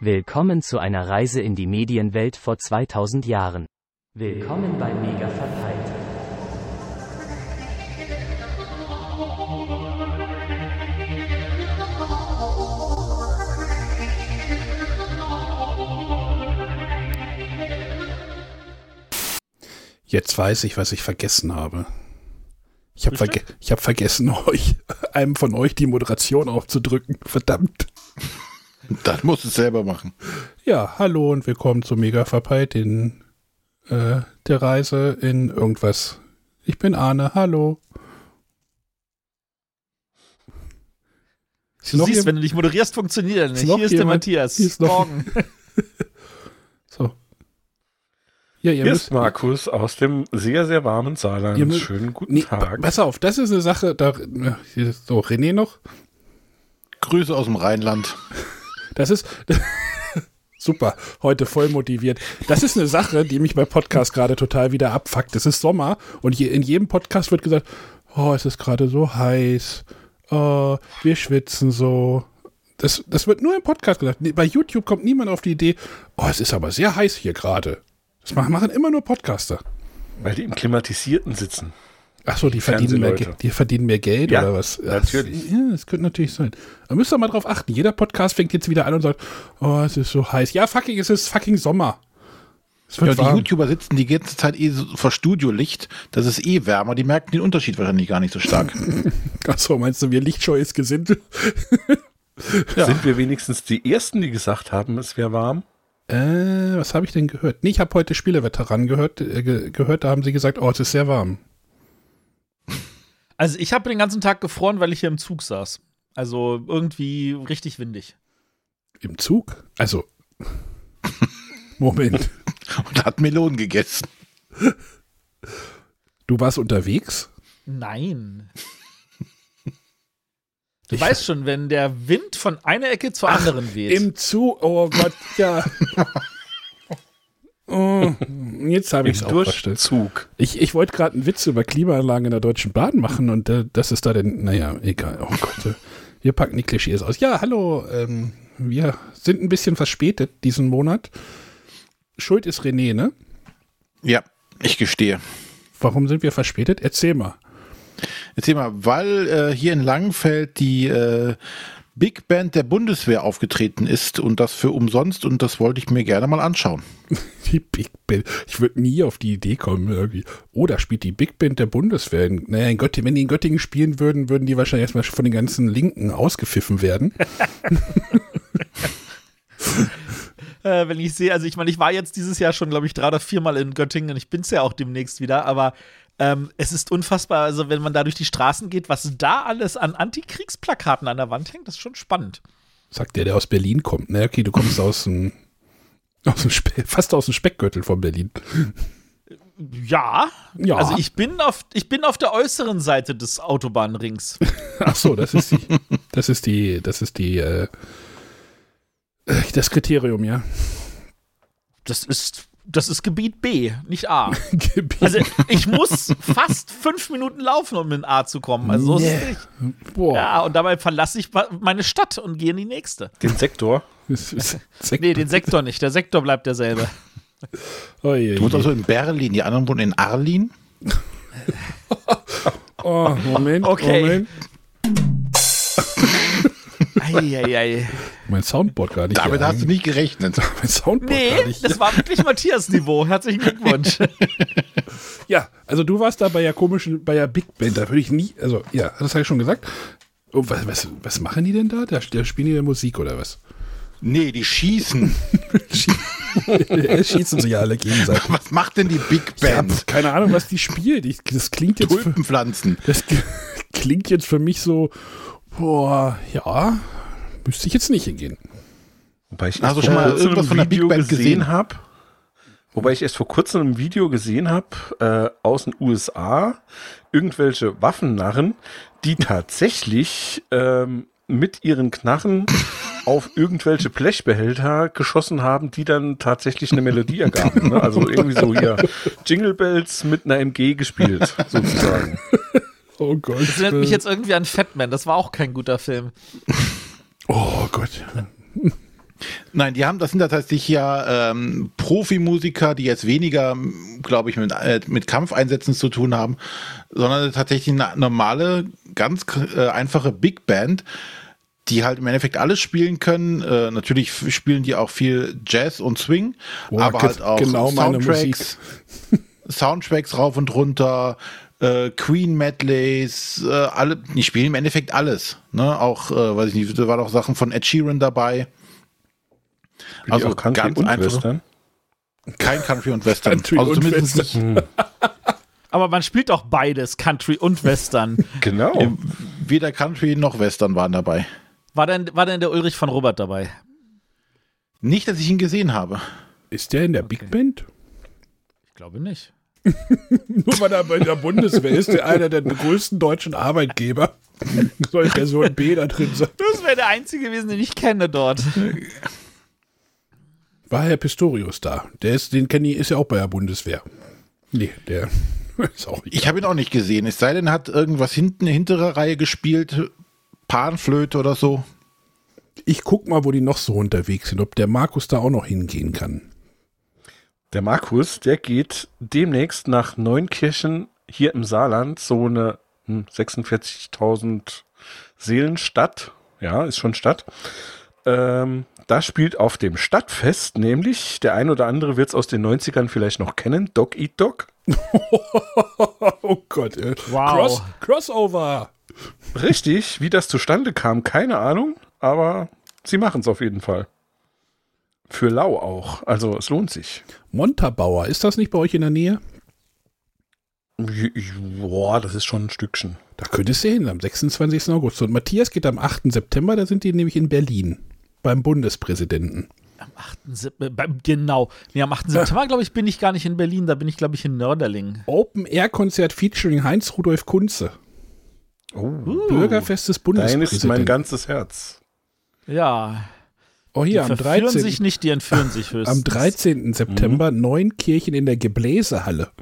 Willkommen zu einer Reise in die Medienwelt vor 2000 Jahren. Willkommen bei Mega Verpeilt. Jetzt weiß ich, was ich vergessen habe. Ich habe verge hab vergessen, euch, einem von euch die Moderation aufzudrücken. Verdammt. Dann musst du es selber machen. Ja, hallo und willkommen zu Mega Verpeilt in äh, der Reise in irgendwas. Ich bin Arne, hallo. Du siehst, jem- wenn du dich moderierst, funktioniert er nicht. Hier ist der jemand? Matthias. Hier ist noch- Morgen. So. Ja, ihr Hier ist Markus aus dem sehr, sehr warmen Saarland. Ihr müsst- Schönen guten nee, Tag. pass auf, das ist eine Sache, da, hier ist so, René noch. Grüße aus dem Rheinland. Das ist super, heute voll motiviert. Das ist eine Sache, die mich bei Podcast gerade total wieder abfuckt. Es ist Sommer und je, in jedem Podcast wird gesagt, oh, es ist gerade so heiß, oh, wir schwitzen so. Das, das wird nur im Podcast gesagt. Bei YouTube kommt niemand auf die Idee, oh, es ist aber sehr heiß hier gerade. Das machen immer nur Podcaster. Weil die im Klimatisierten sitzen. Ach so, die verdienen, mehr, die verdienen mehr Geld Ja, oder was? natürlich. Ja, das könnte natürlich sein. Da müsst ihr mal drauf achten. Jeder Podcast fängt jetzt wieder an und sagt, oh, es ist so heiß. Ja, fucking, es ist fucking Sommer. Es wird Ja, die warm. YouTuber sitzen die ganze Zeit eh so vor Studiolicht. Das ist eh wärmer. Die merken den Unterschied wahrscheinlich gar nicht so stark. Achso, meinst du, wir lichtscheues Gesinnt? Sind wir wenigstens die Ersten, die gesagt haben, es wäre warm? Äh, was habe ich denn gehört? Nee, ich habe heute Spieleveteranen gehört, äh, ge gehört, da haben sie gesagt, oh, es ist sehr warm. Also ich habe den ganzen Tag gefroren, weil ich hier im Zug saß. Also irgendwie richtig windig. Im Zug? Also, Moment. Und hat Melonen gegessen. Du warst unterwegs? Nein. Du weißt schon, wenn der Wind von einer Ecke zur anderen weht. Im Zug? Oh Gott, ja. Oh, jetzt habe ich es. Durchzug. Ich, ich wollte gerade einen Witz über Klimaanlagen in der Deutschen Bahn machen und äh, das ist da denn, naja, egal. Oh Gott, äh, wir packen die Klischees aus. Ja, hallo, ähm, wir sind ein bisschen verspätet diesen Monat. Schuld ist René, ne? Ja, ich gestehe. Warum sind wir verspätet? Erzähl mal. Erzähl mal, weil äh, hier in Langenfeld die äh, Big Band der Bundeswehr aufgetreten ist und das für umsonst und das wollte ich mir gerne mal anschauen. Die Big Band. Ich würde nie auf die Idee kommen, irgendwie. Oh, da spielt die Big Band der Bundeswehr. In, naja, in Göttingen, wenn die in Göttingen spielen würden, würden die wahrscheinlich erstmal von den ganzen Linken ausgepfiffen werden. äh, wenn ich sehe, also ich meine, ich war jetzt dieses Jahr schon, glaube ich, drei oder viermal in Göttingen. Ich bin es ja auch demnächst wieder, aber ähm, es ist unfassbar, also wenn man da durch die Straßen geht, was da alles an Antikriegsplakaten an der Wand hängt, das ist schon spannend. Sagt der, der aus Berlin kommt. Na, okay, du kommst aus dem, aus dem Spe fast aus dem Speckgürtel von Berlin. Ja, Ja. also ich bin auf, ich bin auf der äußeren Seite des Autobahnrings. Ach so, das ist die, das ist die, das ist die, äh, äh, das Kriterium, ja. Das ist, das ist Gebiet B, nicht A. Also ich muss fast fünf Minuten laufen, um in A zu kommen. Also so ist es Nee. nicht. Boah. Ja, und dabei verlasse ich meine Stadt und gehe in die nächste. Den Sektor. Das ist Sekt- Nee, den Sektor nicht. Der Sektor bleibt derselbe. Oh, je, Du wohnst je. also in Berlin, die anderen wohnen in Arlin. oh, Moment, Okay. Moment. Eieiei. Mein Soundboard gar nicht. Damit hast du nicht gerechnet. Mein Soundboard gar Nee, nicht. das war wirklich Matthias Niveau. Herzlichen Glückwunsch. Ja, also du warst da bei der komischen, bei der Big Band, da würde ich nie, also ja, das habe ich schon gesagt. Oh, was, was, was machen die denn da? Da, da spielen die ja Musik oder was? Nee, die schießen. Schießen sich ja alle gegenseitig. Was macht denn die Big Band? keine Ahnung, was die spielt. Ich, das klingt jetzt für, Tulpenpflanzen. das k- klingt jetzt für mich so, boah, ja, müsste ich jetzt nicht hingehen. Wobei ich vor schon mal kurzem irgendwas ein von der Big Video Band gesehen? habe. Wobei ich erst vor kurzem ein Video gesehen habe äh, aus den USA, irgendwelche Waffennarren, die tatsächlich ähm, mit ihren Knarren auf irgendwelche Blechbehälter geschossen haben, die dann tatsächlich eine Melodie ergaben. Ne? Also irgendwie so hier Jingle Bells mit einer MG gespielt, sozusagen. Oh Gott. Das erinnert mich jetzt irgendwie an Fatman. Das war auch kein guter Film. Oh Gott. Nein, die haben, das sind tatsächlich ja ähm, Profimusiker, die jetzt weniger, glaube ich, mit, äh, mit Kampfeinsätzen zu tun haben, sondern tatsächlich eine normale, ganz äh, einfache Big Band, die halt im Endeffekt alles spielen können. Äh, natürlich spielen die auch viel Jazz und Swing, Boah, aber halt auch genau Soundtracks, Soundtracks rauf und runter, äh, Queen Medleys, äh, alle, die spielen im Endeffekt alles. Ne? Auch, äh, weiß ich nicht, da waren auch Sachen von Ed Sheeran dabei. Also auch Country ganz und einfach. Western. Kein Country und Western. Country also und Western. nicht. Aber man spielt auch beides, Country und Western. Genau. Weder Country noch Western waren dabei. War denn, war denn der Ulrich von Robert dabei? Nicht, dass ich ihn gesehen habe. Ist der in der Big Band? Ich glaube nicht. Nur weil er bei der Bundeswehr ist, der einer der größten deutschen Arbeitgeber. Soll Person B da drin sein? Das wäre der einzige gewesen, den ich kenne dort. War Herr Pistorius da? Der ist, den kenne ich, ist ja auch bei der Bundeswehr. Nee, der ist auch nicht. Ich habe ihn auch nicht gesehen. Es sei denn, er hat irgendwas hinten, hintere Reihe gespielt. Panflöte oder so. Ich guck mal, wo die noch so unterwegs sind, ob der Markus da auch noch hingehen kann. Der Markus, der geht demnächst nach Neunkirchen hier im Saarland, so eine hm, 46.000 Seelenstadt. Ja, ist schon Stadt. Ähm, da spielt auf dem Stadtfest nämlich, der ein oder andere wird es aus den 90ern vielleicht noch kennen, Dog Eat Dog. oh Gott, ey. Wow. Cross, Crossover. Richtig, wie das zustande kam, keine Ahnung, aber sie machen es auf jeden Fall. Für Lau auch, also es lohnt sich. Montabaur, ist das nicht bei euch in der Nähe? Boah, das ist schon ein Stückchen. Da könntest du hin, am 26. August. Und Matthias geht am 8. September, da sind die nämlich in Berlin. Beim Bundespräsidenten. Am 8. Sep äh, beim- genau. Nee, am 8. September, glaube ich, bin ich gar nicht in Berlin, da bin ich, glaube ich, in Nörderling. Open-Air-Konzert featuring Heinz-Rudolf Kunze. Oh, Bürgerfest des dein ist mein Bundespräsidenten. ganzes Herz. Ja. Oh, Die hier, am verführen 13. sich nicht, die entführen sich höchstens. Am 13. September Neunkirchen in der Gebläsehalle.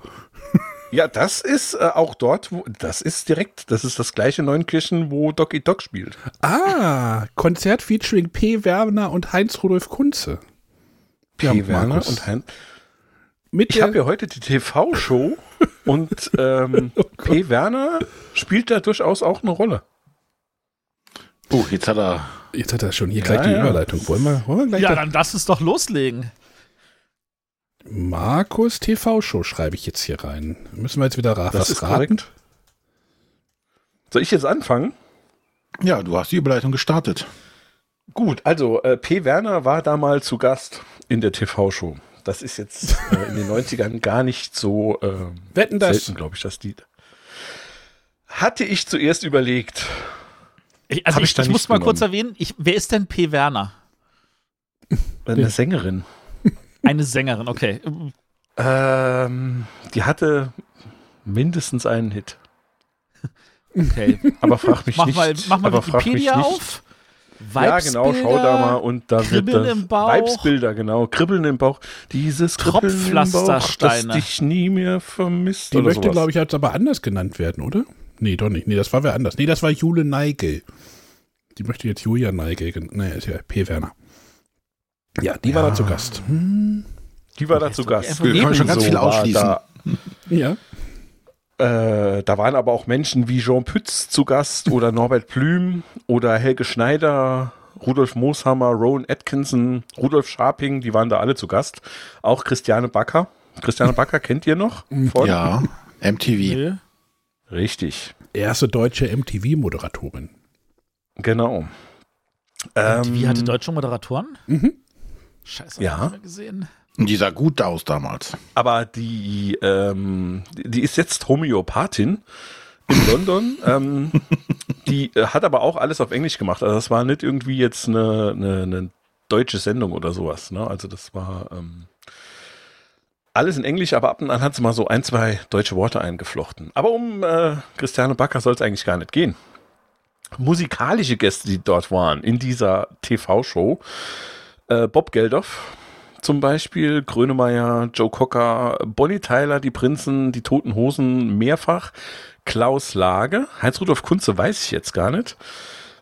Ja, das ist äh, auch dort, wo, das ist direkt, das ist das gleiche Neunkirchen, wo Eat Dog spielt. Ah, Konzert featuring P. Werner und Heinz-Rudolf Kunze. Ja, P. Werner Markus. und Hein. Mit Ich habe ja heute die TV-Show und ähm, P. Werner spielt da durchaus auch eine Rolle. Oh, jetzt hat er. Jetzt hat er schon hier Ja, gleich die ja. Überleitung. Wollen wir, wollen wir gleich Ja, da- dann lass es doch loslegen. Markus TV-Show schreibe ich jetzt hier rein. Müssen wir jetzt wieder ra Das was ist raten? korrekt. Soll ich jetzt anfangen? Ja, du hast die Überleitung gestartet. Gut, also äh, P. Werner war da mal zu Gast in der TV-Show. Das ist jetzt äh, in den 90ern gar nicht so ähm, Wetten das? selten, glaube ich, das Lied. Hatte ich zuerst überlegt. Ich, also ich, ich ich muss mal genommen. kurz erwähnen, ich, wer ist denn P. Werner? Eine Sängerin. Eine Sängerin, okay. Ähm, die hatte mindestens einen Hit. okay. Aber frag mich Mach nicht. mal, mach mal Wikipedia auf. Ja, genau, schau da mal und da wird Kribbeln das im Bauch. Weibsbilder, genau, Kribbeln im Bauch. Dieses Kribbeln im Bauch, das dich nie mehr vermisst Die oder möchte, glaube ich, jetzt aber anders genannt werden, oder? Nee, doch nicht. Nee, das war wer anders. Nee, das war Jule Neigel. Die möchte jetzt Julia Neigel. Nee, ist ja P. Werner. Ja, die war da zu Gast. Hm. Die war da zu Gast. Wir können schon ganz Ebenso viel ausschließen. Da, Ja. Äh, da waren aber auch Menschen wie Jean Pütz zu Gast oder Norbert Blüm oder Helge Schneider, Rudolf Mooshammer, Rowan Atkinson, Rudolf Scharping, die waren da alle zu Gast. Auch Christiane Backer. Christiane Backer kennt ihr noch? Von? Ja, MTV. Richtig, Erste deutsche MTV-Moderatorin. genau. Wie Ähm, hatte deutsche Moderatoren? Mhm. Scheiße, hab Ja. ich nicht mehr gesehen. Und die sah gut aus damals. aber die, ähm, die die ist jetzt Homöopathin in London. ähm, die äh, hat aber auch alles auf Englisch gemacht. Also das war nicht irgendwie jetzt eine, eine, eine deutsche Sendung oder sowas. Ne? Also das war ähm, alles in Englisch, aber ab und an hat sie mal so ein, zwei deutsche Worte eingeflochten. Aber um äh, Christiane Backer soll es eigentlich gar nicht gehen. Musikalische Gäste, die dort waren in dieser TV-Show. Äh, Bob Geldof, zum Beispiel, Grönemeyer, Joe Cocker, Bonnie Tyler, die Prinzen, die Toten Hosen mehrfach, Klaus Lage, Heinz-Rudolf Kunze weiß ich jetzt gar nicht.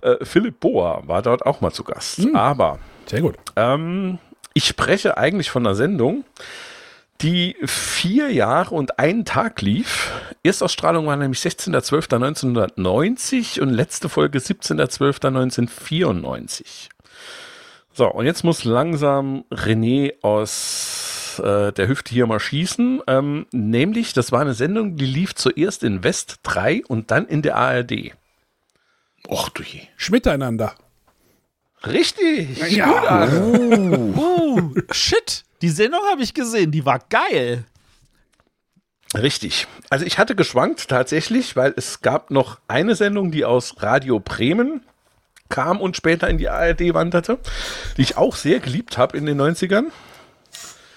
Äh, Philipp Bohr war dort auch mal zu Gast. Aber Sehr gut. Ähm, ich spreche eigentlich von einer Sendung, die vier Jahre und einen Tag lief. Erstausstrahlung war nämlich 16.12.1990 und letzte Folge 17.12.1994. So, und jetzt muss langsam René aus äh, der Hüfte hier mal schießen. Ähm, nämlich, das war eine Sendung, die lief zuerst in West 3 und dann in der ARD. Och du je. Schmiteinander. Richtig! Ja. Uh, shit. Die Sendung habe ich gesehen, die war geil. Richtig. Also ich hatte geschwankt tatsächlich, weil es gab noch eine Sendung, die aus Radio Bremen kam und später in die ARD wanderte, die ich auch sehr geliebt habe in den 90ern.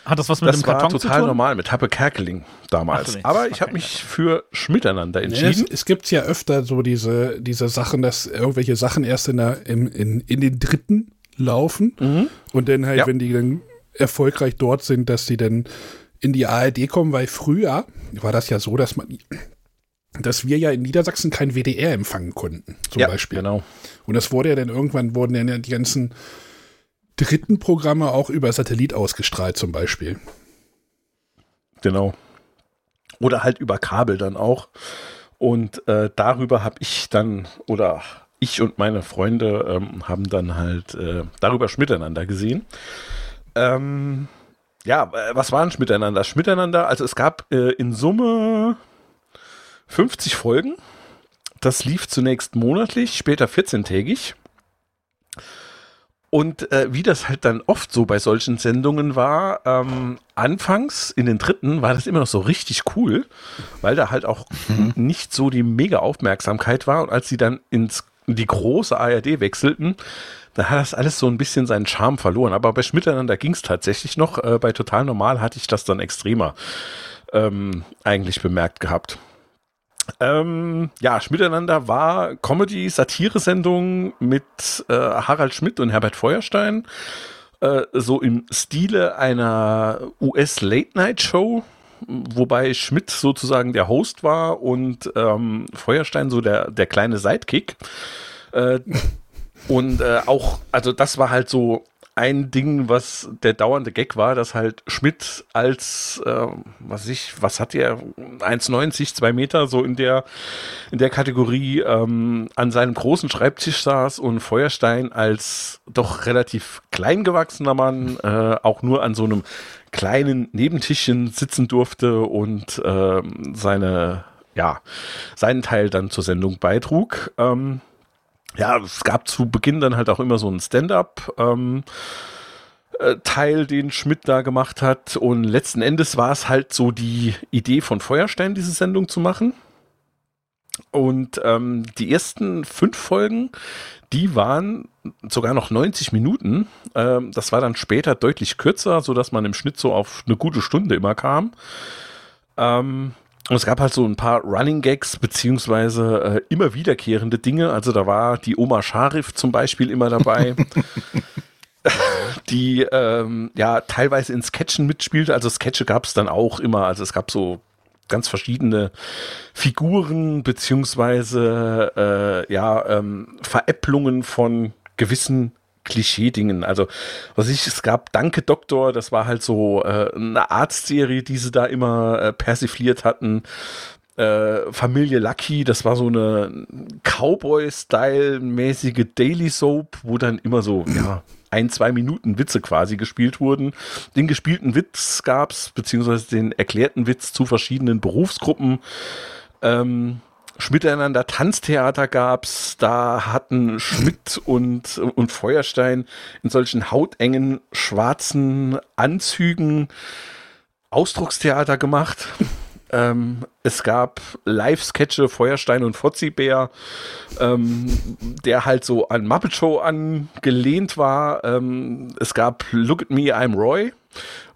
Hat das was mit Das dem war Karton zu total tun? normal mit Happe Kerkeling damals. Ach, nee. Aber ich habe mich für Schmiteinander Ja, es, entschieden. es gibt ja öfter so diese, diese Sachen, dass irgendwelche Sachen erst in, der, im, in, in den dritten laufen und dann halt, Ja. wenn die dann erfolgreich dort sind, dass die dann in die ARD kommen, weil früher war das ja so, dass man dass wir ja in Niedersachsen kein WDR empfangen konnten, zum ja, Beispiel. genau. Und das wurde ja dann irgendwann wurden ja die ganzen dritten Programme auch über Satellit ausgestrahlt, zum Beispiel. Genau. Oder halt über Kabel dann auch. Und äh, darüber habe ich dann, oder ich und meine Freunde ähm, haben dann halt äh, darüber Schmiteinander gesehen. Ähm, ja, äh, was war ein Schmiteinander? Schmiteinander, also es gab äh, in Summe 50 Folgen. Das lief zunächst monatlich, später 14-tägig. Und äh, wie das halt dann oft so bei solchen Sendungen war, ähm, anfangs in den dritten war das immer noch so richtig cool, weil da halt auch nicht so die mega Aufmerksamkeit war. Und als sie dann ins in die große ARD wechselten, da hat das alles so ein bisschen seinen Charme verloren. Aber bei Schmiteinander ging es tatsächlich noch. Äh, bei Total Normal hatte ich das dann extremer ähm, eigentlich bemerkt gehabt. Ähm, ja, Schmiteinander war Comedy-Satire-Sendung mit äh, Harald Schmidt und Herbert Feuerstein. Äh, so im Stile einer US-Late-Night-Show, wobei Schmidt sozusagen der Host war und ähm, Feuerstein so der, der kleine Sidekick. Äh, und äh, auch, also das war halt so ein Ding, was der dauernde Gag war, dass halt Schmidt als, äh, was ich, was hat er, 1,90, 2 Meter, so in der, in der Kategorie ähm, an seinem großen Schreibtisch saß und Feuerstein als doch relativ klein gewachsener Mann äh, auch nur an so einem kleinen Nebentischchen sitzen durfte und ähm, seine, ja, seinen Teil dann zur Sendung beitrug. Ähm, ja, es gab zu Beginn dann halt auch immer so einen Stand-up. Ähm, äh, Teil, den Schmidt da gemacht hat. Und letzten Endes war es halt so die Idee von Feuerstein, diese Sendung zu machen. Und ähm, die ersten fünf Folgen, die waren sogar noch 90 Minuten. Ähm, das war dann später deutlich kürzer, sodass man im Schnitt so auf eine gute Stunde immer kam. Ähm, und es gab halt so ein paar Running Gags, beziehungsweise äh, immer wiederkehrende Dinge. Also da war die Oma Scharif zum Beispiel immer dabei, die ähm, ja teilweise in Sketchen mitspielte. Also Sketche gab es dann auch immer. Also es gab so ganz verschiedene Figuren, beziehungsweise äh, ja, ähm, Veräpplungen von gewissen Klischee-Dingen. Also, was ich, es gab Danke Doktor, das war halt so äh, eine Arztserie, die sie da immer äh, persifliert hatten. Äh, Familie Lucky, das war so eine Cowboy-Style-mäßige Daily Soap, wo dann immer so, ja, ein, zwei Minuten Witze quasi gespielt wurden. Den gespielten Witz gab's, beziehungsweise den erklärten Witz zu verschiedenen Berufsgruppen. Ähm, Schmiteinander Tanztheater gab's, da hatten Schmidt und, und Feuerstein in solchen hautengen schwarzen Anzügen Ausdruckstheater gemacht. Ähm, es gab Live-Sketche Feuerstein und Fozzibär, ähm, der halt so an Muppet Show angelehnt war. Ähm, es gab Look at Me, I'm Roy,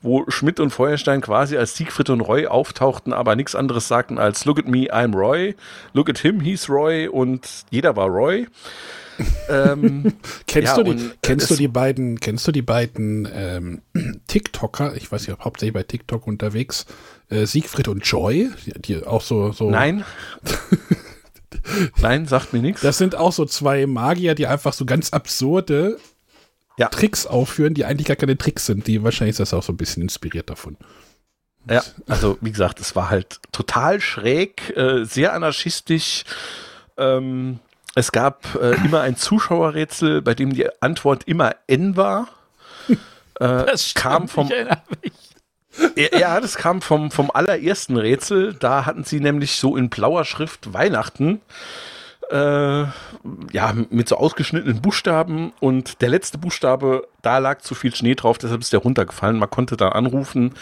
wo Schmidt und Feuerstein quasi als Siegfried und Roy auftauchten, aber nichts anderes sagten als Look at me, I'm Roy, Look at him, he's Roy und jeder war Roy. ähm, Kennst, Ja, du, die, kennst du die beiden, kennst du die beiden ähm, TikToker, ich weiß nicht, hauptsächlich bei TikTok unterwegs, äh, Siegfried und Joy, die, die auch so, so. nein. Nein, sagt mir nichts. Das sind auch so zwei Magier, die einfach so ganz absurde Ja. Tricks aufführen, die eigentlich gar keine Tricks sind. Die wahrscheinlich ist das auch so ein bisschen inspiriert davon. Ja, also wie gesagt, es war halt total schräg, äh, sehr anarchistisch. Ähm, es gab äh, immer ein Zuschauerrätsel, bei dem die Antwort immer N war. Äh, Das kam vom ja, das kam vom, vom allerersten Rätsel. Da hatten sie nämlich so in blauer Schrift Weihnachten. Äh, ja, mit so ausgeschnittenen Buchstaben und der letzte Buchstabe, da lag zu viel Schnee drauf, deshalb ist der runtergefallen. Man konnte da anrufen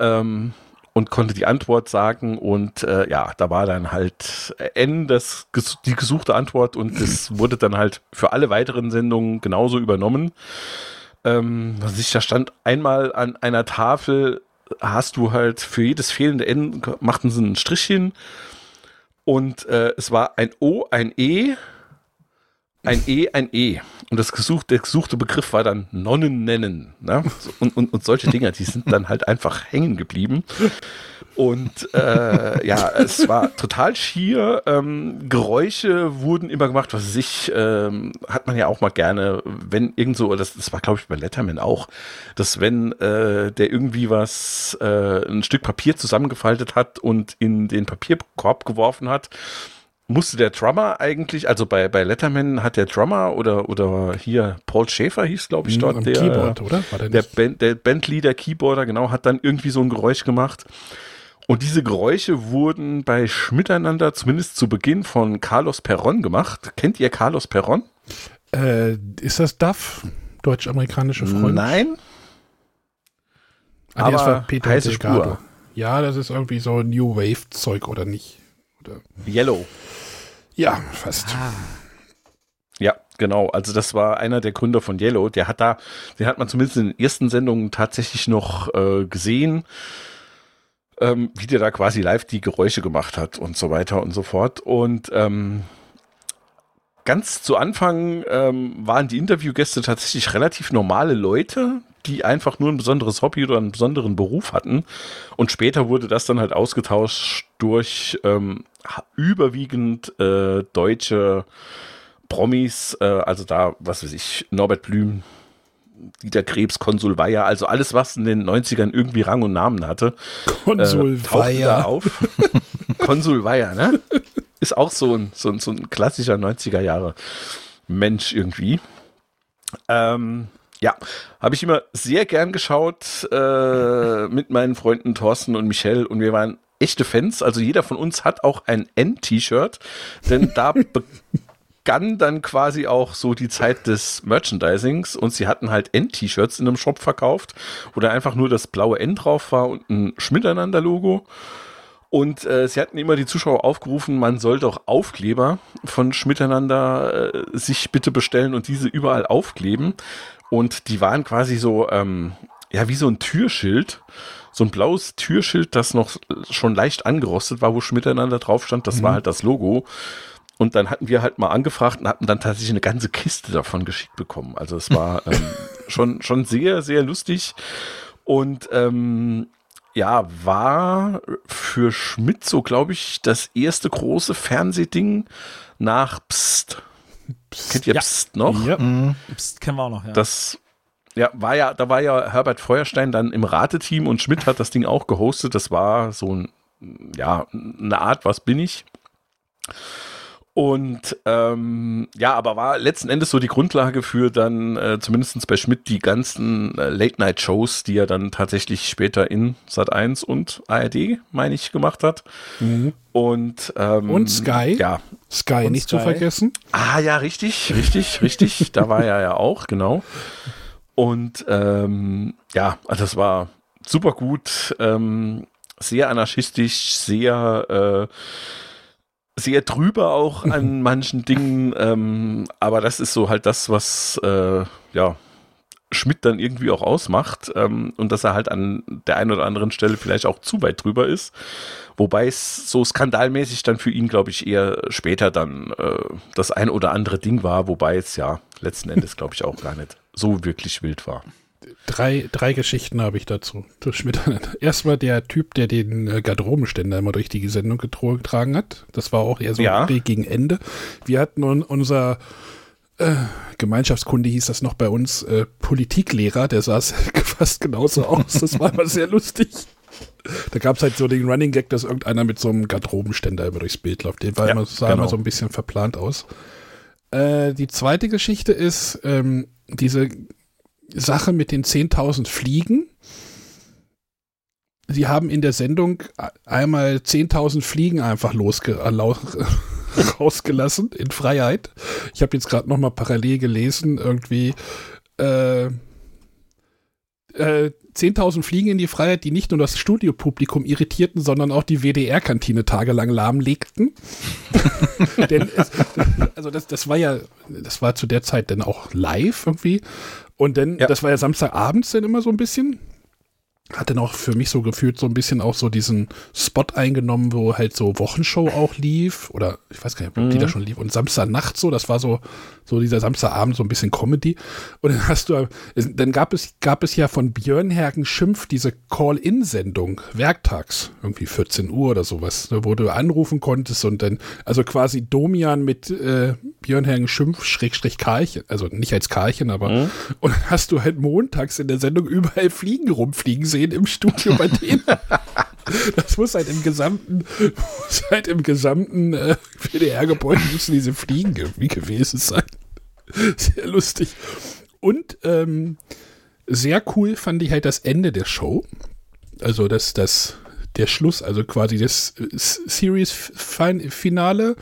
ähm, und konnte die Antwort sagen und äh, ja, da war dann halt N das, die gesuchte Antwort und das wurde dann halt für alle weiteren Sendungen genauso übernommen. Ähm, was ich, da stand einmal an einer Tafel, hast du halt für jedes fehlende N machten sie einen Strich hin und äh, es war ein O, ein E, ein E, ein E. Und das gesucht, der gesuchte Begriff war dann Nonnen nennen. Ne? Und, und, und solche Dinger, die sind dann halt einfach hängen geblieben. Und äh, ja, es war total schier. Ähm, Geräusche wurden immer gemacht, was weiß ich, ähm, hat man ja auch mal gerne, wenn irgend so, das, das war glaube ich bei Letterman auch, dass wenn äh, der irgendwie was, äh, ein Stück Papier zusammengefaltet hat und in den Papierkorb geworfen hat, musste der Drummer eigentlich, also bei, bei Letterman hat der Drummer oder, oder hier Paul Schäfer hieß, glaube ich, dort, Am der, Keyboard, oder? Der der? Band, der Bandleader, Keyboarder, genau, hat dann irgendwie so ein Geräusch gemacht. Und diese Geräusche wurden bei Schmiteinander zumindest zu Beginn von Carlos Perron gemacht. Kennt ihr Carlos Perron? Äh, ist das Duff? Deutsch-amerikanische Freund? Nein. Ah, nee, das aber war Peter heiße Delgado. Spur. Ja, das ist irgendwie so New Wave-Zeug, oder nicht? Oder? Yellow. Ja, fast. Ja, genau. Also das war einer der Gründer von Yellow. Der hat da, den hat man zumindest in den ersten Sendungen tatsächlich noch äh, gesehen, ähm, wie der da quasi live die Geräusche gemacht hat und so weiter und so fort. Und ähm, ganz zu Anfang ähm, waren die Interviewgäste tatsächlich relativ normale Leute, die einfach nur ein besonderes Hobby oder einen besonderen Beruf hatten. Und später wurde das dann halt ausgetauscht durch ähm, überwiegend äh, deutsche Promis, äh, also da, was weiß ich, Norbert Blüm, Dieter Krebs, Konsul Weyer, also alles, was in den 90ern irgendwie Rang und Namen hatte, Konsul äh, Weiher. auf. Konsul Weyer, ne? Ist auch so ein, so ein, so ein klassischer 90er Jahre Mensch irgendwie. Ähm, ja, habe ich immer sehr gern geschaut äh, mit meinen Freunden Thorsten und Michelle und wir waren echte Fans. Also jeder von uns hat auch ein N-T-Shirt, denn da begann dann quasi auch so die Zeit des Merchandisings und sie hatten halt N-T-Shirts in einem Shop verkauft, wo da einfach nur das blaue N drauf war und ein Schmiteinander-Logo. Und äh, sie hatten immer die Zuschauer aufgerufen, man soll doch Aufkleber von Schmiteinander äh, sich bitte bestellen und diese überall aufkleben. Und die waren quasi so, ähm, ja, wie so ein Türschild. So ein blaues Türschild, das noch schon leicht angerostet war, wo Schmiteinander drauf stand. Das war halt das Logo. Und dann hatten wir halt mal angefragt und hatten dann tatsächlich eine ganze Kiste davon geschickt bekommen. Also es war ähm, schon, schon sehr, sehr lustig. Und ähm, ja, war für Schmidt so, glaube ich, das erste große Fernsehding nach Psst. Kennt ihr Ja. Psst noch? Ja. Psst, kennen wir auch noch, ja. Das ja, war ja, da war ja Herbert Feuerstein dann im Rateteam und Schmidt hat das Ding auch gehostet. Das war so ein, ja, eine Art, was bin ich? Und ähm, ja, aber war letzten Endes so die Grundlage für dann äh, zumindest bei Schmidt die ganzen äh, Late-Night-Shows, die er dann tatsächlich später in Sat 1 und ARD, meine ich, gemacht hat. Und, ähm, Und Sky. Ja, Sky Und nicht zu Sky. vergessen. Ah ja, richtig, richtig, richtig. da war er ja auch, genau. Und ähm, ja, also das war super gut, ähm, sehr anarchistisch, sehr, äh, sehr drüber auch an manchen Dingen. Ähm, aber das ist so halt das, was äh, ja Schmidt dann irgendwie auch ausmacht ähm, und dass er halt an der einen oder anderen Stelle vielleicht auch zu weit drüber ist. Wobei es so skandalmäßig dann für ihn, glaube ich, eher später dann äh, das ein oder andere Ding war, wobei es ja letzten Endes, glaube ich, auch gar nicht so wirklich wild war. Drei, drei Geschichten habe ich dazu. Erstmal der Typ, der den äh, Garderobenständer immer durch die Sendung getragen hat. Das war auch eher so Ja. gegen Ende. Wir hatten un unser Gemeinschaftskunde hieß das noch bei uns, äh, Politiklehrer, der saß fast genauso aus. Das war immer sehr lustig. Da gab es halt so den Running Gag, dass irgendeiner mit so einem Garderobenständer über durchs Bild läuft. Den war Ja, immer, sah genau. immer so ein bisschen verplant aus. Äh, die zweite Geschichte ist ähm, diese Sache mit den 10.000 Fliegen. Sie haben in der Sendung einmal 10.000 Fliegen einfach losge erlau- rausgelassen in Freiheit. Ich habe jetzt gerade noch mal parallel gelesen, irgendwie äh, äh, 10.000 Fliegen in die Freiheit, die nicht nur das Studiopublikum irritierten, sondern auch die WDR-Kantine tagelang lahmlegten. Denn es, also das, das war ja, das war zu der Zeit dann auch live irgendwie. Und dann, Ja. das war ja Samstagabends dann immer so ein bisschen. Hat dann auch für mich so gefühlt so ein bisschen auch so diesen Spot eingenommen, wo halt so Wochenshow auch lief. Oder ich weiß gar nicht, ob die da schon lief. Und Samstagnacht so, das war so, so dieser Samstagabend so ein bisschen Comedy. Und dann hast du, dann gab es, gab es ja von Björn Hergen Schimpf diese Call-In-Sendung, werktags, irgendwie 14 Uhr oder sowas, ne, wo du anrufen konntest und dann, also quasi Domian mit äh, Björn Hergen Schimpf, Schrägstrich Karlchen, also nicht als Karlchen, aber, und dann hast du halt montags in der Sendung überall Fliegen rumfliegen sehen im Studio bei denen. Das muss halt im gesamten, muss halt im gesamten äh, WDR-Gebäude müssen diese Fliegen irgendwie gewesen sein. Sehr lustig. Und ähm, sehr cool fand ich halt das Ende der Show. Also das, das, der Schluss, also quasi das äh, Series-Finale,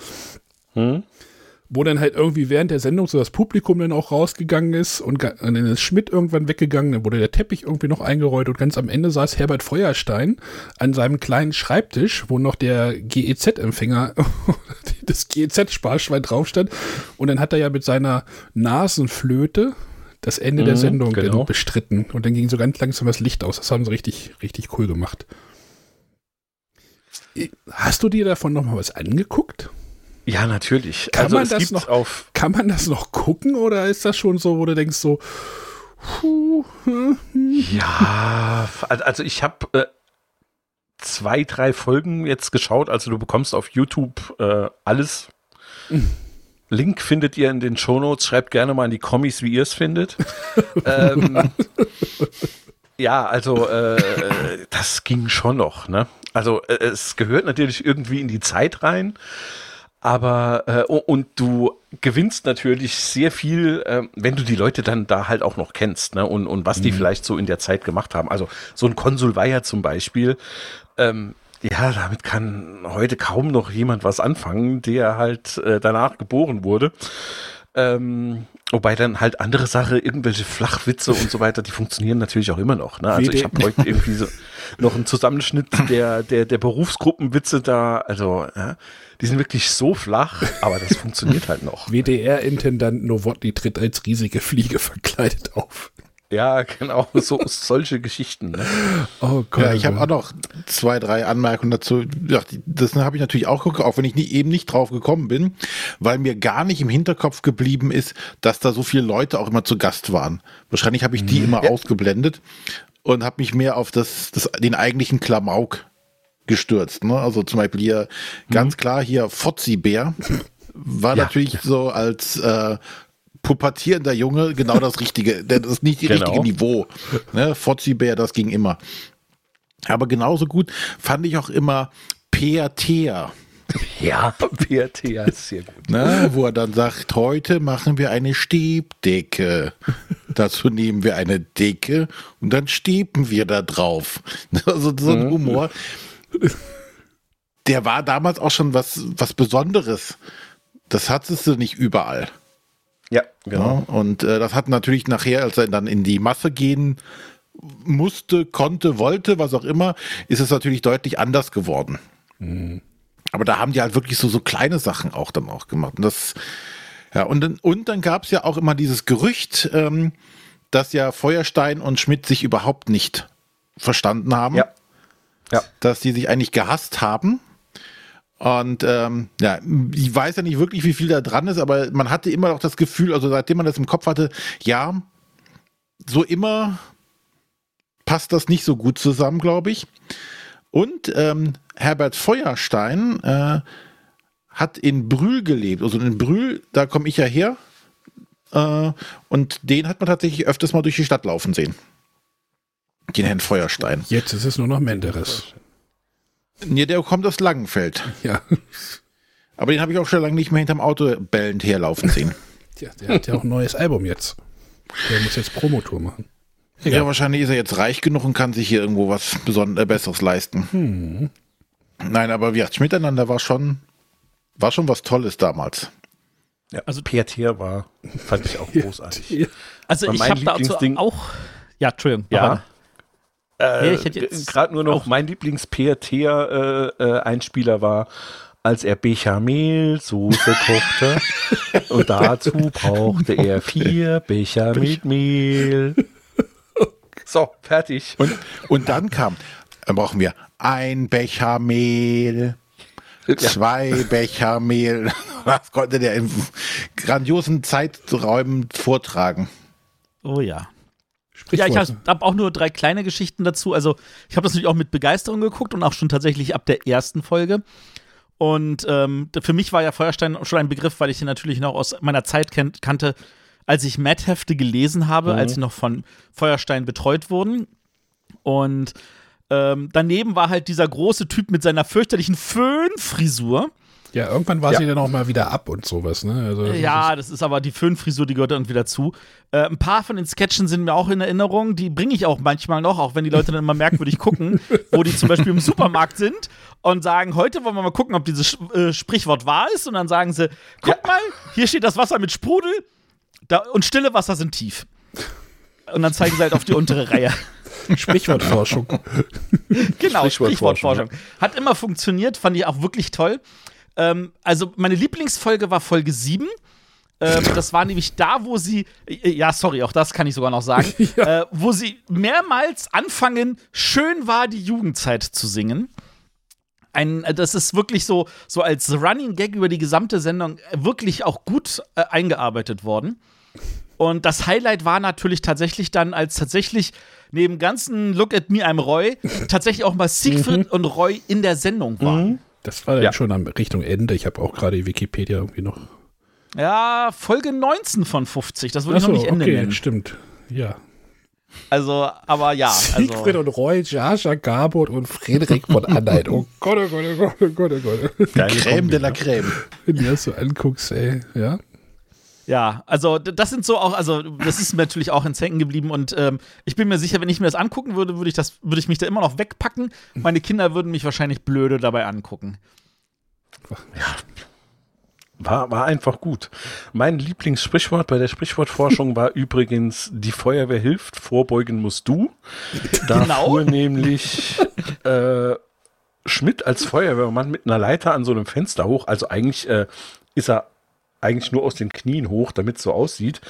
wo dann halt irgendwie während der Sendung so das Publikum dann auch rausgegangen ist und, dann ist Schmidt irgendwann weggegangen, dann wurde der Teppich irgendwie noch eingerollt und ganz am Ende saß Herbert Feuerstein an seinem kleinen Schreibtisch, wo noch der GEZ-Empfänger, das GEZ-Sparschwein drauf stand und dann hat er ja mit seiner Nasenflöte das Ende der Mhm, Sendung dann genau. bestritten und dann ging so ganz langsam das Licht aus. Das haben sie richtig, richtig cool gemacht. Hast du dir davon noch mal was angeguckt? Ja, natürlich. Kann also man das noch- auf Kann man das noch gucken oder ist das schon so, wo du denkst so, puh, hm, Ja, al- also ich habe äh, zwei, drei Folgen jetzt geschaut. Also du bekommst auf YouTube äh, alles. Link findet ihr in den Shownotes. Schreibt gerne mal in die Kommis, wie ihr es findet. ähm, ja, also äh, äh, das ging schon noch. Ne? Also äh, es gehört natürlich irgendwie in die Zeit rein. Aber äh, und du gewinnst natürlich sehr viel, äh, wenn du die Leute dann da halt auch noch kennst, ne? Und, und was die vielleicht so in der Zeit gemacht haben. Also so ein Konsul Weiher zum Beispiel, ähm, ja, damit kann heute kaum noch jemand was anfangen, der halt äh, danach geboren wurde. Ähm, wobei dann halt andere Sache, irgendwelche Flachwitze und so weiter, die funktionieren natürlich auch immer noch. Ne? Also ich habe heute irgendwie so noch einen Zusammenschnitt der, der, der Berufsgruppenwitze da. Also ja, die sind wirklich so flach, aber das funktioniert halt noch. WDR-Intendant Nowotny tritt als riesige Fliege verkleidet auf. Ja, genau, so solche Geschichten. Ne? Oh Gott. Ja, ich habe auch noch zwei, drei Anmerkungen dazu. Ja, Das habe ich natürlich auch geguckt, auch wenn ich nie, eben nicht drauf gekommen bin, weil mir gar nicht im Hinterkopf geblieben ist, dass da so viele Leute auch immer zu Gast waren. Wahrscheinlich habe ich die immer ausgeblendet und habe mich mehr auf das, das, den eigentlichen Klamauk gestürzt. Ne? Also zum Beispiel hier ganz klar hier Fotzi-Bär war Ja, natürlich so als äh, pubertierender Junge genau das Richtige. Das ist nicht die Genau. richtige Niveau. Ne? Fotzi-Bär, das ging immer. Aber genauso gut fand ich auch immer Peer Thea, Ja, ja, ist sehr gut. ne? wo er dann sagt, heute machen wir eine Stebdecke. Dazu nehmen wir eine Decke und dann steben wir da drauf. Also so ein Humor. Der war damals auch schon was, was Besonderes. Das hattest du nicht überall. Ja, genau. Ja, und äh, das hat natürlich nachher, als er dann in die Masse gehen musste, konnte, wollte, was auch immer, ist es natürlich deutlich anders geworden. Aber da haben die halt wirklich so, so kleine Sachen auch dann auch gemacht. Und das, ja, und dann, und dann gab es ja auch immer dieses Gerücht, ähm, dass ja Feuerstein und Schmidt sich überhaupt nicht verstanden haben. Ja. Ja. Dass die sich eigentlich gehasst haben. Und ähm, ja, ich weiß ja nicht wirklich, wie viel da dran ist, aber man hatte immer noch das Gefühl, also seitdem man das im Kopf hatte, ja, so immer passt das nicht so gut zusammen, glaube ich. Und ähm, Herbert Feuerstein äh, hat in Brühl gelebt. Also in Brühl, da komme ich ja her. Äh, und den hat man tatsächlich öfters mal durch die Stadt laufen sehen. Den Herrn Feuerstein. Jetzt ist es nur noch Menderes. Nee, der kommt aus Langenfeld. Ja. Aber den habe ich auch schon lange nicht mehr hinterm Auto bellend herlaufen sehen. Tja, der hat ja auch ein neues Album jetzt. Der muss jetzt Promotour machen. Ja, wahrscheinlich ist er jetzt reich genug und kann sich hier irgendwo was Besonderes äh, Besseres leisten. Hm. Nein, aber wir miteinander war schon, war schon was Tolles damals. Ja, also PRT war, fand ich auch großartig. Also War ich habe dazu auch. Ja, Entschuldigung. Ja. aber- Äh, Ja, ich hätte jetzt Gerade nur noch mein Lieblings-PRT-Einspieler war, als er Bechamelsoße kochte und dazu brauchte er vier Becher mit Mehl. So, fertig. Und, und dann kam, dann brauchen wir ein Becher Mehl, zwei Becher Mehl. Das konnte der in grandiosen Zeiträumen vortragen. Oh ja. Ja, ich habe hab auch nur drei kleine Geschichten dazu. Also, ich habe das natürlich auch mit Begeisterung geguckt und auch schon tatsächlich ab der ersten Folge. Und ähm, für mich war ja Feuerstein schon ein Begriff, weil ich ihn natürlich noch aus meiner Zeit ken kannte, als ich Mad-Hefte gelesen habe, als sie noch von Feuerstein betreut wurden. Und ähm, daneben war halt dieser große Typ mit seiner fürchterlichen Föhnfrisur. Ja, irgendwann war Ja. sie dann auch mal wieder ab und sowas, ne? Also, das Ja, das ist aber die Föhnfrisur, die gehört irgendwie dazu. Äh, ein paar von den Sketchen sind mir auch in Erinnerung, die bringe ich auch manchmal noch, auch wenn die Leute dann immer merkwürdig gucken, wo die zum Beispiel im Supermarkt sind und sagen, heute wollen wir mal gucken, ob dieses äh, Sprichwort wahr ist. Und dann sagen sie, guck mal, hier steht das Wasser mit Sprudel da, und stille Wasser sind tief. Und dann zeigen sie halt auf die untere Reihe. ist Sprichwortforschung. Genau, Sprichwortforschung, Sprichwortforschung. Hat immer funktioniert, fand ich auch wirklich toll. Ähm, also, meine Lieblingsfolge war Folge 7. Ähm, das war nämlich da, wo sie, äh, ja, sorry, auch das kann ich sogar noch sagen, äh, wo sie mehrmals anfangen, schön war die Jugendzeit zu singen. Ein, äh, das ist wirklich so, so als Running Gag über die gesamte Sendung äh, wirklich auch gut äh, eingearbeitet worden. Und das Highlight war natürlich tatsächlich dann, als tatsächlich neben ganzen Look at me, I'm Roy, tatsächlich auch mal Siegfried und Roy in der Sendung waren. Das war dann Ja. schon am Richtung Ende. Ich habe auch gerade die Wikipedia irgendwie noch. Ja, Folge 19 von 50, das würde ich noch nicht Ende okay, nennen. stimmt. Ja. Also, aber ja, Siegfried also, und Roy, Jaja, Gabot und Friedrich von Anhalt. Oh Gott, oh Gott, oh Gott, oh Gott, oh Gott. Kombi, de la ne? Crème. Wenn du das so anguckst, ey, ja. Ja, also das sind so auch, also das ist mir natürlich auch ins Hängen geblieben und ähm, ich bin mir sicher, wenn ich mir das angucken würde, würde ich das, würde ich mich da immer noch wegpacken. Meine Kinder würden mich wahrscheinlich blöde dabei angucken. War, war einfach gut. Mein Lieblingssprichwort bei der Sprichwortforschung war übrigens, die Feuerwehr hilft, vorbeugen musst du. Da Genau. fuhr nämlich äh, Schmidt als Feuerwehrmann mit einer Leiter an so einem Fenster hoch. Also eigentlich äh, ist er eigentlich nur aus den Knien hoch, damit es so aussieht.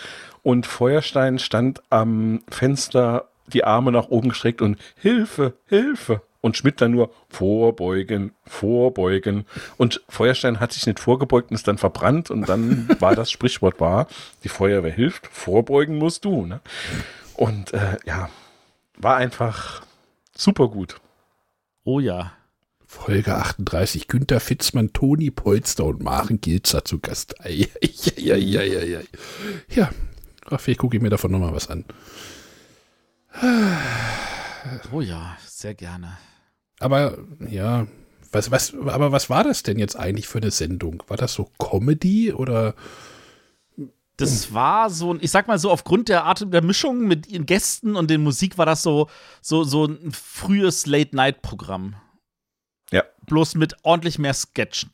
Und Feuerstein stand am Fenster, die Arme nach oben gestreckt und Hilfe, Hilfe. Und Schmidt dann nur vorbeugen, vorbeugen. Und Feuerstein hat sich nicht vorgebeugt und ist dann verbrannt. Und dann war das Sprichwort wahr, die Feuerwehr hilft, vorbeugen musst du. Ne? Und äh, ja, war einfach super gut. Oh ja. Folge 38. Günther Fitzmann, Toni Polster und Maren Gilzer zu Gast. Ei, ei, ei, ei, ei. Ja, Ach, vielleicht gucke ich mir davon nochmal was an. Oh ja, sehr gerne. Aber ja, was, was, aber was war das denn jetzt eigentlich für eine Sendung? War das so Comedy oder? Das war so, ein- ich sag mal so, aufgrund der Art der Mischung mit ihren Gästen und den Musik war das so, so, so ein frühes Late-Night-Programm. Bloß mit ordentlich mehr Sketchen.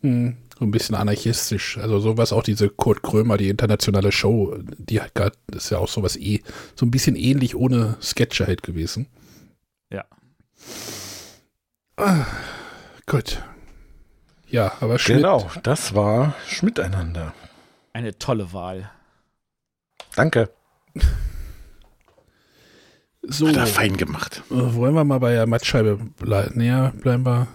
Hm, so ein bisschen anarchistisch. Also sowas auch diese Kurt Krömer, die internationale Show, die hat grad, das ist ja auch sowas eh, so ein bisschen ähnlich ohne Sketche halt gewesen. Ja. Ah, gut. Ja, aber Schmidt, Genau, das war Schmiteinander. Eine tolle Wahl. Danke. so, Hat er äh, fein gemacht. wollen wir mal bei der Mattscheibe bleiben? Näher bleiben wir.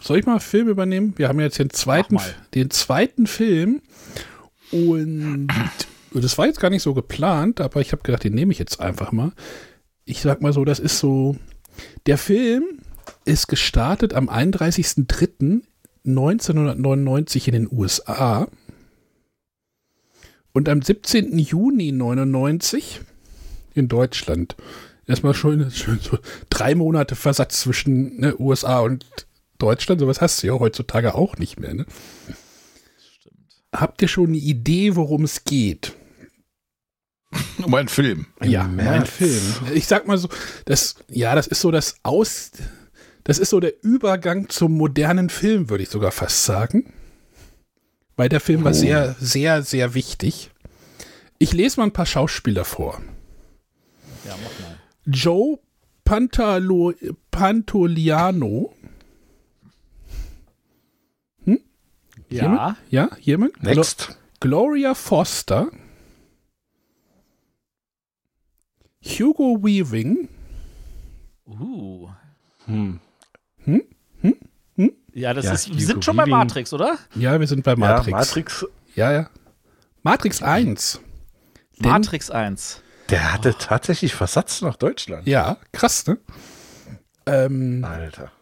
Soll ich mal Film übernehmen? Wir haben jetzt den zweiten, den zweiten Film und das war jetzt gar nicht so geplant, aber ich habe gedacht, den nehme ich jetzt einfach mal. Ich sag mal so, das ist so, der Film ist gestartet am 31.03.1999 in den USA Und am 17. Juni 99 in Deutschland. Erstmal schon, schon so drei Monate Versatz zwischen ne, USA und Deutschland. Sowas hast du ja heutzutage auch nicht mehr. Ne? Habt ihr schon eine Idee, worum es geht? Um einen Film. Ja, um ein Film. Ich sag mal so, das, ja, das ist so das Aus, das ist so der Übergang zum modernen Film, würde ich sogar fast sagen. Weil der Film war sehr, sehr, sehr wichtig. Ich lese mal ein paar Schauspieler vor. Ja, mach mal. Joe Pantalo, Pantoliano. Hm? Ja. Jemand? Ja, jemand? Next. Gloria Foster. Hugo Weaving. Uh. Hm. Ja, das Ja, ist, wir sind schon bei. Matrix, oder? Ja, wir sind bei Ja, Matrix. Matrix, Ja, ja. Matrix 1. Denn- Matrix 1. der hatte tatsächlich Versatz nach Deutschland. Ja, krass, ne? Ähm, Alter.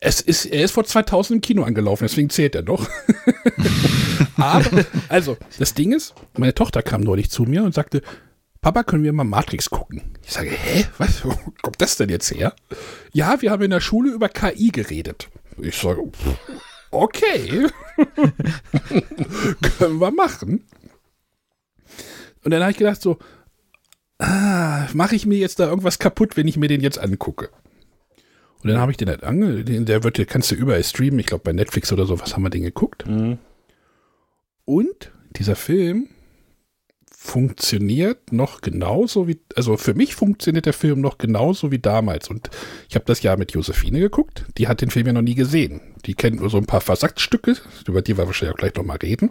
es ist, er ist vor 2000 im Kino angelaufen, deswegen zählt er noch. Aber, also, das Ding ist, meine Tochter kam neulich zu mir und sagte, Papa, können wir mal Matrix gucken? Ich sage, hä, was, wo kommt das denn jetzt her? Ja, wir haben in der Schule über KI geredet. Ich sage, okay, können wir machen. Und dann habe ich gedacht so, ah, mache ich mir jetzt da irgendwas kaputt, wenn ich mir den jetzt angucke? Und dann habe ich den halt ange, den, der wird, kannst du überall streamen, ich glaube bei Netflix oder so, was haben wir den geguckt? Mhm. Und dieser Film funktioniert noch genauso wie, also für mich funktioniert der Film noch genauso wie damals. Und ich habe das ja mit Josephine geguckt. Die hat den Film ja noch nie gesehen. Die kennt nur so ein paar Versatzstücke, über die wir wahrscheinlich auch gleich noch mal reden.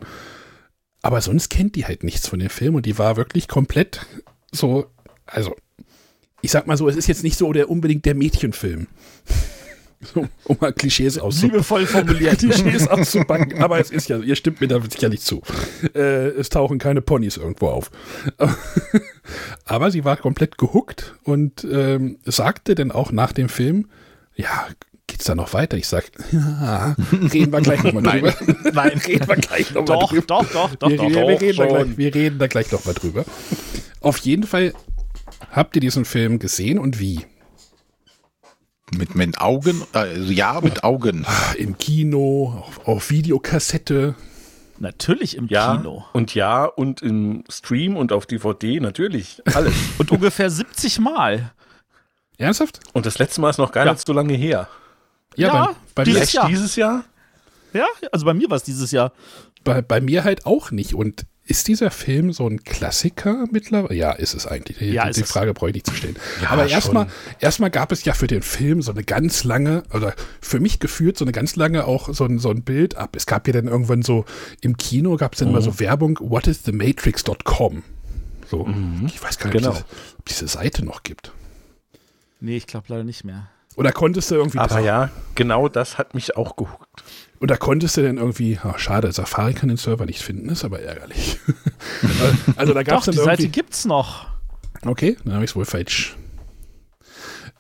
Aber sonst kennt die halt nichts von dem Film und die war wirklich komplett so, also ich sag mal so, es ist jetzt nicht so der unbedingt der Mädchenfilm. So, um mal Klischees auszupacken. Liebevoll formuliert. Klischees auszupacken, aber es ist ja, ihr stimmt mir da sicherlich zu. Äh, es tauchen keine Ponys irgendwo auf. aber sie war komplett gehuckt und ähm, sagte dann auch nach dem Film, ja, geht's da noch weiter? Ich sag, ja, reden wir gleich nochmal drüber. Nein, reden wir gleich nochmal doch, drüber. doch, doch, doch, wir, doch, wir, doch. wir, reden da schon. gleich, wir reden da gleich nochmal drüber. Auf jeden Fall habt ihr diesen Film gesehen und wie? Mit, mit Augen, also ja, mit Augen. Ah, Im Kino, auf, auf Videokassette. Natürlich im Ja, Kino. und ja, und im Stream und auf DVD, natürlich. Alles. Und ungefähr 70 Mal. Ernsthaft? und das letzte Mal ist noch gar Ja. nicht so lange her. Ja, bei, bei, dieses mir, Echt Jahr. dieses Jahr? Ja, also bei mir war es dieses Jahr. bei, bei mir halt auch nicht. Und ist dieser Film so ein Klassiker mittlerweile? Ja, ist es eigentlich. Die, Ja, die, die. Frage brauche ich nicht zu stellen. Ja, Aber erstmal erstmal gab es ja für den Film so eine ganz lange, oder für mich gefühlt so eine ganz lange auch so ein, so ein Bild ab. Es gab ja dann irgendwann so, im Kino gab es dann Mhm. mal so Werbung, whatisthematrix.com. So, Mhm. ich weiß gar nicht, Genau. ob, es- ob diese Seite noch gibt. Nee, ich glaube leider nicht mehr. Oder konntest du irgendwie Aber ja, genau das hat mich auch gehuckt. Oder konntest du denn irgendwie, ah, schade, Safari kann den Server nicht finden, ist aber ärgerlich. also da gab es Doch, die. Seite gibt's noch. Okay, dann habe ich es wohl falsch.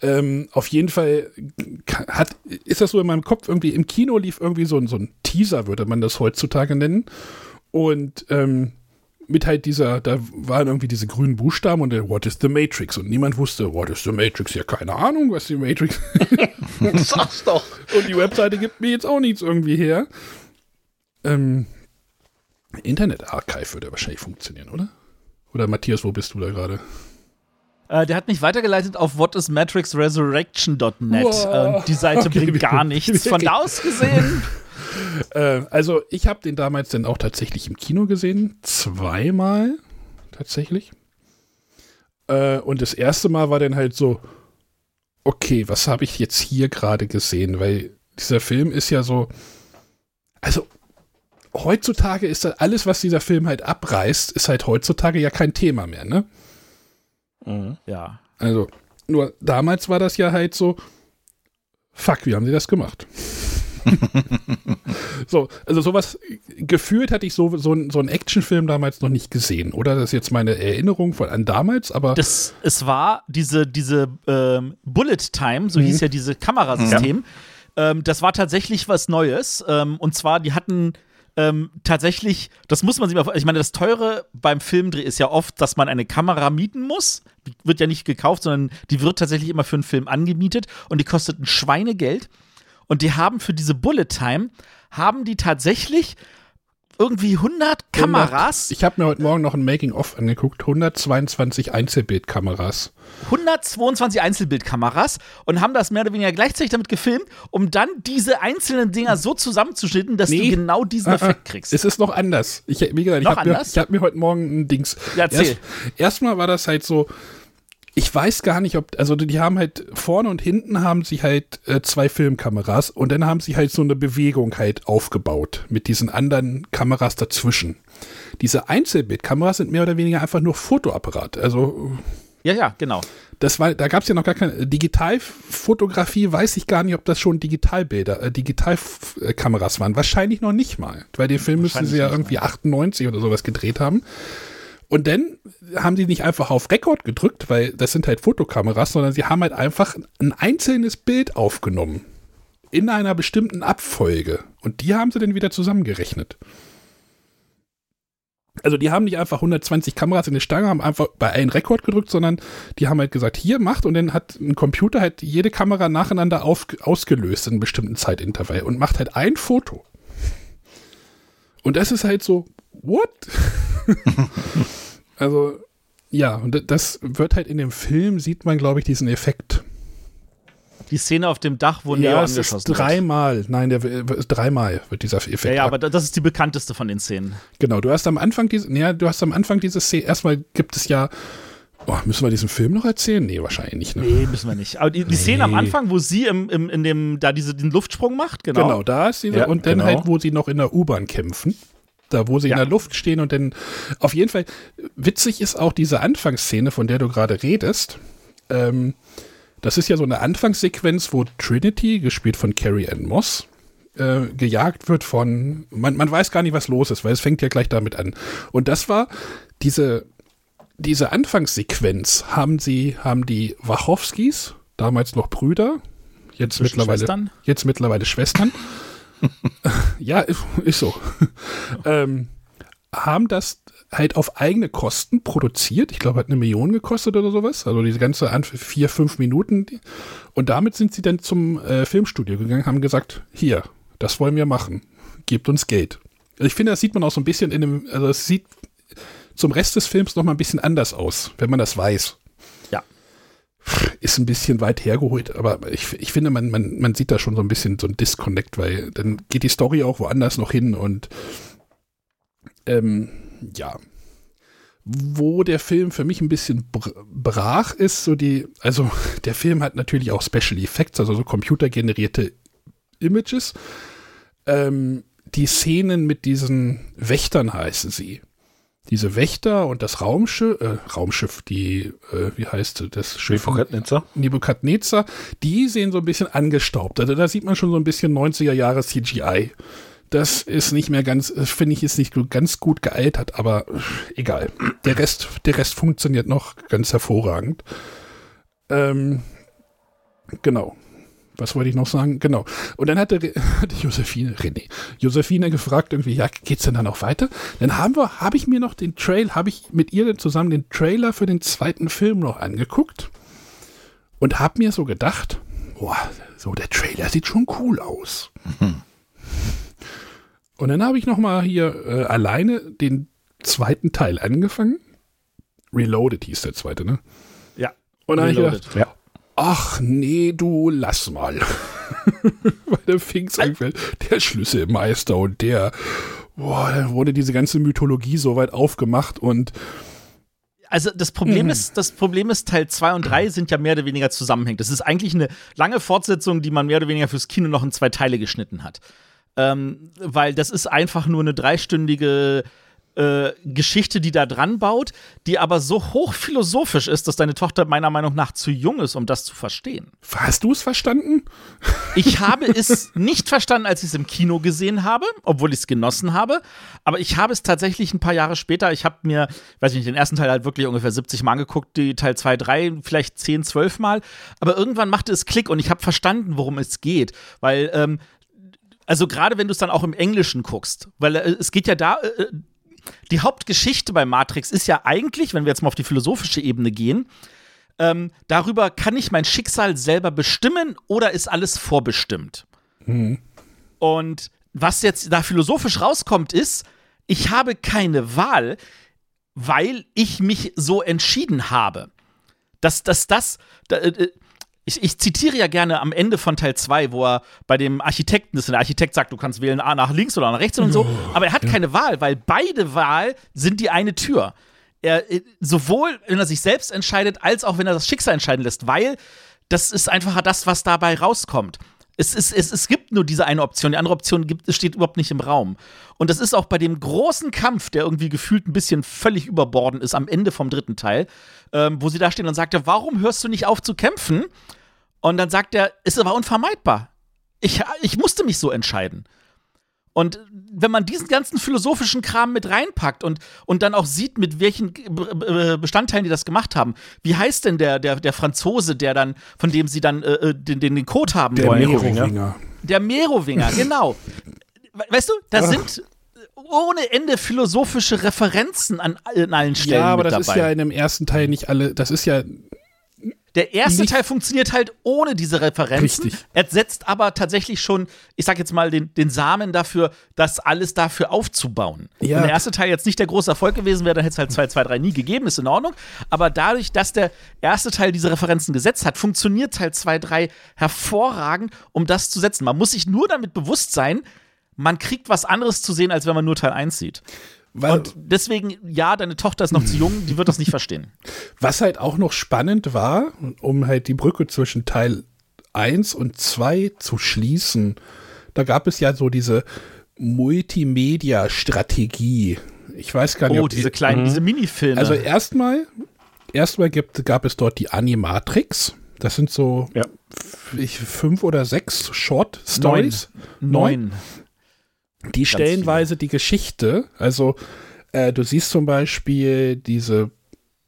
Ähm, auf jeden Fall hat, ist das so in meinem Kopf irgendwie, im Kino lief irgendwie so ein, so ein Teaser, würde man das heutzutage nennen. Und ähm, mit halt dieser, da waren irgendwie diese grünen Buchstaben und der What is the Matrix? Und niemand wusste, What is the Matrix? Ja, keine Ahnung, was die Matrix Sag's doch. Und die Webseite gibt mir jetzt auch nichts irgendwie her. Ähm, Internet Archive würde wahrscheinlich funktionieren, oder? Oder Matthias, wo bist du da gerade? Äh, der hat mich weitergeleitet auf whatismatrixresurrection.net. Wow. Und die Seite Okay, bringt gar nichts. Von da aus gesehen. Äh, also ich habe den damals dann auch tatsächlich im Kino gesehen. Zweimal tatsächlich. Äh, und das erste Mal war dann halt so, okay, was habe ich jetzt hier gerade gesehen? Weil dieser Film ist ja so, also heutzutage ist das alles, was dieser Film halt abreißt, ist halt heutzutage ja kein Thema mehr, ne? Mhm. Ja. Also, nur damals war das ja halt so, fuck, wie haben sie das gemacht? so, also sowas, gefühlt hatte ich so, so, so einen Actionfilm damals noch nicht gesehen, oder? Das ist jetzt meine Erinnerung von an damals, aber Das, es war diese, diese ähm, Bullet Time, so hieß ja diese Kamerasystem. Ähm, das war tatsächlich was Neues. Ähm, und zwar, die hatten ähm, tatsächlich, das muss man sich mal, ich meine, das Teure beim Filmdreh ist ja oft, dass man eine Kamera mieten muss. Die wird ja nicht gekauft, sondern die wird tatsächlich immer für einen Film angemietet und die kostet ein Schweinegeld. Und die haben für diese Bullet Time, haben die tatsächlich irgendwie 100 Kameras. Ich habe mir heute Morgen noch ein Making-of angeguckt. 122 Einzelbildkameras. 122 Einzelbildkameras und haben das mehr oder weniger gleichzeitig damit gefilmt, um dann diese einzelnen Dinger so zusammenzuschnitten, dass Nee. du genau diesen Ah, Effekt ah. kriegst. Es ist noch anders. Ich, wie gesagt, ich habe mir, ich hab mir heute Morgen ein Dings. Ja, erzähl. Erst, erstmal war das halt so. Ich weiß gar nicht, ob, also die haben halt vorne und hinten haben sie halt äh, zwei Filmkameras und dann haben sie halt so eine Bewegung halt aufgebaut mit diesen anderen Kameras dazwischen. Diese Einzelbildkameras sind mehr oder weniger einfach nur Fotoapparat. Also ja, ja, genau. das war, da gab es ja noch gar keine Digitalfotografie, weiß ich gar nicht, ob das schon Digitalbilder, äh, Digitalkameras waren. Wahrscheinlich noch nicht mal, weil den Film müssen sie ja irgendwie 98 oder sowas gedreht haben. Und dann haben sie nicht einfach auf Rekord gedrückt, weil das sind halt Fotokameras, sondern sie haben halt einfach ein einzelnes Bild aufgenommen. In einer bestimmten Abfolge. Und die haben sie dann wieder zusammengerechnet. Also die haben nicht einfach 120 Kameras in der Stange, haben einfach bei einem Rekord gedrückt, sondern die haben halt gesagt, hier macht und dann hat ein Computer halt jede Kamera nacheinander auf, ausgelöst in einem bestimmten Zeitintervall und macht halt ein Foto. Und das ist halt so, what? also, ja, und das wird halt in dem Film, sieht man, glaube ich, diesen Effekt. Die Szene auf dem Dach, wo Neo ja, ist angeschossen wird. dreimal, nein, der dreimal wird dieser Effekt. Ja, ja, ab- aber das ist die bekannteste von den Szenen. Genau, du hast am Anfang diese, ja, du hast am Anfang diese Szene, erstmal gibt es ja, oh, müssen wir diesen Film noch erzählen? Nee, wahrscheinlich nicht. Ne? Nee, müssen wir nicht. Aber die, die Szene am Anfang, wo sie im, im, in dem, da diese, den Luftsprung macht, genau. Genau, da ist diese, Ja, und dann genau. halt, wo sie noch in der U-Bahn kämpfen. Da, wo sie Ja. in der Luft stehen und dann, auf jeden Fall, witzig ist auch diese Anfangsszene, von der du gerade redest. Ähm, das ist ja so eine Anfangssequenz, wo Trinity, gespielt von Carrie Ann Moss, äh, gejagt wird von, man, man weiß gar nicht, was los ist, weil es fängt ja gleich damit an. Und das war diese, diese Anfangssequenz haben sie, haben die Wachowskis, damals noch Brüder, jetzt mittlerweile, Schwestern? jetzt mittlerweile Schwestern. ja, ist, so. ähm, haben das halt auf eigene Kosten produziert. Ich glaube, hat eine Million gekostet oder sowas. Also diese ganze An vier, fünf Minuten. Und damit sind sie dann zum äh, Filmstudio gegangen, haben gesagt, hier, das wollen wir machen. Gebt uns Geld. Also ich finde, das sieht man auch so ein bisschen in dem, also es sieht zum Rest des Films noch mal ein bisschen anders aus, wenn man das weiß. Ist ein bisschen weit hergeholt, aber ich, ich finde, man, man, man sieht da schon so ein bisschen so ein Disconnect, weil dann geht die Story auch woanders noch hin und ähm, ja. Wo der Film für mich ein bisschen br brach ist, so die, also der Film hat natürlich auch Special Effects, also so computergenerierte Images. Ähm, die Szenen mit diesen Wächtern heißen sie. Diese Wächter und das Raumschiff, äh, Raumschiff, die, äh, wie heißt das Schiff? Nebukadnezar. Nebukadnezar, die sehen so ein bisschen angestaubt. Also da sieht man schon so ein bisschen 90er Jahre CGI. Das ist nicht mehr ganz, äh, finde ich, ist nicht ganz gut gealtert, aber äh, egal. Der Rest, der Rest funktioniert noch ganz hervorragend. Ähm, genau. Was wollte ich noch sagen? Genau. Und dann hatte, hatte Josephine, René, Josephine gefragt irgendwie, ja, geht's denn dann noch weiter? Dann haben wir, habe ich mir noch den Trail, habe ich mit ihr zusammen den Trailer für den zweiten Film noch angeguckt und habe mir so gedacht, boah, so der Trailer sieht schon cool aus. Und dann habe ich noch mal hier äh, alleine den zweiten Teil angefangen. Reloaded hieß der zweite, ne? Ja. Und dann habe ich gedacht, Ja. Ach nee, du lass mal. Weil da fing es irgendwie, der Schlüsselmeister und der, boah, dann wurde diese ganze Mythologie so weit aufgemacht und Also das Problem Mhm. ist, das Problem ist, Teil 2 und 3 sind ja mehr oder weniger zusammenhängend. Das ist eigentlich eine lange Fortsetzung, die man mehr oder weniger fürs Kino noch in zwei Teile geschnitten hat. Ähm, weil das ist einfach nur eine dreistündige äh, Geschichte, die da dran baut, die aber so hochphilosophisch ist, dass deine Tochter meiner Meinung nach zu jung ist, um das zu verstehen. hast du es verstanden? Ich habe es nicht verstanden, als ich es im Kino gesehen habe, obwohl ich es genossen habe. Aber ich habe es tatsächlich ein paar Jahre später, ich habe mir, weiß ich nicht, den ersten Teil halt wirklich ungefähr 70 Mal angeguckt, die Teil 2, 3 vielleicht 10, 12 Mal. Aber irgendwann machte es Klick und ich habe verstanden, worum es geht. Weil ähm, Also gerade wenn du es dann auch im Englischen guckst, weil äh, es geht ja da, äh, die Hauptgeschichte bei Matrix ist ja eigentlich, wenn wir jetzt mal auf die philosophische Ebene gehen, ähm, darüber kann ich mein Schicksal selber bestimmen oder ist alles vorbestimmt. Und was jetzt da philosophisch rauskommt, ist, ich habe keine Wahl, weil ich mich so entschieden habe. Dass das, das, da, äh, ich, ich, zitiere ja gerne am Ende von Teil 2, wo er bei dem Architekten ist und der Architekt sagt, du kannst wählen A nach links oder nach rechts und so, aber er hat keine Wahl, weil beide Wahl sind die eine Tür. Er, äh, sowohl wenn er sich selbst entscheidet, als auch wenn er das Schicksal entscheiden lässt, weil das ist einfach das, was dabei rauskommt. Es, ist, es, es gibt nur diese eine Option. Die andere Option gibt, steht überhaupt nicht im Raum. Und das ist auch bei dem großen Kampf, der irgendwie gefühlt ein bisschen völlig überbordend ist am Ende vom dritten Teil, ähm, wo sie da stehen und sagt warum hörst du nicht auf zu kämpfen? Und dann sagt er, es war unvermeidbar. Ich, ich musste mich so entscheiden. Und wenn man diesen ganzen philosophischen Kram mit reinpackt und, und dann auch sieht, mit welchen Bestandteilen die das gemacht haben, wie heißt denn der, der, der Franzose, der dann, von dem sie dann äh, den, den, den Code haben Der wollen? Merowinger. Der Merowinger, genau. Weißt du, da sind ohne Ende philosophische Referenzen an, an allen Stellen Ja, aber das dabei. ist ja in dem ersten Teil nicht alle, das ist ja Der erste Teil funktioniert halt ohne diese Referenzen. Richtig. Er setzt aber tatsächlich schon, ich sag jetzt mal, den, den Samen dafür, das alles dafür aufzubauen. Ja. Wenn der erste Teil jetzt nicht der große Erfolg gewesen wäre, dann hätte es halt 2, 2, 3 nie gegeben, ist in Ordnung. Aber dadurch, dass der erste Teil diese Referenzen gesetzt hat, funktioniert Teil 2, 3 hervorragend, um das zu setzen. Man muss sich nur damit bewusst sein, man kriegt was anderes zu sehen, als wenn man nur Teil 1 sieht. Weil, Und deswegen, ja, deine Tochter ist noch zu jung, die wird das nicht verstehen. was halt auch noch spannend war, um halt die Brücke zwischen Teil 1 und 2 zu schließen, da gab es ja so diese Multimedia-Strategie. Ich weiß gar nicht, Oh, ob die- diese kleinen, diese Minifilme. Also erstmal, erstmal gibt, gab es dort die Animatrix. Das sind so Ja. ich, fünf oder sechs Short Stories. Neun. Die stellenweise die Geschichte, also äh, du siehst zum Beispiel diese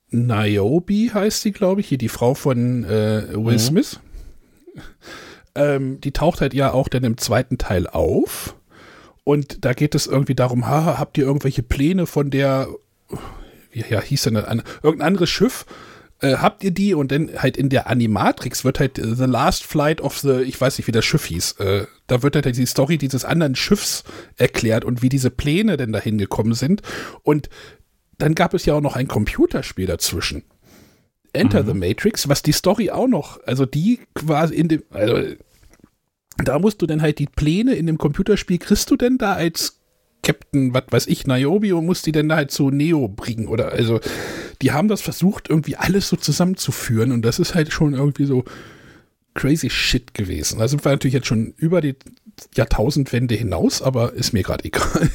Niobe heißt sie, glaube ich, hier die Frau von äh, Will Smith. Ähm, die taucht halt ja auch dann im zweiten Teil auf. Und da geht es irgendwie darum, ha, habt ihr irgendwelche Pläne von der, wie ja, hieß denn das, irgendein anderes Schiff? Äh, habt ihr die? Und dann halt in der Animatrix wird halt äh, The Last Flight of the, ich weiß nicht, wie das Schiff hieß, äh, da wird halt die Story dieses anderen Schiffs erklärt und wie diese Pläne denn dahin gekommen sind. Und dann gab es ja auch noch ein Computerspiel dazwischen. Enter the Matrix, was die Story auch noch, also die quasi in dem, also da musst du dann halt die Pläne in dem Computerspiel, kriegst du denn da als Captain, was weiß ich, Niobe und musst die denn da halt zu Neo bringen oder also die haben das versucht irgendwie alles so zusammenzuführen und das ist halt schon irgendwie so crazy shit gewesen. Da sind wir natürlich jetzt schon über die Jahrtausendwende hinaus, aber ist mir gerade egal.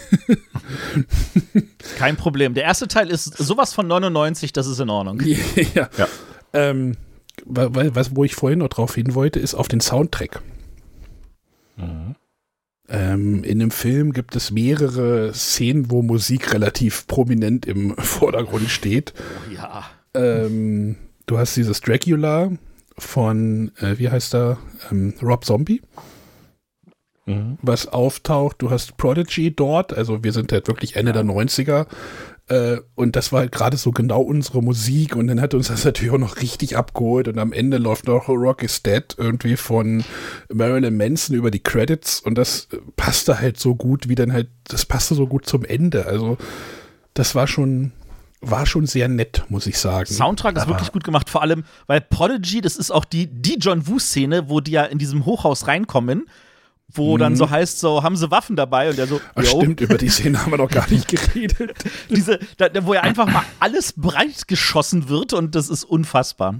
Kein Problem. Der erste Teil ist sowas von 99, das ist in Ordnung. ja. Ja. Ähm, weil, was, wo ich vorhin noch drauf hin wollte, ist auf den Soundtrack. Ähm, in dem Film gibt es mehrere Szenen, wo Musik relativ prominent im Vordergrund steht. Ja. Ähm, du hast dieses Dracula von, äh, wie heißt er, ähm, Rob Zombie, Mhm. was auftaucht. Du hast Prodigy dort, also wir sind halt wirklich Ende der 90er. Äh, und das war halt gerade so genau unsere Musik und dann hat uns das natürlich auch noch richtig abgeholt und am Ende läuft noch Rock is Dead irgendwie von Marilyn Manson über die Credits und das äh, passte halt so gut, wie dann halt, das passte so gut zum Ende. Also das war schon, war schon sehr nett, muss ich sagen. Soundtrack ist wirklich gut gemacht, vor allem, weil Prodigy, das ist auch die, die John Woo-Szene, wo die ja in diesem Hochhaus reinkommen, wo dann so heißt, so haben sie Waffen dabei und der so, Ach, stimmt, über die Szene haben wir noch gar nicht geredet. Diese, da- wo ja einfach mal alles breit geschossen wird und das ist unfassbar.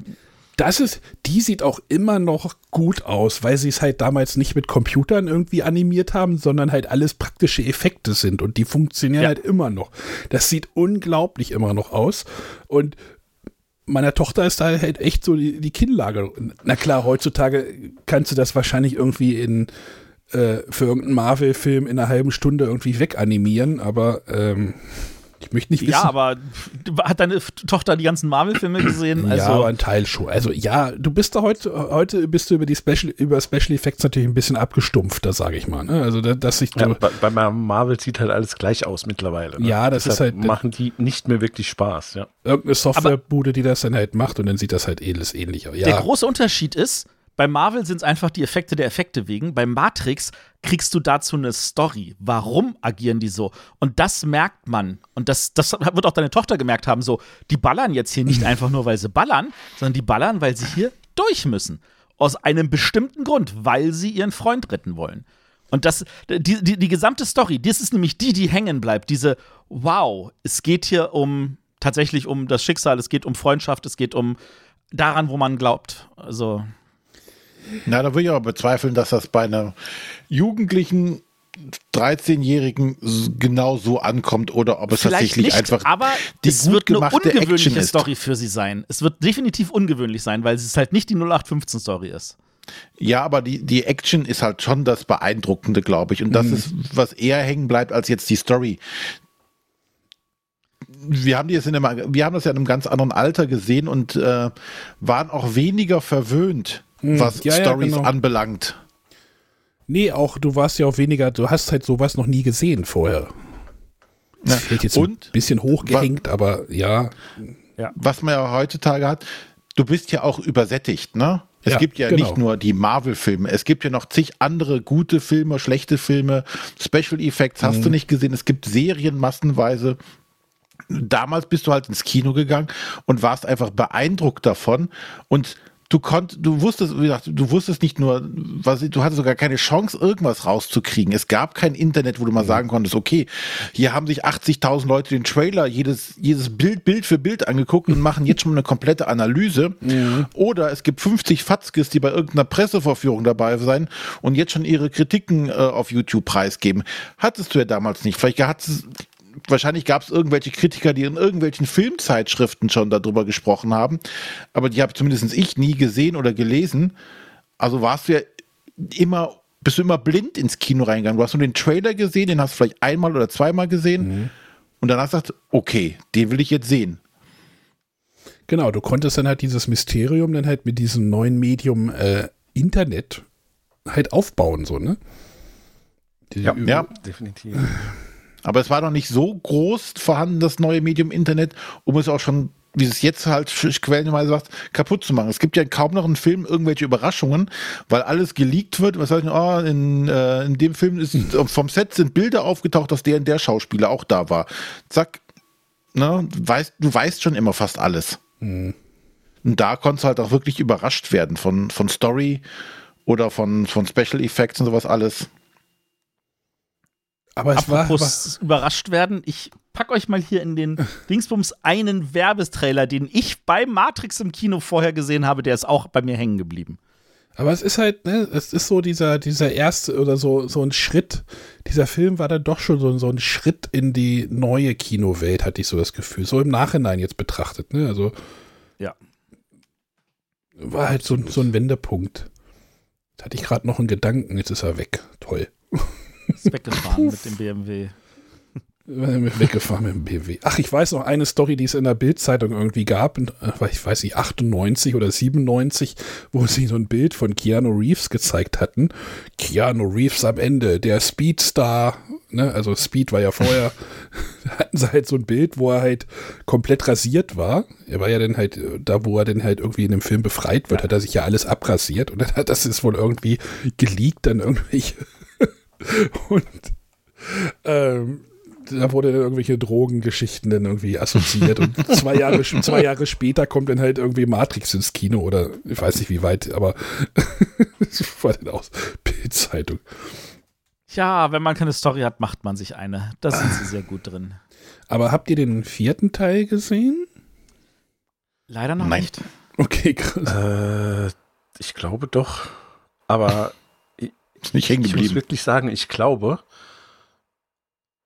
Das ist, die sieht auch immer noch gut aus, weil sie es halt damals nicht mit Computern irgendwie animiert haben, sondern halt alles praktische Effekte sind und die funktionieren Ja. halt immer noch. Das sieht unglaublich immer noch aus und meiner Tochter ist da halt echt so die, die Kinnlage. Na klar, heutzutage kannst du das wahrscheinlich irgendwie in äh, für irgendeinen Marvel-Film in einer halben Stunde irgendwie weganimieren, aber ähm, Ich möchte nicht wissen. Ja, aber hat deine Tochter die ganzen Marvel-Filme gesehen? Also, ja, aber ein Teil schon. Also ja, du bist da heute, heute bist du über die Special, über Special Effects natürlich ein bisschen abgestumpft, da sage ich mal. Ne? Also da, dass ich ja, bei, bei Marvel sieht halt alles gleich aus mittlerweile. Ne? Ja, das Deshalb ist halt. Machen die nicht mehr wirklich Spaß, ja. Irgendeine Softwarebude, die das dann halt macht und dann sieht das halt ähnlich aus. Ja. Der große Unterschied ist, bei Marvel sind es einfach die Effekte der Effekte wegen. Bei Matrix kriegst du dazu eine Story. Warum agieren die so? Und das merkt man. Und das, das wird auch deine Tochter gemerkt haben. So, die ballern jetzt hier nicht einfach nur, weil sie ballern, sondern die ballern, weil sie hier durch müssen. Aus einem bestimmten Grund, weil sie ihren Freund retten wollen. Und das, die, die, die gesamte Story, das ist nämlich die, die hängen bleibt. Diese, wow, es geht hier um tatsächlich um das Schicksal, es geht um Freundschaft, es geht um daran, wo man glaubt. Also. Na, da würde ich aber bezweifeln, dass das bei einer Jugendlichen 13-Jährigen genau so ankommt oder ob es Vielleicht tatsächlich nicht, einfach aber die es wird eine ungewöhnliche Action ist. Story für sie sein. Es wird definitiv ungewöhnlich sein, weil es halt nicht die 0815 Story ist. Ja, aber die, die Action ist halt schon das Beeindruckende, glaube ich. Und das ist, was eher hängen bleibt als jetzt die Story. Wir haben, die jetzt in einem, wir haben das ja in einem ganz anderen Alter gesehen und äh, waren auch weniger verwöhnt, was Ja, ja, Stories genau. anbelangt. Nee, auch du warst ja auch weniger, du hast halt sowas noch nie gesehen vorher. Das fällt jetzt und ein bisschen hochgehängt, aber ja. was man ja heutzutage hat, du bist ja auch übersättigt, ne? Es Ja, gibt ja genau. nicht nur die Marvel-Filme, es gibt ja noch zig andere gute Filme, schlechte Filme, Special Effects hast Mhm. du nicht gesehen, es gibt Serien massenweise. Damals bist du halt ins Kino gegangen und warst einfach beeindruckt davon und du konntest, du wusstest, wie gesagt, du wusstest nicht nur, was, du hattest sogar keine Chance, irgendwas rauszukriegen. Es gab kein Internet, wo du mal sagen konntest, okay, hier haben sich 80.000 Leute den Trailer, jedes, jedes Bild, Bild für Bild angeguckt und machen jetzt schon eine komplette Analyse. Oder es gibt 50 Fatzkes, die bei irgendeiner Pressevorführung dabei sein und jetzt schon ihre Kritiken äh, auf YouTube preisgeben. Hattest du ja damals nicht. Vielleicht hat es wahrscheinlich gab es irgendwelche Kritiker, die in irgendwelchen Filmzeitschriften schon darüber gesprochen haben, aber die habe zumindest ich nie gesehen oder gelesen. Also warst du ja immer, bist du immer blind ins Kino reingegangen. Du hast nur den Trailer gesehen, den hast du vielleicht einmal oder zweimal gesehen und dann hast du gesagt, okay, den will ich jetzt sehen. Genau, du konntest dann halt dieses Mysterium dann halt mit diesem neuen Medium äh, Internet halt aufbauen, so, ne? Die- Ja, Ja, definitiv. Aber es war noch nicht so groß vorhanden, das neue Medium Internet, um es auch schon, wie es jetzt halt quellenweise sagt, kaputt zu machen. Es gibt ja kaum noch einen Film irgendwelche Überraschungen, weil alles geleakt wird. Was heißt, oh, in, äh, in dem Film ist vom Set sind Bilder aufgetaucht, dass der und der Schauspieler auch da war. Zack, ne, weißt, du weißt schon immer fast alles. Und da konntest du halt auch wirklich überrascht werden von, von Story oder von, von Special Effects und sowas alles. Aber es war, war Apropos überrascht werden, ich pack euch mal hier in den Dingsbums einen Werbestrailer, den ich bei Matrix im Kino vorher gesehen habe, der ist auch bei mir hängen geblieben. Aber es ist halt, ne, es ist so dieser, dieser erste oder so, so ein Schritt. Dieser Film war dann doch schon so, so ein Schritt in die neue Kinowelt, hatte ich so das Gefühl. So im Nachhinein jetzt betrachtet, ne? Also Ja. war halt so, so ein Wendepunkt. Jetzt hatte ich gerade noch einen Gedanken, jetzt ist er weg. Toll. Ist weggefahren mit dem BMW. Weggefahren mit dem BMW. Ach, ich weiß noch eine Story, die es in der Bildzeitung irgendwie gab, äh, ich weiß nicht, 98 oder 97, wo sie so ein Bild von Keanu Reeves gezeigt hatten. Keanu Reeves am Ende, der Speedstar, ne, also Speed war ja vorher, da hatten sie halt so ein Bild, wo er halt komplett rasiert war. Er war ja dann halt, äh, da wo er dann halt irgendwie in dem Film befreit wird, hat er sich ja alles abrasiert und dann hat das ist wohl irgendwie geleakt dann irgendwelche und ähm, da wurde dann irgendwelche Drogengeschichten dann irgendwie assoziiert und zwei Jahre, zwei Jahre später kommt dann halt irgendwie Matrix ins Kino oder ich weiß nicht wie weit, aber das war dann aus Bildzeitung. Ja, wenn man keine Story hat, macht man sich eine. Da sind sie sehr gut drin. Aber habt ihr den vierten Teil gesehen? Leider noch Nein. nicht. Okay, krass. Äh, ich glaube doch. Aber Ist nicht hängen ich muss geblieben. wirklich sagen, ich glaube.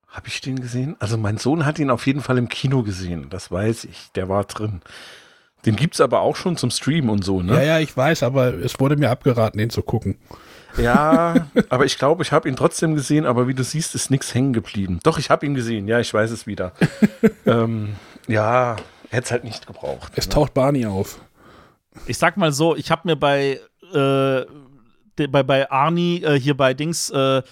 Habe ich den gesehen? Also mein Sohn hat ihn auf jeden Fall im Kino gesehen. Das weiß ich. Der war drin. Den gibt's aber auch schon zum Stream und so, ne? Ja, ja, ich weiß, aber es wurde mir abgeraten, den zu gucken. Ja, aber ich glaube, ich habe ihn trotzdem gesehen, aber wie du siehst, ist nichts hängen geblieben. Doch, ich habe ihn gesehen, ja, ich weiß es wieder. ähm, ja, hätte es halt nicht gebraucht. Es taucht Barney auf. Ich sag mal so, ich habe mir bei, äh, bei, bei Arnie äh, hier bei Dings äh,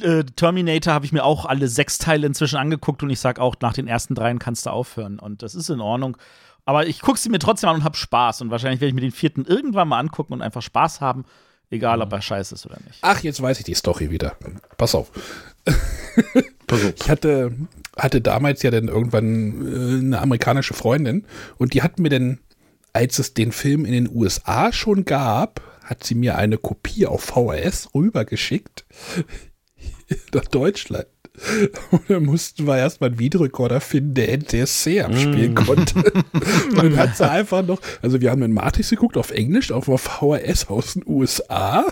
äh, Terminator habe ich mir auch alle sechs Teile inzwischen angeguckt und ich sag auch, nach den ersten dreien kannst du aufhören. Und das ist in Ordnung. Aber ich gucke sie mir trotzdem an und habe Spaß. Und wahrscheinlich werde ich mir den vierten irgendwann mal angucken und einfach Spaß haben, egal ob er scheiße ist oder nicht. Ach, jetzt weiß ich die Story wieder. Pass auf. Pass auf. Ich hatte, hatte damals ja dann irgendwann äh, eine amerikanische Freundin und die hat mir dann, als es den Film in den USA schon gab, hat sie mir eine Kopie auf VHS rübergeschickt nach Deutschland. Und dann mussten wir erstmal einen Videorekorder finden, der NTSC abspielen konnte. Und dann hat sie einfach noch, also wir haben einen Matrix geguckt auf Englisch, auf VHS aus den USA.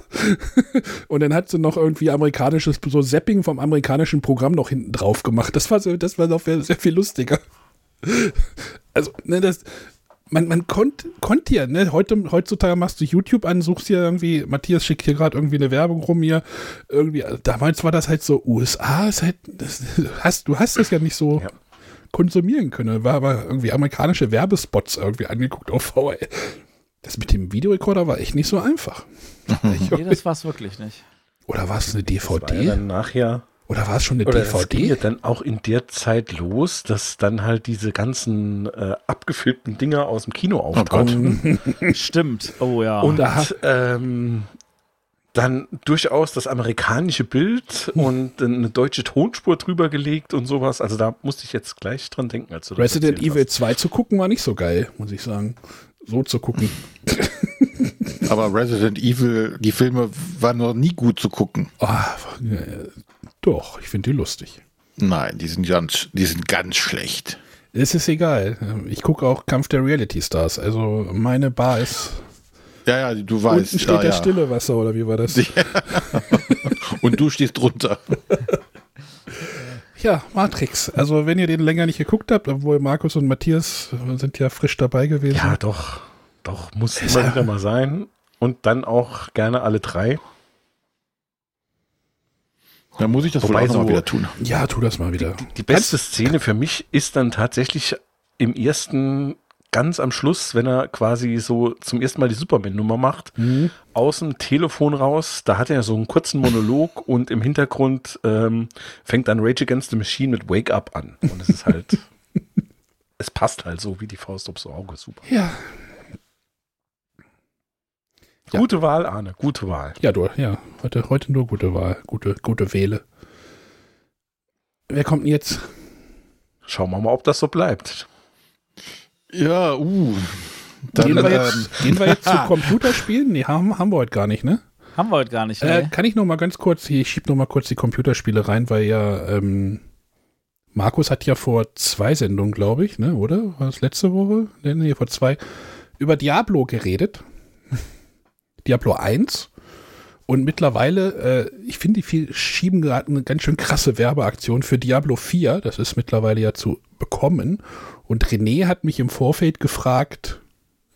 Und dann hat sie noch irgendwie amerikanisches, so Zapping vom amerikanischen Programm noch hinten drauf gemacht. Das war, so, das war noch sehr viel lustiger. Also, ne, das, man, man konnte konnt ja, ne, heute, heutzutage machst du YouTube an, suchst dir irgendwie, Matthias schickt hier gerade irgendwie eine Werbung rum hier, irgendwie, also damals war das halt so, USA ist halt, das, hast, du hast das ja nicht so Ja. konsumieren können, war aber irgendwie amerikanische Werbespots irgendwie angeguckt auf VHS. Das mit dem Videorekorder war echt nicht so einfach. Ich, Nee, das war's wirklich nicht. oder war es eine Das war ja DVD? dann nachher. Oder war es schon eine Oder es ging DVD? ja dann auch in der Zeit los, dass dann halt diese ganzen äh, abgefilmten Dinger aus dem Kino auftauchten. Stimmt. Oh ja. und da- ähm, dann durchaus das amerikanische Bild und eine deutsche Tonspur drüber gelegt und sowas. Also da musste ich jetzt gleich dran denken, als du das Resident Evil 2 zu gucken war nicht so geil, muss ich sagen. So zu gucken. Aber Resident Evil, die Filme waren noch nie gut zu gucken. Ah, äh, doch, ich finde die lustig. Nein, die sind ganz, die sind ganz schlecht. Es ist egal. Ich gucke auch Kampf der Reality Stars. Also meine Bar ist. Ja, ja, du weißt. unten steht ja, der ja. stille Wasser, oder wie war das? Und du stehst drunter. Ja, Matrix. Also wenn ihr den länger nicht geguckt habt, obwohl Markus und Matthias sind ja frisch dabei gewesen. Ja, doch. Doch, muss immer wieder mal sein. Und dann auch gerne alle drei. Dann muss ich das Wobei wohl auch mal wieder tun. Ja, tu das mal wieder. Die beste Szene für mich ist dann tatsächlich im ersten, ganz am Schluss, wenn er quasi so zum ersten Mal die Superman-Nummer macht, Mhm. aus dem Telefon raus. Da hat er so einen kurzen Monolog und im Hintergrund ähm, fängt dann Rage Against the Machine mit Wake Up an. Und es ist halt, es passt halt so wie die Faust aufs Auge. Super. Ja. Ja. Gute Wahl, Arne, gute Wahl. Ja, du, ja. Heute, heute nur gute Wahl. Gute, gute Wähle. Wer kommt denn jetzt? Schauen wir mal, ob das so bleibt. Ja, uh. Dann, gehen, wir ähm, jetzt, gehen wir jetzt zu Computerspielen? Nee, haben, haben wir heute gar nicht, ne? Haben wir heute gar nicht. Äh, Ne? kann ich noch mal ganz kurz, ich schieb noch mal kurz die Computerspiele rein, weil ja ähm, Markus hat ja vor zwei Sendungen, glaube ich, ne, oder? War das letzte Woche? Nee, nee, vor zwei, über Diablo geredet. Diablo 1. Und mittlerweile, äh, ich finde, die viel schieben gerade eine ganz schön krasse Werbeaktion für Diablo 4. Das ist mittlerweile ja zu bekommen. Und René hat mich im Vorfeld gefragt,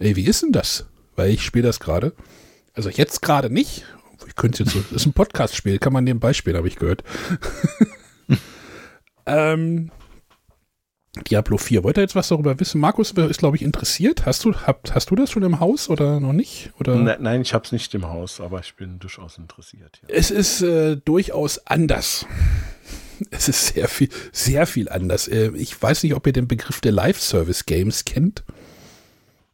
ey, wie ist denn das? Weil ich spiele das gerade. Also jetzt gerade nicht. Ich könnte jetzt das ist ein Podcast-Spiel, kann man nebenbei spielen, habe ich gehört. ähm, Diablo 4. Wollt ihr jetzt was darüber wissen? Markus ist, glaube ich, interessiert. Hast du, habt, hast du das schon im Haus oder noch nicht? Oder? Ne- Nein, ich habe es nicht im Haus, aber ich bin durchaus interessiert. Ja. Es ist äh, durchaus anders. Es ist sehr viel, sehr viel anders. Äh, ich weiß nicht, ob ihr den Begriff der Live-Service-Games kennt.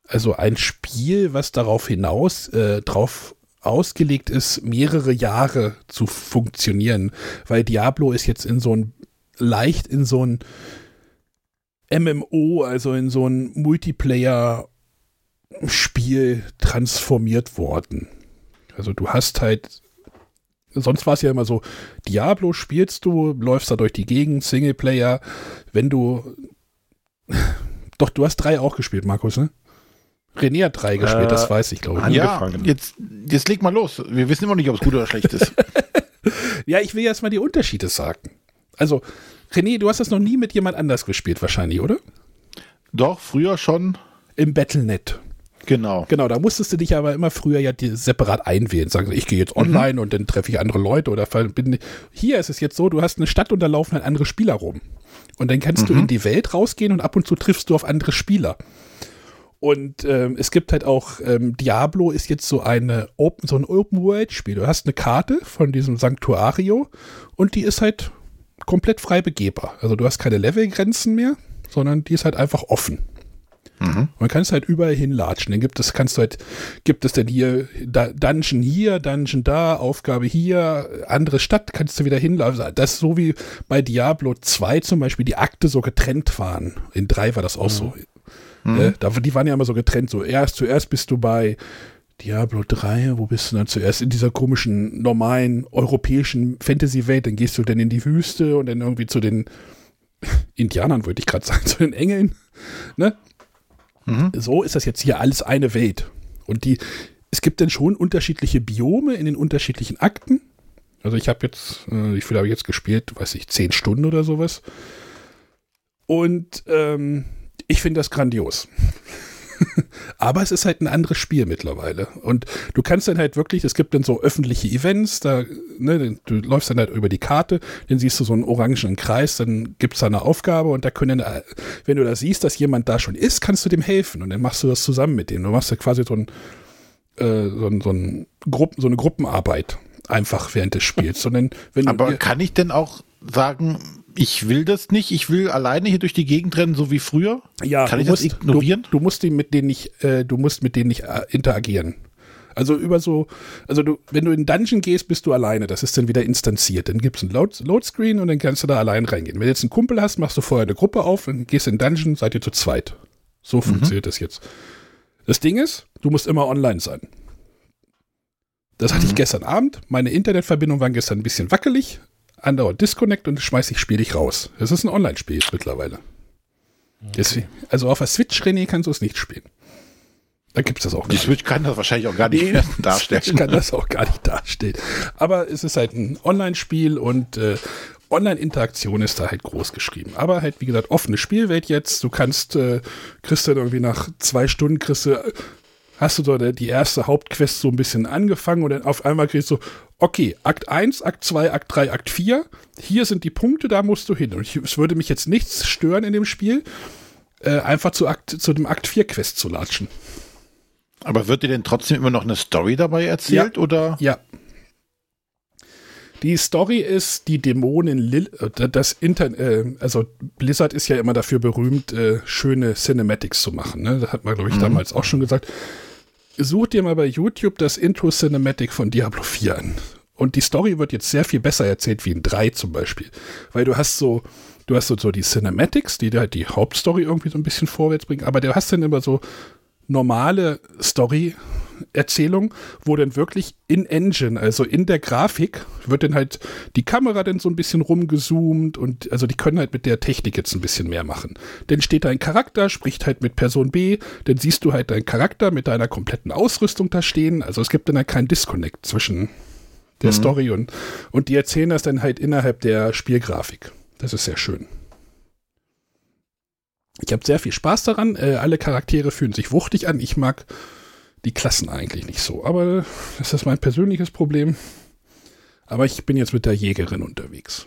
Also ein Spiel, was darauf hinaus, äh, drauf ausgelegt ist, mehrere Jahre zu funktionieren. Weil Diablo ist jetzt in so ein, leicht in so ein MMO, also in so ein Multiplayer-Spiel transformiert worden. Also du hast halt sonst war es ja immer so, Diablo spielst du, läufst da durch die Gegend, Singleplayer, wenn du doch, du hast drei auch gespielt, Markus, ne? René hat drei gespielt, Äh, das weiß ich, glaube ich. an- ja, angefangen. jetzt, jetzt leg mal los. Wir wissen immer nicht, ob es gut oder schlecht ist. Ja, ich will jetzt mal die Unterschiede sagen. Also, René, du hast das noch nie mit jemand anders gespielt, wahrscheinlich, oder? Doch, früher schon. Im Battlenet. Genau. Genau, da musstest du dich aber immer früher ja separat einwählen. Sagen, ich gehe jetzt online mhm. und dann treffe ich andere Leute oder bin. Hier ist es jetzt so, du hast eine Stadt und da laufen halt andere Spieler rum. Und dann kannst mhm. du in die Welt rausgehen und ab und zu triffst du auf andere Spieler. Und ähm, es gibt halt auch, ähm, Diablo ist jetzt so eine Open, so ein Open-World-Spiel. Du hast eine Karte von diesem Sanctuario und die ist halt komplett frei begehbar. Also du hast keine Levelgrenzen mehr, sondern die ist halt einfach offen. Mhm. Man kann es halt überall hinlatschen. Dann gibt es, kannst du halt, gibt es denn hier da, Dungeon hier, Dungeon da, Aufgabe hier, andere Stadt, kannst du wieder hinlaufen. Das ist so wie bei Diablo 2 zum Beispiel die Akte so getrennt waren. In 3 war das auch mhm. so. Mhm. Äh, da, die waren ja immer so getrennt. So erst, zuerst bist du bei Diablo 3, wo bist du dann zuerst in dieser komischen, normalen, europäischen Fantasy-Welt, dann gehst du dann in die Wüste und dann irgendwie zu den Indianern, würde ich gerade sagen, zu den Engeln. Ne? Mhm. So ist das jetzt hier alles eine Welt. Und die, es gibt dann schon unterschiedliche Biome in den unterschiedlichen Akten. Also ich habe jetzt, äh, wie viel habe ich jetzt gespielt? Weiß ich, zehn Stunden oder sowas. Und ähm, ich finde das grandios. Aber es ist halt ein anderes Spiel mittlerweile. Und du kannst dann halt wirklich, es gibt dann so öffentliche Events, da, ne, du läufst dann halt über die Karte, dann siehst du so einen orangen Kreis, dann gibt es da eine Aufgabe und da können, äh, wenn du da siehst, dass jemand da schon ist, kannst du dem helfen und dann machst du das zusammen mit dem. Du machst da quasi so, ein, äh, so, ein, so, ein Gruppen, so eine Gruppenarbeit einfach während des Spiels. Sondern wenn Aber kann ich denn auch sagen, ich will das nicht, ich will alleine hier durch die Gegend rennen, so wie früher. Ja, kann ich musst, das ignorieren? Du, du musst mit denen nicht, äh, du musst mit denen nicht äh, interagieren. Also über so, also du, wenn du in den Dungeon gehst, bist du alleine. Das ist dann wieder instanziert. Dann gibt es ein Load, Loadscreen und dann kannst du da allein reingehen. Wenn du jetzt einen Kumpel hast, machst du vorher eine Gruppe auf und gehst in den Dungeon, seid ihr zu zweit. So mhm. funktioniert das jetzt. Das Ding ist, du musst immer online sein. Das hatte mhm. ich gestern Abend. Meine Internetverbindung war gestern ein bisschen wackelig andauernd Disconnect und schmeiß ich Spiel dich raus. Das ist ein Online-Spiel mittlerweile. Deswegen, also auf der Switch, René, kannst du es nicht spielen. Da gibt es das auch Die Switch kann das wahrscheinlich auch gar nicht nee, darstellen. Switch kann das auch gar nicht darstellen. Aber es ist halt ein Online-Spiel und äh, Online-Interaktion ist da halt groß geschrieben. Aber halt, wie gesagt, offene Spielwelt jetzt. Du kannst, äh, kriegst dann irgendwie nach zwei Stunden, kriegst du, hast du so die erste Hauptquest so ein bisschen angefangen und dann auf einmal kriegst du, okay, Akt 1, Akt 2, Akt 3, Akt 4, hier sind die Punkte, da musst du hin. Und ich, es würde mich jetzt nichts stören in dem Spiel, äh, einfach zu, Akt, zu dem Akt 4 Quest zu latschen. Aber wird dir denn trotzdem immer noch eine Story dabei erzählt, ja. oder? Ja. Die Story ist, die Dämonin Lil, äh, das Inter, äh, also Blizzard ist ja immer dafür berühmt, äh, schöne Cinematics zu machen. Ne? Das hat man, glaube ich, mhm. damals auch schon gesagt such dir mal bei YouTube das Intro Cinematic von Diablo 4 an. Und die Story wird jetzt sehr viel besser erzählt wie in 3 zum Beispiel. Weil du hast so, du hast so, so die Cinematics, die halt die Hauptstory irgendwie so ein bisschen vorwärts bringen, aber du hast dann immer so normale Story-Erzählung, wo dann wirklich in Engine, also in der Grafik, wird dann halt die Kamera dann so ein bisschen rumgezoomt und also die können halt mit der Technik jetzt ein bisschen mehr machen. Dann steht da ein Charakter, spricht halt mit Person B, dann siehst du halt deinen Charakter mit deiner kompletten Ausrüstung da stehen. Also es gibt dann halt keinen Disconnect zwischen der mhm. Story und, und die erzählen das dann halt innerhalb der Spielgrafik. Das ist sehr schön. Ich habe sehr viel Spaß daran. Äh, alle Charaktere fühlen sich wuchtig an. Ich mag die Klassen eigentlich nicht so. Aber das ist mein persönliches Problem. Aber ich bin jetzt mit der Jägerin unterwegs.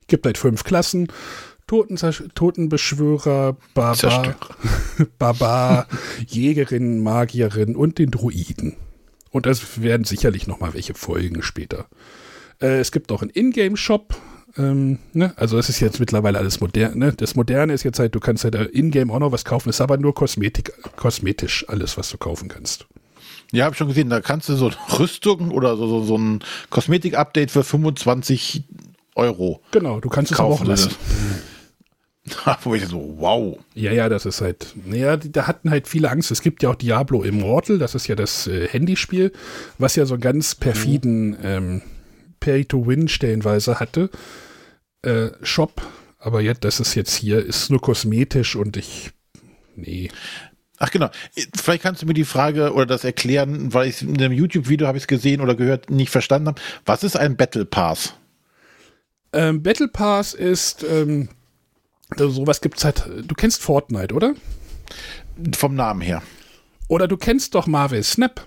Es gibt halt fünf Klassen. Toten, Totenbeschwörer, Barbar, Barbar Jägerin, Magierin und den Druiden. Und das werden sicherlich noch mal welche Folgen später. Äh, es gibt auch einen Ingame-Shop, ähm, ne? Also das ist jetzt mittlerweile alles modern. Ne? Das Moderne ist jetzt halt, du kannst halt in-game auch noch was kaufen, ist aber nur Kosmetik, kosmetisch alles, was du kaufen kannst. Ja, habe schon gesehen, da kannst du so Rüstung oder so, so, so ein Kosmetik-Update für 25 Euro. Genau, du kannst es aber auch lassen. Wo ich so, wow. Ja, ja, das ist halt, naja, da hatten halt viele Angst. Es gibt ja auch Diablo Immortal, das ist ja das äh, Handyspiel, was ja so ganz perfiden mhm. ähm, Pay-to-Win stellenweise hatte. Äh, Shop, aber jetzt, das ist jetzt hier, ist nur kosmetisch und ich, nee. Ach genau, vielleicht kannst du mir die Frage oder das erklären, weil ich in einem YouTube-Video habe ich es gesehen oder gehört, nicht verstanden habe. Was ist ein Battle Pass? Ähm, Battle Pass ist, ähm, also sowas gibt es halt, du kennst Fortnite, oder? Vom Namen her. Oder du kennst doch Marvel Snap.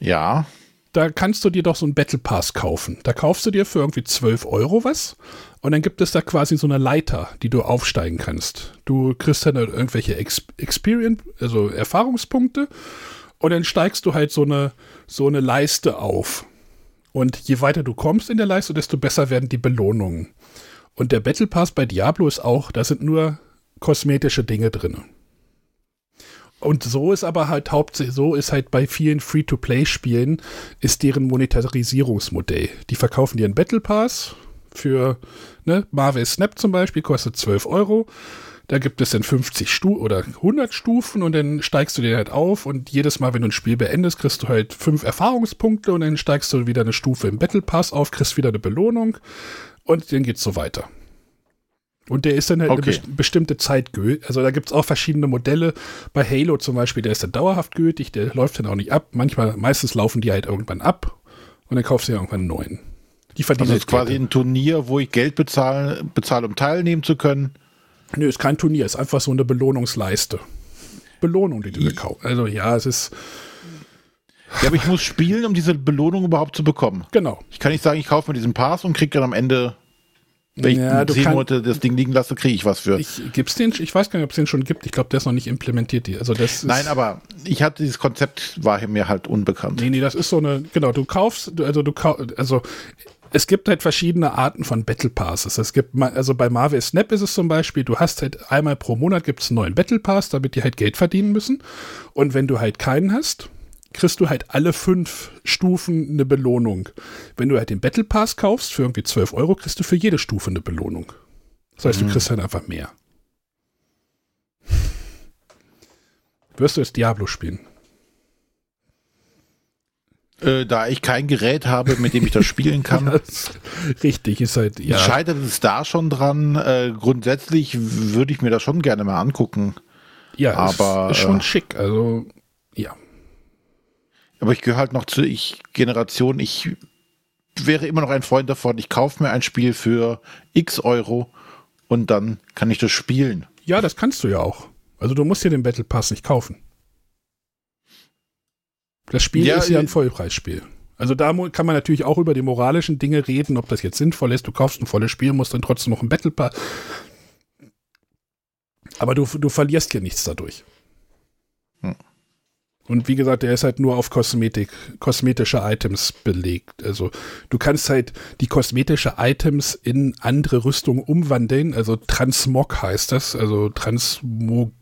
Ja. Da kannst du dir doch so einen Battle Pass kaufen. Da kaufst du dir für irgendwie 12 Euro was und dann gibt es da quasi so eine Leiter, die du aufsteigen kannst. Du kriegst dann halt irgendwelche Ex Experience, also Erfahrungspunkte und dann steigst du halt so eine, so eine Leiste auf. Und je weiter du kommst in der Leiste, desto besser werden die Belohnungen. Und der Battle Pass bei Diablo ist auch, da sind nur kosmetische Dinge drin. Und so ist aber halt hauptsächlich, so ist halt bei vielen Free-to-Play-Spielen, ist deren Monetarisierungsmodell. Die verkaufen dir einen Battle Pass für ne, Marvel Snap zum Beispiel, kostet 12 Euro. Da gibt es dann 50 Stufen oder 100 Stufen und dann steigst du dir halt auf und jedes Mal, wenn du ein Spiel beendest, kriegst du halt fünf Erfahrungspunkte und dann steigst du wieder eine Stufe im Battle Pass auf, kriegst wieder eine Belohnung und dann geht's so weiter. Und der ist dann halt okay. eine be bestimmte Zeit gültig. Also da gibt es auch verschiedene Modelle. Bei Halo zum Beispiel, der ist dann dauerhaft gültig, der läuft dann auch nicht ab. Manchmal, meistens laufen die halt irgendwann ab und dann kaufst du ja irgendwann einen neuen. Die verdienen also ist quasi ein Turnier, wo ich Geld bezahle, bezahle, um teilnehmen zu können. Nö, ist kein Turnier, ist einfach so eine Belohnungsleiste. Belohnung, die du kaufst. Also ja, es ist. Ja, aber ich muss spielen, um diese Belohnung überhaupt zu bekommen. Genau. Ich kann nicht sagen, ich kaufe mir diesen Pass und kriege dann am Ende wenn ja, ich zehn Monate das Ding liegen lasse, kriege ich was für. Ich, gibt's den, ich weiß gar nicht, ob es den schon gibt. Ich glaube, der ist noch nicht implementiert. Also das Nein, aber ich hatte dieses Konzept, war mir halt unbekannt. Nee, nee, das ist so eine, genau, du kaufst, also du kaufst, also es gibt halt verschiedene Arten von Battle Passes. Es gibt, also bei Marvel Snap ist es zum Beispiel, du hast halt einmal pro Monat gibt es einen neuen Battle Pass, damit die halt Geld verdienen müssen. Und wenn du halt keinen hast, kriegst du halt alle fünf Stufen eine Belohnung. Wenn du halt den Battle Pass kaufst für irgendwie 12 Euro, kriegst du für jede Stufe eine Belohnung. Das heißt, mhm. du kriegst halt einfach mehr. Wirst du jetzt Diablo spielen? Äh, da ich kein Gerät habe, mit dem ich das spielen kann. ja, richtig, ist halt, ja. Scheitert es da schon dran? Äh, grundsätzlich würde ich mir das schon gerne mal angucken. Ja, aber ist, ist schon äh, schick, also. Aber ich gehöre halt noch zur ich Generation, ich wäre immer noch ein Freund davon, ich kaufe mir ein Spiel für x Euro und dann kann ich das spielen. Ja, das kannst du ja auch. Also du musst dir den Battle Pass nicht kaufen. Das Spiel ja, ist ja ein äh, Vollpreisspiel. Also da kann man natürlich auch über die moralischen Dinge reden, ob das jetzt sinnvoll ist. Du kaufst ein volles Spiel, musst dann trotzdem noch ein Battle Pass. Aber du, du verlierst ja nichts dadurch. Und wie gesagt, der ist halt nur auf Kosmetik, kosmetische Items belegt. Also du kannst halt die kosmetische Items in andere Rüstungen umwandeln. Also Transmog heißt das. Also Transmog,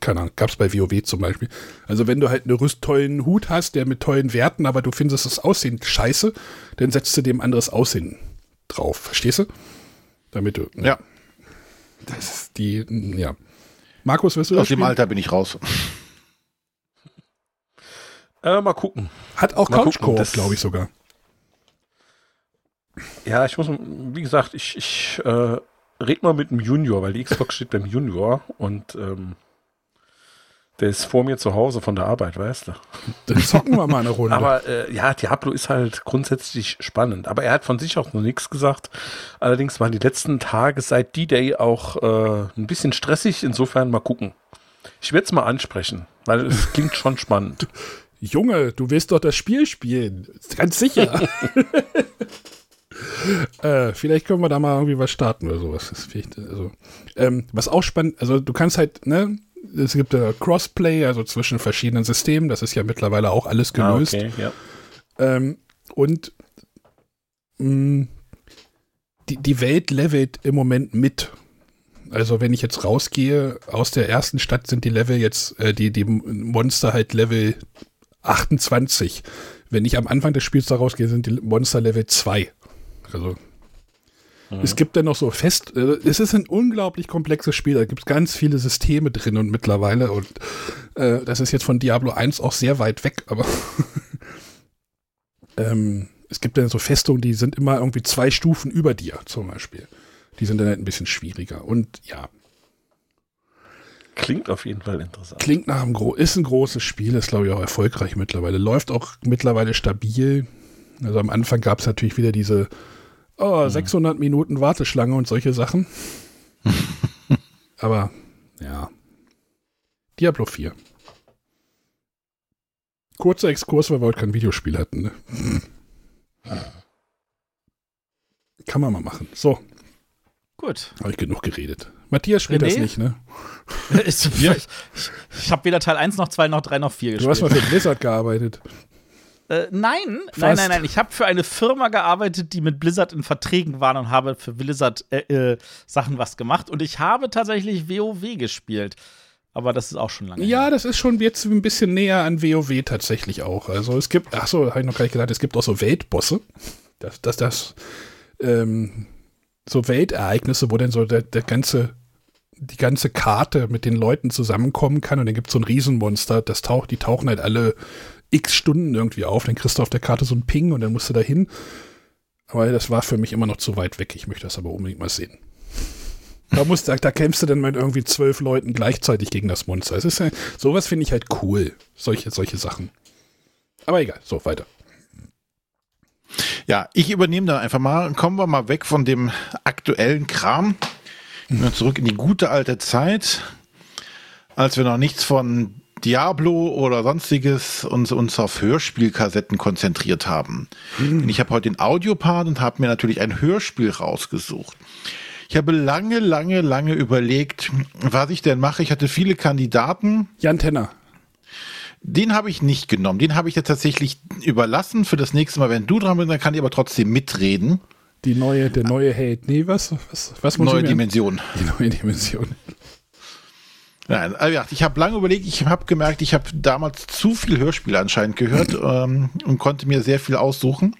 keine Ahnung, gab es bei WoW zum Beispiel. Also wenn du halt einen tollen Hut hast, der mit tollen Werten, aber du findest das Aussehen scheiße, dann setzt du dem anderes Aussehen drauf. Verstehst du? Damit du. Ne? Ja. Das ist die, ja. Markus, wirst du Aus dem Alter bin ich raus. Äh, mal gucken. Hat auch Couch Koop, glaube ich sogar. Ja, ich muss, wie gesagt, ich, ich äh, red mal mit dem Junior, weil die Xbox steht beim Junior und ähm, der ist vor mir zu Hause von der Arbeit, weißt du. Dann zocken wir mal eine Runde. Aber äh, ja, Diablo ist halt grundsätzlich spannend. Aber er hat von sich auch noch nichts gesagt. Allerdings waren die letzten Tage seit D-Day auch äh, ein bisschen stressig. Insofern mal gucken. Ich werde es mal ansprechen, weil es klingt schon spannend. Junge, du willst doch das Spiel spielen. Ganz sicher. äh, vielleicht können wir da mal irgendwie was starten oder sowas. also, ähm, was auch spannend, also du kannst halt, ne, es gibt ja Crossplay, also zwischen verschiedenen Systemen, das ist ja mittlerweile auch alles gelöst. Ah, okay, ja. ähm, und mh, mm, die, die Welt levelt im Moment mit. Also wenn ich jetzt rausgehe aus der ersten Stadt, sind die Level jetzt, äh, die, die Monster halt Level 28. Wenn ich am Anfang des Spiels da rausgehe, sind die Monster Level 2. Also mhm. es gibt dann noch so fest, äh, es ist ein unglaublich komplexes Spiel, da gibt es ganz viele Systeme drin und mittlerweile und äh, das ist jetzt von Diablo 1 auch sehr weit weg, aber ähm, es gibt dann so Festungen, die sind immer irgendwie zwei Stufen über dir zum Beispiel. Die sind dann halt ein bisschen schwieriger und ja, Klingt auf jeden Fall interessant. Klingt nach einem Gro ist ein großes Spiel, ist glaube ich auch erfolgreich mittlerweile. Läuft auch mittlerweile stabil. Also am Anfang gab es natürlich wieder diese oh, 600 mhm. Minuten Warteschlange und solche Sachen. Aber ja. Diablo 4. Kurzer Exkurs, weil wir heute kein Videospiel hatten. Ne? Kann man mal machen. So, Gut. habe ich genug geredet. Matthias spielt das René? nicht, ne? Ich, ich, ich, ich habe weder Teil 1 noch 2 noch 3 noch 4 Du hast gespielt. mal für Blizzard gearbeitet. Äh, nein, nein, Fast. nein, nein. Ich habe für eine Firma gearbeitet, die mit Blizzard in Verträgen waren und habe für Blizzard äh, äh, Sachen was gemacht. Und ich habe tatsächlich WoW gespielt. Aber das ist auch schon lange. Ja, her. das ist schon jetzt ein bisschen näher an WoW tatsächlich auch. Also es gibt, ach so, habe ich noch gar nicht gesagt, es gibt auch so Weltbosse. Das, das, das, ähm, so Weltereignisse, wo dann so der, der ganze, die ganze Karte mit den Leuten zusammenkommen kann und dann gibt es so ein Riesenmonster, das taucht, die tauchen halt alle x Stunden irgendwie auf, dann kriegst du auf der Karte so einen Ping und dann musst du da hin. Aber das war für mich immer noch zu weit weg. Ich möchte das aber unbedingt mal sehen. Da, musst, da, da kämpfst du dann mit irgendwie zwölf Leuten gleichzeitig gegen das Monster. Es ist ja, sowas finde ich halt cool. Solche, solche Sachen. Aber egal, so weiter. Ja, ich übernehme dann einfach mal. Kommen wir mal weg von dem aktuellen Kram. Zurück in die gute alte Zeit, als wir noch nichts von Diablo oder sonstiges uns, uns auf Hörspielkassetten konzentriert haben. Und Ich habe heute den Audiopart und habe mir natürlich ein Hörspiel rausgesucht. Ich habe lange, lange, lange überlegt, was ich denn mache. Ich hatte viele Kandidaten. Jan Tenner. Den habe ich nicht genommen. Den habe ich ja tatsächlich überlassen für das nächste Mal. Wenn du dran bist, dann kann ich aber trotzdem mitreden. Die neue, der neue Held. Nee, was? Was, was muss Neue Dimension. Die neue Dimension. Nein, also ich habe lange überlegt, ich habe gemerkt, ich habe damals zu viel Hörspiele anscheinend gehört ähm, und konnte mir sehr viel aussuchen.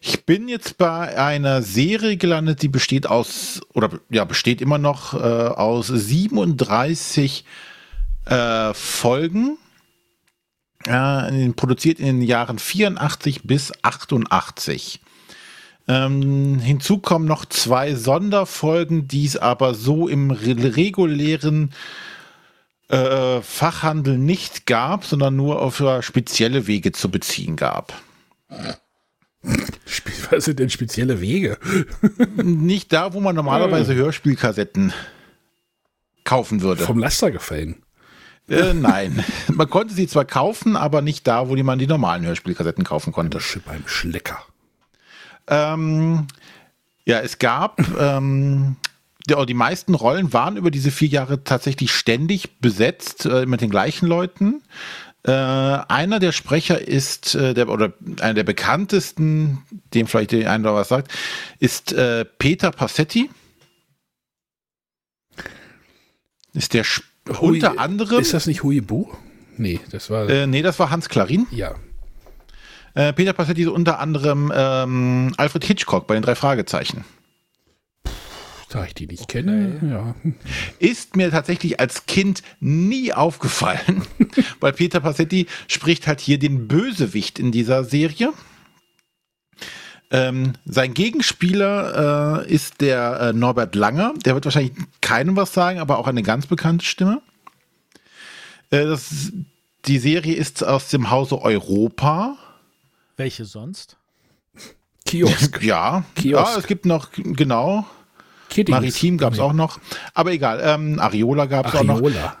Ich bin jetzt bei einer Serie gelandet, die besteht aus, oder ja, besteht immer noch äh, aus 37 äh, Folgen, äh, produziert in den Jahren 84 bis 88. Ähm, hinzu kommen noch zwei Sonderfolgen, die es aber so im re regulären äh, Fachhandel nicht gab, sondern nur auf äh, spezielle Wege zu beziehen gab. Was sind denn spezielle Wege? Nicht da, wo man normalerweise Hörspielkassetten kaufen würde. Vom Laster gefallen. Äh, nein, man konnte sie zwar kaufen, aber nicht da, wo man die normalen Hörspielkassetten kaufen konnte. Beim Schlecker. Ähm, ja, es gab, ähm, die, meisten Rollen waren über diese vier Jahre tatsächlich ständig besetzt äh, mit den gleichen Leuten. Äh, einer der Sprecher ist, äh, der, oder einer der bekanntesten, dem vielleicht der eine oder was sagt, ist äh, Peter Passetti. Ist der Sp- Hui- unter anderem, Ist das nicht Huibu? Nee, das war. äh, nee, das war Hans Klarin. ja. Äh, Peter Passetti ist unter anderem ähm, Alfred Hitchcock bei den drei Fragezeichen. Da ich die nicht kenne, ja. ist mir tatsächlich als Kind nie aufgefallen, weil Peter Passetti spricht halt hier den Bösewicht in dieser Serie. Ähm, sein Gegenspieler äh, ist der äh, Norbert Langer. Der wird wahrscheinlich keinem was sagen, aber auch eine ganz bekannte Stimme. Äh, das, die Serie ist aus dem Hause Europa. Welche sonst? Kiosk. Ja, Kiosk. ja es gibt noch, genau, Kiddings. Maritim gab es auch noch. Aber egal, ähm, Ariola gab es auch noch. Ariola.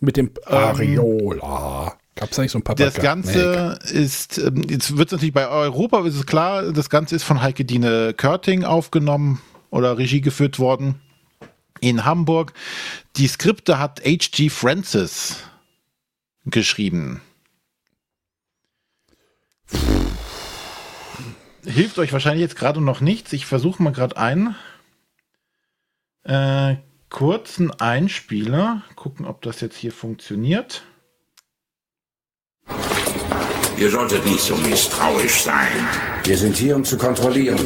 Mit dem Ariola. Gab es da nicht so ein Papagei? Das Ganze ist, ähm, jetzt wird es natürlich bei Europa, ist es klar, das Ganze ist von Heike Dine Körting aufgenommen oder Regie geführt worden in Hamburg. Die Skripte hat H.G. Francis geschrieben. Hilft euch wahrscheinlich jetzt gerade noch nichts. Ich versuche mal gerade einen äh, kurzen Einspieler. Gucken, ob das jetzt hier funktioniert. Ihr solltet nicht so misstrauisch sein. Wir sind hier, um zu kontrollieren.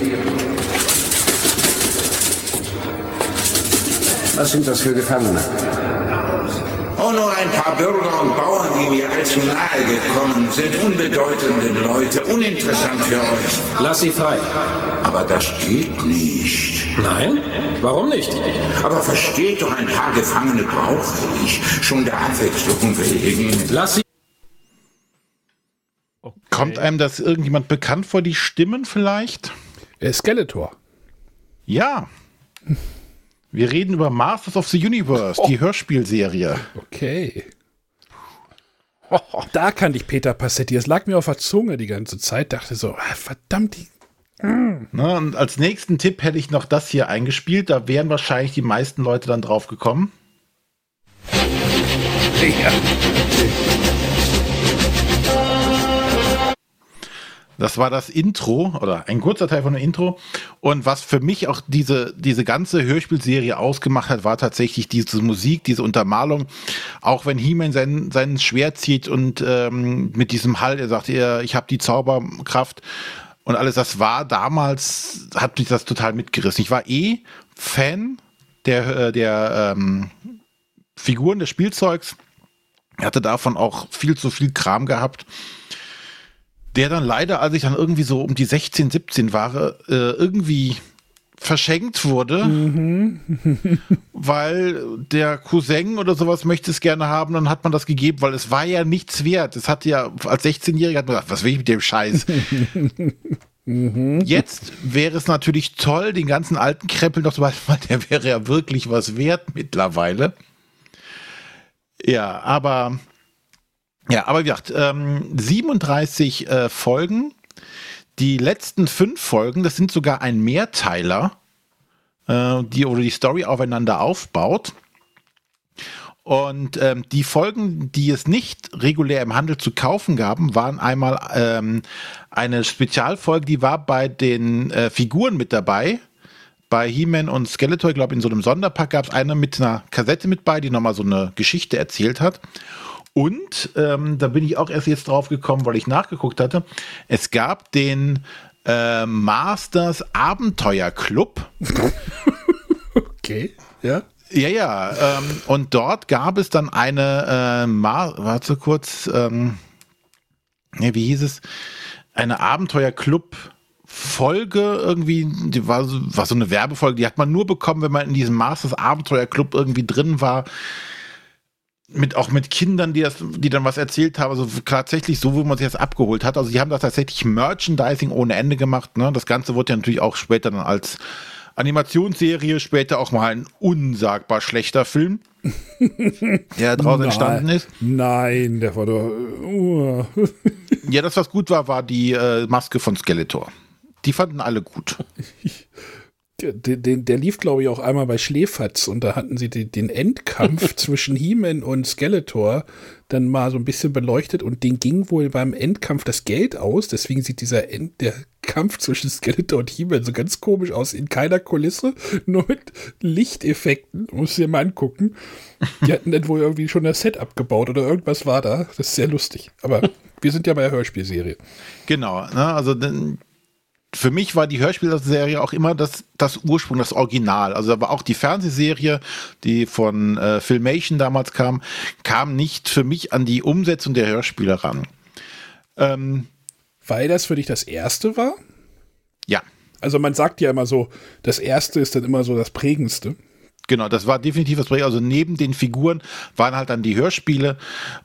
Was sind das für Gefangene? Oh, nur ein paar Bürger und Bauern, die mir allzu nahe gekommen sind. Unbedeutende Leute, uninteressant für euch. Lass sie frei. Aber das geht nicht. Nein? Warum nicht? Aber versteht doch, ein paar Gefangene brauche ich. Schon der Abwechslung wegen. Lass sie. Kommt einem das irgendjemand bekannt vor, die Stimmen vielleicht? Skeletor. Ja. Wir reden über Masters of the Universe, die Hörspielserie. Okay. Da kannte ich Peter Passetti. Es lag mir auf der Zunge die ganze Zeit. Dachte so, ah, verdammt, die Ne, und als nächsten Tipp hätte ich noch das hier eingespielt. Da wären wahrscheinlich die meisten Leute dann drauf gekommen. Ja. Das war das Intro oder ein kurzer Teil von dem Intro. Und was für mich auch diese, diese ganze Hörspielserie ausgemacht hat, war tatsächlich diese Musik, diese Untermalung. Auch wenn He-Man sein, sein Schwert zieht und ähm, mit diesem Hall, er sagt, er, ich habe die Zauberkraft und alles, das war damals, hat mich das total mitgerissen. Ich war eh Fan der, äh, der ähm, Figuren des Spielzeugs. hatte davon auch viel zu viel Kram gehabt der dann leider, als ich dann irgendwie so um die 16, 17 war, äh, irgendwie verschenkt wurde, weil der Cousin oder sowas möchte es gerne haben, dann hat man das gegeben, weil es war ja nichts wert. Es hat ja, als 16-Jähriger hat man gedacht, was will ich mit dem Scheiß? Jetzt wäre es natürlich toll, den ganzen alten Krempel noch so weit, weil der wäre ja wirklich was wert mittlerweile. Ja, aber ja, aber wie gesagt, ähm, 37 äh, Folgen. Die letzten fünf Folgen, das sind sogar ein Mehrteiler, äh, die oder die Story aufeinander aufbaut. Und ähm, die Folgen, die es nicht regulär im Handel zu kaufen gaben, waren einmal ähm, eine Spezialfolge, die war bei den äh, Figuren mit dabei. Bei He-Man und Skeletor, ich glaube, in so einem Sonderpack gab es eine mit einer Kassette mit bei, die nochmal so eine Geschichte erzählt hat. Und ähm, da bin ich auch erst jetzt drauf gekommen, weil ich nachgeguckt hatte. Es gab den äh, Masters Abenteuer Club. Okay, ja. Ja, ja. Ähm, und dort gab es dann eine, äh, Ma warte kurz, ähm, nee, wie hieß es? Eine Abenteuer-Club. Folge irgendwie, die war so, war so eine Werbefolge, die hat man nur bekommen, wenn man in diesem Masters Abenteuer Club irgendwie drin war. Mit, auch mit Kindern, die, das, die dann was erzählt haben, also tatsächlich so, wo man sich das abgeholt hat. Also, die haben das tatsächlich Merchandising ohne Ende gemacht. Ne? Das Ganze wurde ja natürlich auch später dann als Animationsserie, später auch mal ein unsagbar schlechter Film, der daraus entstanden ist. Nein, der war doch. Uh. Ja, das, was gut war, war die äh, Maske von Skeletor. Die fanden alle gut. Der, der, der lief, glaube ich, auch einmal bei Schläferz und da hatten sie den, den Endkampf zwischen He-Man und Skeletor dann mal so ein bisschen beleuchtet und den ging wohl beim Endkampf das Geld aus. Deswegen sieht dieser End, der Kampf zwischen Skeletor und He-Man so ganz komisch aus. In keiner Kulisse, nur mit Lichteffekten. Muss dir mal angucken. Die hatten dann wohl irgendwie schon das Set abgebaut oder irgendwas war da. Das ist sehr lustig. Aber wir sind ja bei der Hörspielserie. Genau, ne? also denn, für mich war die Hörspielserie auch immer das, das Ursprung, das Original. Also war auch die Fernsehserie, die von äh, Filmation damals kam, kam nicht für mich an die Umsetzung der Hörspiele ran. Ähm, Weil das für dich das erste war? ja, Also man sagt ja immer so, das erste ist dann immer so das prägendste. Genau, das war definitiv das Projekt. Also neben den Figuren waren halt dann die Hörspiele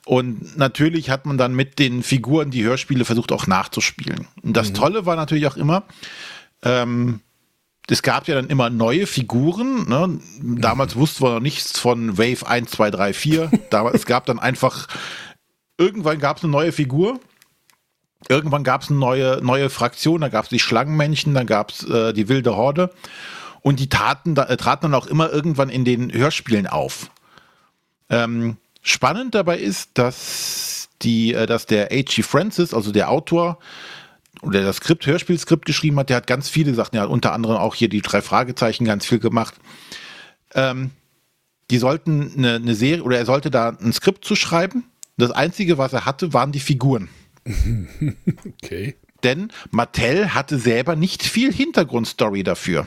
und natürlich hat man dann mit den Figuren die Hörspiele versucht auch nachzuspielen. Und das Tolle war natürlich auch immer, ähm, es gab ja dann immer neue Figuren. Ne? Damals wussten wir noch nichts von Wave 1, 2, 3, 4. Damals, es gab dann einfach, irgendwann gab es eine neue Figur. Irgendwann gab es eine neue, neue Fraktion, da gab es die Schlangenmännchen, dann gab es äh, die wilde Horde. Und die taten, da, äh, traten dann auch immer irgendwann in den Hörspielen auf. Ähm, spannend dabei ist, dass die, äh, dass der H.G. Francis, also der Autor, oder das Skript, Hörspielskript geschrieben hat, der hat ganz viele Sachen, ja, unter anderem auch hier die drei Fragezeichen ganz viel gemacht. Ähm, die sollten eine, eine Serie, oder er sollte da ein Skript zu schreiben. Das Einzige, was er hatte, waren die Figuren. Okay. Denn Mattel hatte selber nicht viel Hintergrundstory dafür.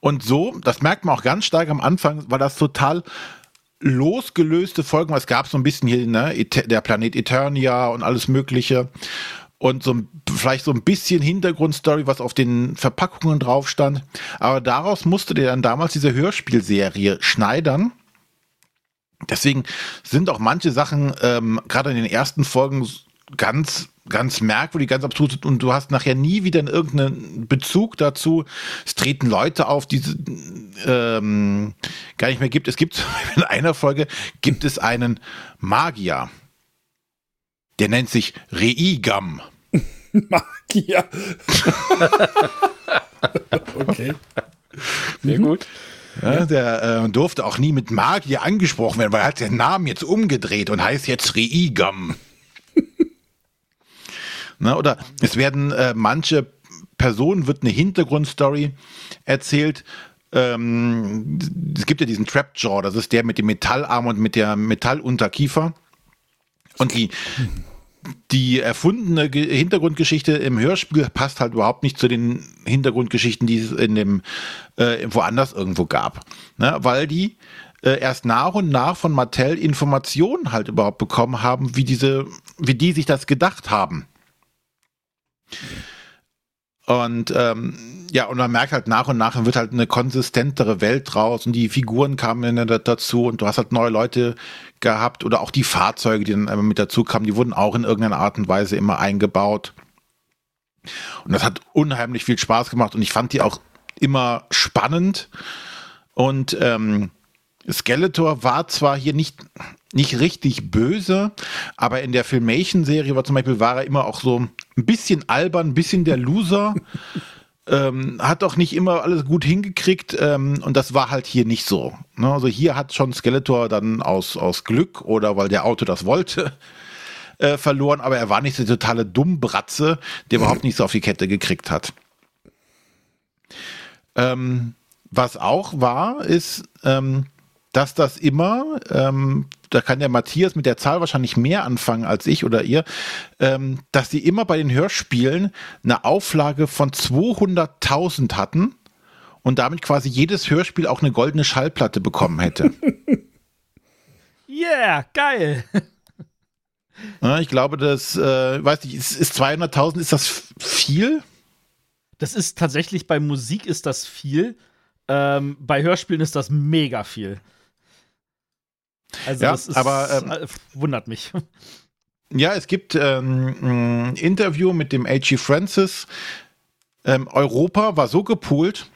Und so, das merkt man auch ganz stark am Anfang, war das total losgelöste Folgen. Es gab so ein bisschen hier ne, der Planet Eternia und alles Mögliche. Und so vielleicht so ein bisschen Hintergrundstory, was auf den Verpackungen drauf stand. Aber daraus musste der dann damals diese Hörspielserie schneidern. Deswegen sind auch manche Sachen ähm, gerade in den ersten Folgen ganz ganz merkwürdig, ganz absurd und du hast nachher nie wieder irgendeinen Bezug dazu. Es treten Leute auf, die es ähm, gar nicht mehr gibt. Es gibt in einer Folge gibt es einen Magier, der nennt sich Reigam. Magier. okay. Sehr gut. Ja, der äh, durfte auch nie mit Magier angesprochen werden, weil er hat den Namen jetzt umgedreht und heißt jetzt Reigam. Ne, oder es werden äh, manche Personen wird eine Hintergrundstory erzählt. Ähm, es gibt ja diesen Trapjaw, das ist der mit dem Metallarm und mit der Metallunterkiefer. Und die, die erfundene Ge Hintergrundgeschichte im Hörspiel passt halt überhaupt nicht zu den Hintergrundgeschichten, die es in dem äh, woanders irgendwo gab. Ne? Weil die äh, erst nach und nach von Mattel Informationen halt überhaupt bekommen haben, wie diese, wie die sich das gedacht haben. Und ähm, ja, und man merkt halt nach und nach, wird halt eine konsistentere Welt draus und die Figuren kamen dazu und du hast halt neue Leute gehabt oder auch die Fahrzeuge, die dann mit dazu kamen, die wurden auch in irgendeiner Art und Weise immer eingebaut. Und das hat unheimlich viel Spaß gemacht und ich fand die auch immer spannend. Und ähm, Skeletor war zwar hier nicht, nicht richtig böse, aber in der Filmation-Serie war zum Beispiel, war er immer auch so ein bisschen albern, ein bisschen der Loser. ähm, hat auch nicht immer alles gut hingekriegt ähm, und das war halt hier nicht so. Ne? Also hier hat schon Skeletor dann aus, aus Glück oder weil der Auto das wollte, äh, verloren, aber er war nicht so totale Dummbratze, der überhaupt nicht so auf die Kette gekriegt hat. Ähm, was auch war, ist, ähm, dass das immer, ähm, da kann der Matthias mit der Zahl wahrscheinlich mehr anfangen als ich oder ihr, ähm, dass die immer bei den Hörspielen eine Auflage von 200.000 hatten und damit quasi jedes Hörspiel auch eine goldene Schallplatte bekommen hätte. Yeah, geil. ja, ich glaube, das, äh, weiß nicht, ist, ist 200.000, ist das viel? Das ist tatsächlich bei Musik ist das viel. Ähm, bei Hörspielen ist das mega viel. Also Ja, das ist, aber, ähm, äh, wundert mich. Ja, es gibt ähm, ein Interview mit dem H.G. Francis. Ähm, Europa war so gepoolt,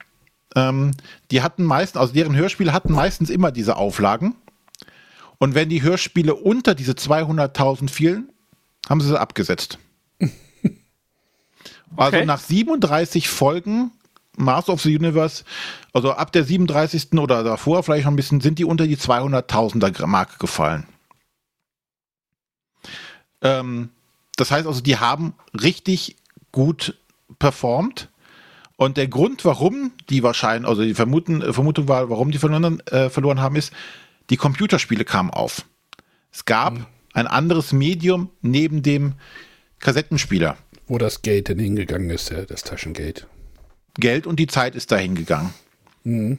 ähm, die hatten meistens, also deren Hörspiele hatten meistens immer diese Auflagen. Und wenn die Hörspiele unter diese 200.000 fielen, haben sie sie abgesetzt. Also Okay. nach 37 Folgen Master of the Universe, also ab der 37. oder davor vielleicht noch ein bisschen, sind die unter die 200.000er Marke gefallen. Ähm, das heißt also, die haben richtig gut performt. Und der Grund, warum die wahrscheinlich, also die Vermuten, äh, Vermutung war, warum die verloren, äh, verloren haben, ist, die Computerspiele kamen auf. Es gab ein anderes Medium neben dem Kassettenspieler. Wo das Gate denn hingegangen ist, das Taschengate. Geld und die Zeit ist dahin gegangen. Ja,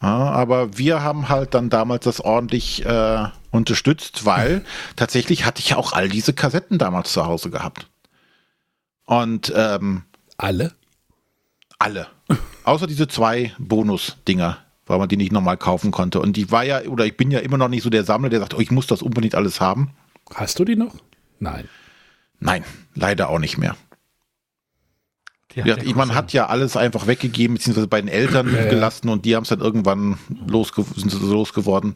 aber wir haben halt dann damals das ordentlich äh, unterstützt, weil tatsächlich hatte ich ja auch all diese Kassetten damals zu Hause gehabt. Und ähm, Alle? alle. Außer diese zwei Bonus-Dinger, weil man die nicht nochmal kaufen konnte. Und die war ja, oder ich bin ja immer noch nicht so der Sammler, der sagt, oh, ich muss das unbedingt alles haben. Hast du die noch? Nein. Nein, leider auch nicht mehr. Ja, ich, man hat ja alles einfach weggegeben, beziehungsweise bei den Eltern Ja, ja. gelassen und die haben es dann irgendwann losge sind losgeworden.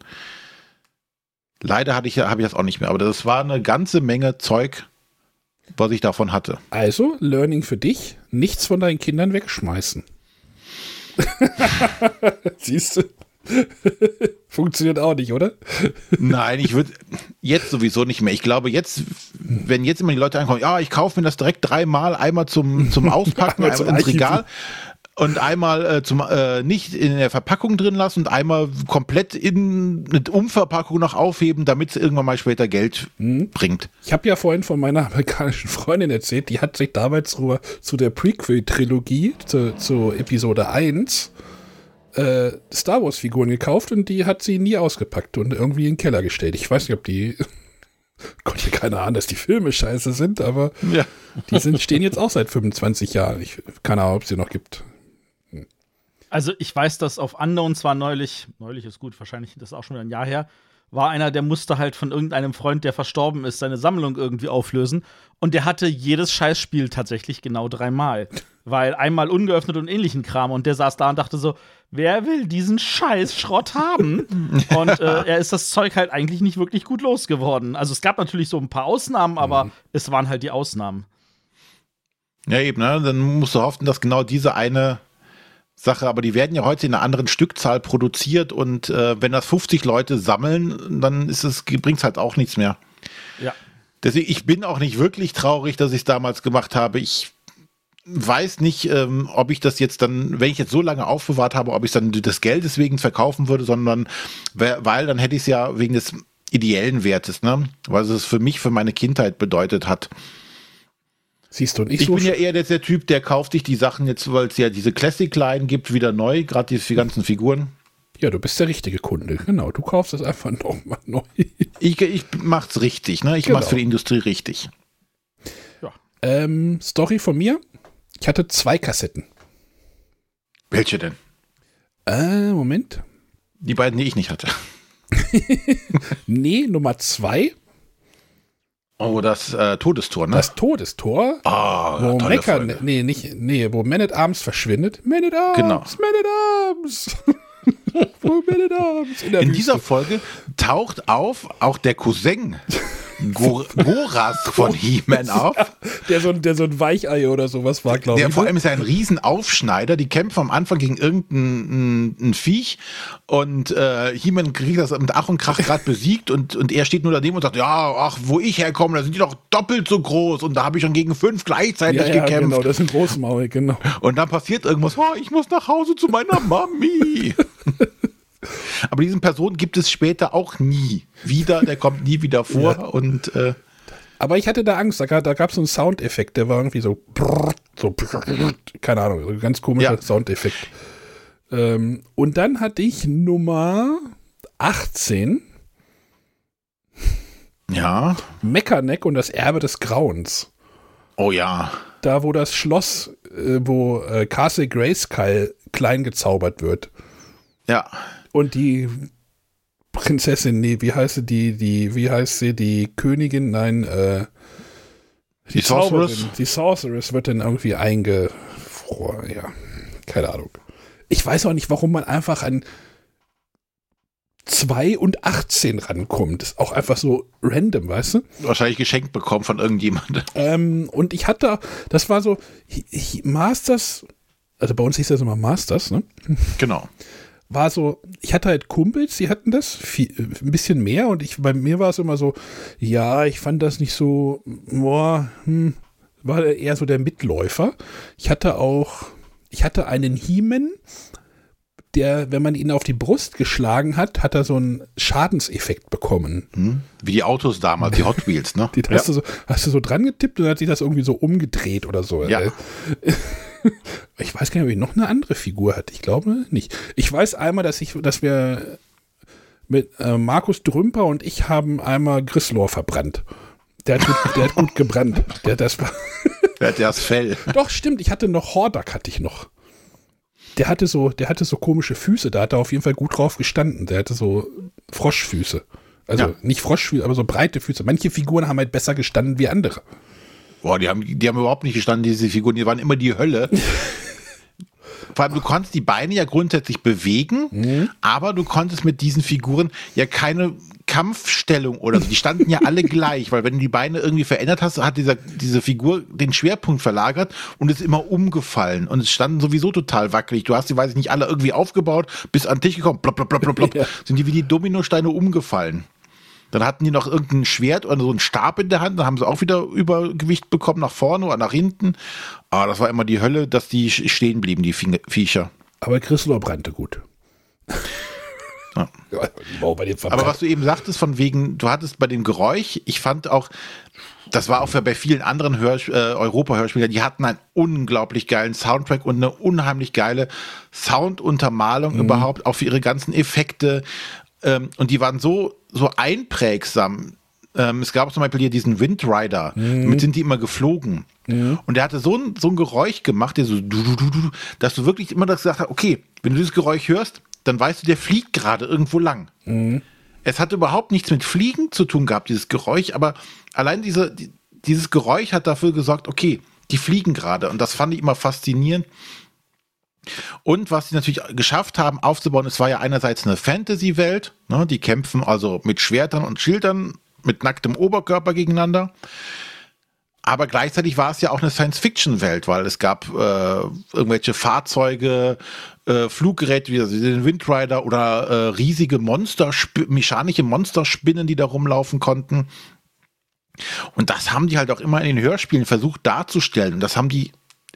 Leider hatte ich ja, habe ich das auch nicht mehr, aber das war eine ganze Menge Zeug, was ich davon hatte. Also, Learning für dich, nichts von deinen Kindern wegschmeißen. Siehst du? Funktioniert auch nicht, oder? Nein, ich würde jetzt sowieso nicht mehr. Ich glaube, jetzt, wenn jetzt immer die Leute ankommen, ja, ich kaufe mir das direkt dreimal, einmal zum, zum Auspacken, Einmal einmal ins. Regal und einmal äh, zum äh, nicht in der Verpackung drin lassen und einmal komplett in eine Umverpackung noch aufheben, damit es irgendwann mal später Geld bringt. Ich habe ja vorhin von meiner amerikanischen Freundin erzählt, die hat sich damals rüber zu der Prequel-Trilogie, zu, zu Episode 1, äh, Star Wars-Figuren gekauft und die hat sie nie ausgepackt und irgendwie in den Keller gestellt. Ich weiß nicht, ob die. Konnte ja keine Ahnung, dass die Filme scheiße sind, aber Ja. die sind, stehen jetzt auch seit 25 Jahren. Ich keine Ahnung, ob es sie noch gibt. Also ich weiß, dass auf Unknown zwar neulich, neulich ist gut, wahrscheinlich das ist auch schon wieder ein Jahr her, war einer, der musste halt von irgendeinem Freund, der verstorben ist, seine Sammlung irgendwie auflösen. Und der hatte jedes Scheißspiel tatsächlich genau dreimal. Weil einmal ungeöffnet und ähnlichen Kram. Und der saß da und dachte so, wer will diesen Scheißschrott haben? und äh, er ist das Zeug halt eigentlich nicht wirklich gut losgeworden. Also es gab natürlich so ein paar Ausnahmen, aber es waren halt die Ausnahmen. Ja, eben, ne? Dann musst du hoffen, dass genau diese eine Sache, aber die werden ja heute in einer anderen Stückzahl produziert und äh, wenn das 50 Leute sammeln, dann ist es, bringt es halt auch nichts mehr. Ja. Deswegen, ich bin auch nicht wirklich traurig, dass ich es damals gemacht habe. Ich weiß nicht, ähm, ob ich das jetzt dann, wenn ich jetzt so lange aufbewahrt habe, ob ich es dann des Geldes wegen verkaufen würde, sondern weil, dann hätte ich es ja wegen des ideellen Wertes, ne? Was es für mich, für meine Kindheit bedeutet hat. Siehst du, und ich, Ich so bin ja eher der, der Typ, der kauft sich die Sachen jetzt, weil es ja diese Classic-Line gibt, wieder neu, gerade die ganzen Figuren. ja, du bist der richtige Kunde. Genau, du kaufst es einfach nochmal neu. Ich, ich mach's richtig, ne? Ich Genau. mach's für die Industrie richtig. ähm, Story von mir. Ich hatte zwei Kassetten. Welche denn? Äh, Moment. Die beiden, die ich nicht hatte. Nee, Nummer zwei, Oh, das äh, Todestor, ne? das Todestor. Ah, wo tolle Mecha, Folge. nee, nicht, nee, wo Man at Arms verschwindet. Man at Arms, Genau. Man at Arms. wo Man at Arms. In Wüste. dieser Folge taucht auf auch der Cousin Gor Goras von He-Man auf. der, so, ein- der so ein Weichei oder sowas war, glaube Der ich. vor ne? allem ist ja ein Riesenaufschneider. Die kämpfen am Anfang gegen irgendein ein, ein Viech und äh, He-Man kriegt das mit Ach und Krach gerade besiegt und, und er steht nur daneben und sagt, ja, ach, wo ich herkomme, da sind die doch doppelt so groß und da habe ich schon gegen fünf gleichzeitig ja, ja, gekämpft. genau, das ist ein Großmaul, genau. Und dann passiert irgendwas, oh, ich muss nach Hause zu meiner Mami. Aber diesen Personen gibt es später auch nie wieder, der kommt nie wieder vor und äh, Aber ich hatte da Angst, da, gab- da gab es so einen Soundeffekt, der war irgendwie so, brrrt, so brrrt, keine Ahnung, so ein ganz komischer Ja. Soundeffekt. Ähm, und dann hatte ich Nummer 18, ja, Meckerneck und das Erbe des Grauens. oh ja. Da, wo das Schloss, äh, wo äh, Castle Grayskull klein gezaubert wird. Ja, Und die Prinzessin, nee, wie heißt sie, die, die, wie heißt sie, die Königin, nein, äh, Die Sorceress? Zauberin, Die Sorceress wird dann irgendwie eingefroren, ja, keine Ahnung. Ich weiß auch nicht, warum man einfach an 2 und 18 rankommt. Das ist auch einfach so random, weißt du? wahrscheinlich geschenkt bekommen von irgendjemandem. Ähm, und ich hatte, das war so, hi- hi- Masters, also bei uns hieß das immer Masters, ne? Genau. War so, ich hatte halt Kumpels, die hatten das viel, ein bisschen mehr und ich, bei mir war es immer so, ja, ich fand das nicht so, boah, hm, war eher so der Mitläufer. Ich hatte auch, ich hatte einen Hiemen, der, wenn man ihn auf die Brust geschlagen hat, hat er so einen Schadenseffekt bekommen. Hm? Wie die Autos damals, die Hot Wheels, ne? Die hast, du so, hast du so dran getippt und dann hat sich das irgendwie so umgedreht oder so. Ja. Ich weiß gar nicht, ob ich noch eine andere Figur hatte. Ich glaube nicht. Ich weiß einmal, dass ich, dass wir mit äh, Markus Drümper und ich haben einmal Grislor verbrannt. Der hat gut, der hat gut gebrannt. Der, das war, Wer hat das Fell? doch, stimmt, ich hatte noch Hordak hatte ich noch. Der hatte so, der hatte so komische Füße, da hat er auf jeden Fall gut drauf gestanden. Der hatte so Froschfüße. Also Ja. nicht Froschfüße, aber so breite Füße. Manche Figuren haben halt besser gestanden wie andere. Boah, die haben, die haben überhaupt nicht gestanden, diese Figuren, die waren immer die Hölle. Vor allem, du konntest die Beine ja grundsätzlich bewegen, aber du konntest mit diesen Figuren ja keine Kampfstellung oder so. Die standen ja alle gleich, weil wenn du die Beine irgendwie verändert hast, hat dieser, diese Figur den Schwerpunkt verlagert und ist immer umgefallen. Und es standen sowieso total wackelig. Du hast die, weiß ich nicht, alle irgendwie aufgebaut, bis an den Tisch gekommen, plopp, plopp, plopp, plopp, plopp, Ja. sind die wie die Dominosteine umgefallen. Dann hatten die noch irgendein Schwert oder so einen Stab in der Hand, dann haben sie auch wieder Übergewicht bekommen nach vorne oder nach hinten. Aber das war immer die Hölle, dass die stehen blieben, die Viecher. Aber Grislor brannte gut. Ja. Aber was du eben sagtest, von wegen, du hattest bei dem Geräusch, ich fand auch, das war auch für bei vielen anderen äh, Europa-Hörspielern, die hatten einen unglaublich geilen Soundtrack und eine unheimlich geile Sounduntermalung überhaupt, auch für ihre ganzen Effekte. Ähm, und die waren so, so einprägsam. Ähm, es gab zum Beispiel hier diesen Windrider, damit sind die immer geflogen. Und der hatte so ein, so ein Geräusch gemacht, der so, du, du, du, du, dass du wirklich immer das gesagt hast, okay, wenn du dieses Geräusch hörst, dann weißt du, der fliegt gerade irgendwo lang. es hat überhaupt nichts mit Fliegen zu tun gehabt, dieses Geräusch, aber allein diese, die, dieses Geräusch hat dafür gesorgt, okay, die fliegen gerade. Und das fand ich immer faszinierend. Und was sie natürlich geschafft haben aufzubauen, es war ja einerseits eine Fantasy-Welt, ne, die kämpfen also mit Schwertern und Schildern, mit nacktem Oberkörper gegeneinander. Aber gleichzeitig war es ja auch eine Science-Fiction-Welt, weil es gab äh, irgendwelche Fahrzeuge, äh, Fluggeräte wie den Windrider oder äh, riesige Monster, mechanische Monsterspinnen, die da rumlaufen konnten. Und das haben die halt auch immer in den Hörspielen versucht darzustellen. Und das haben die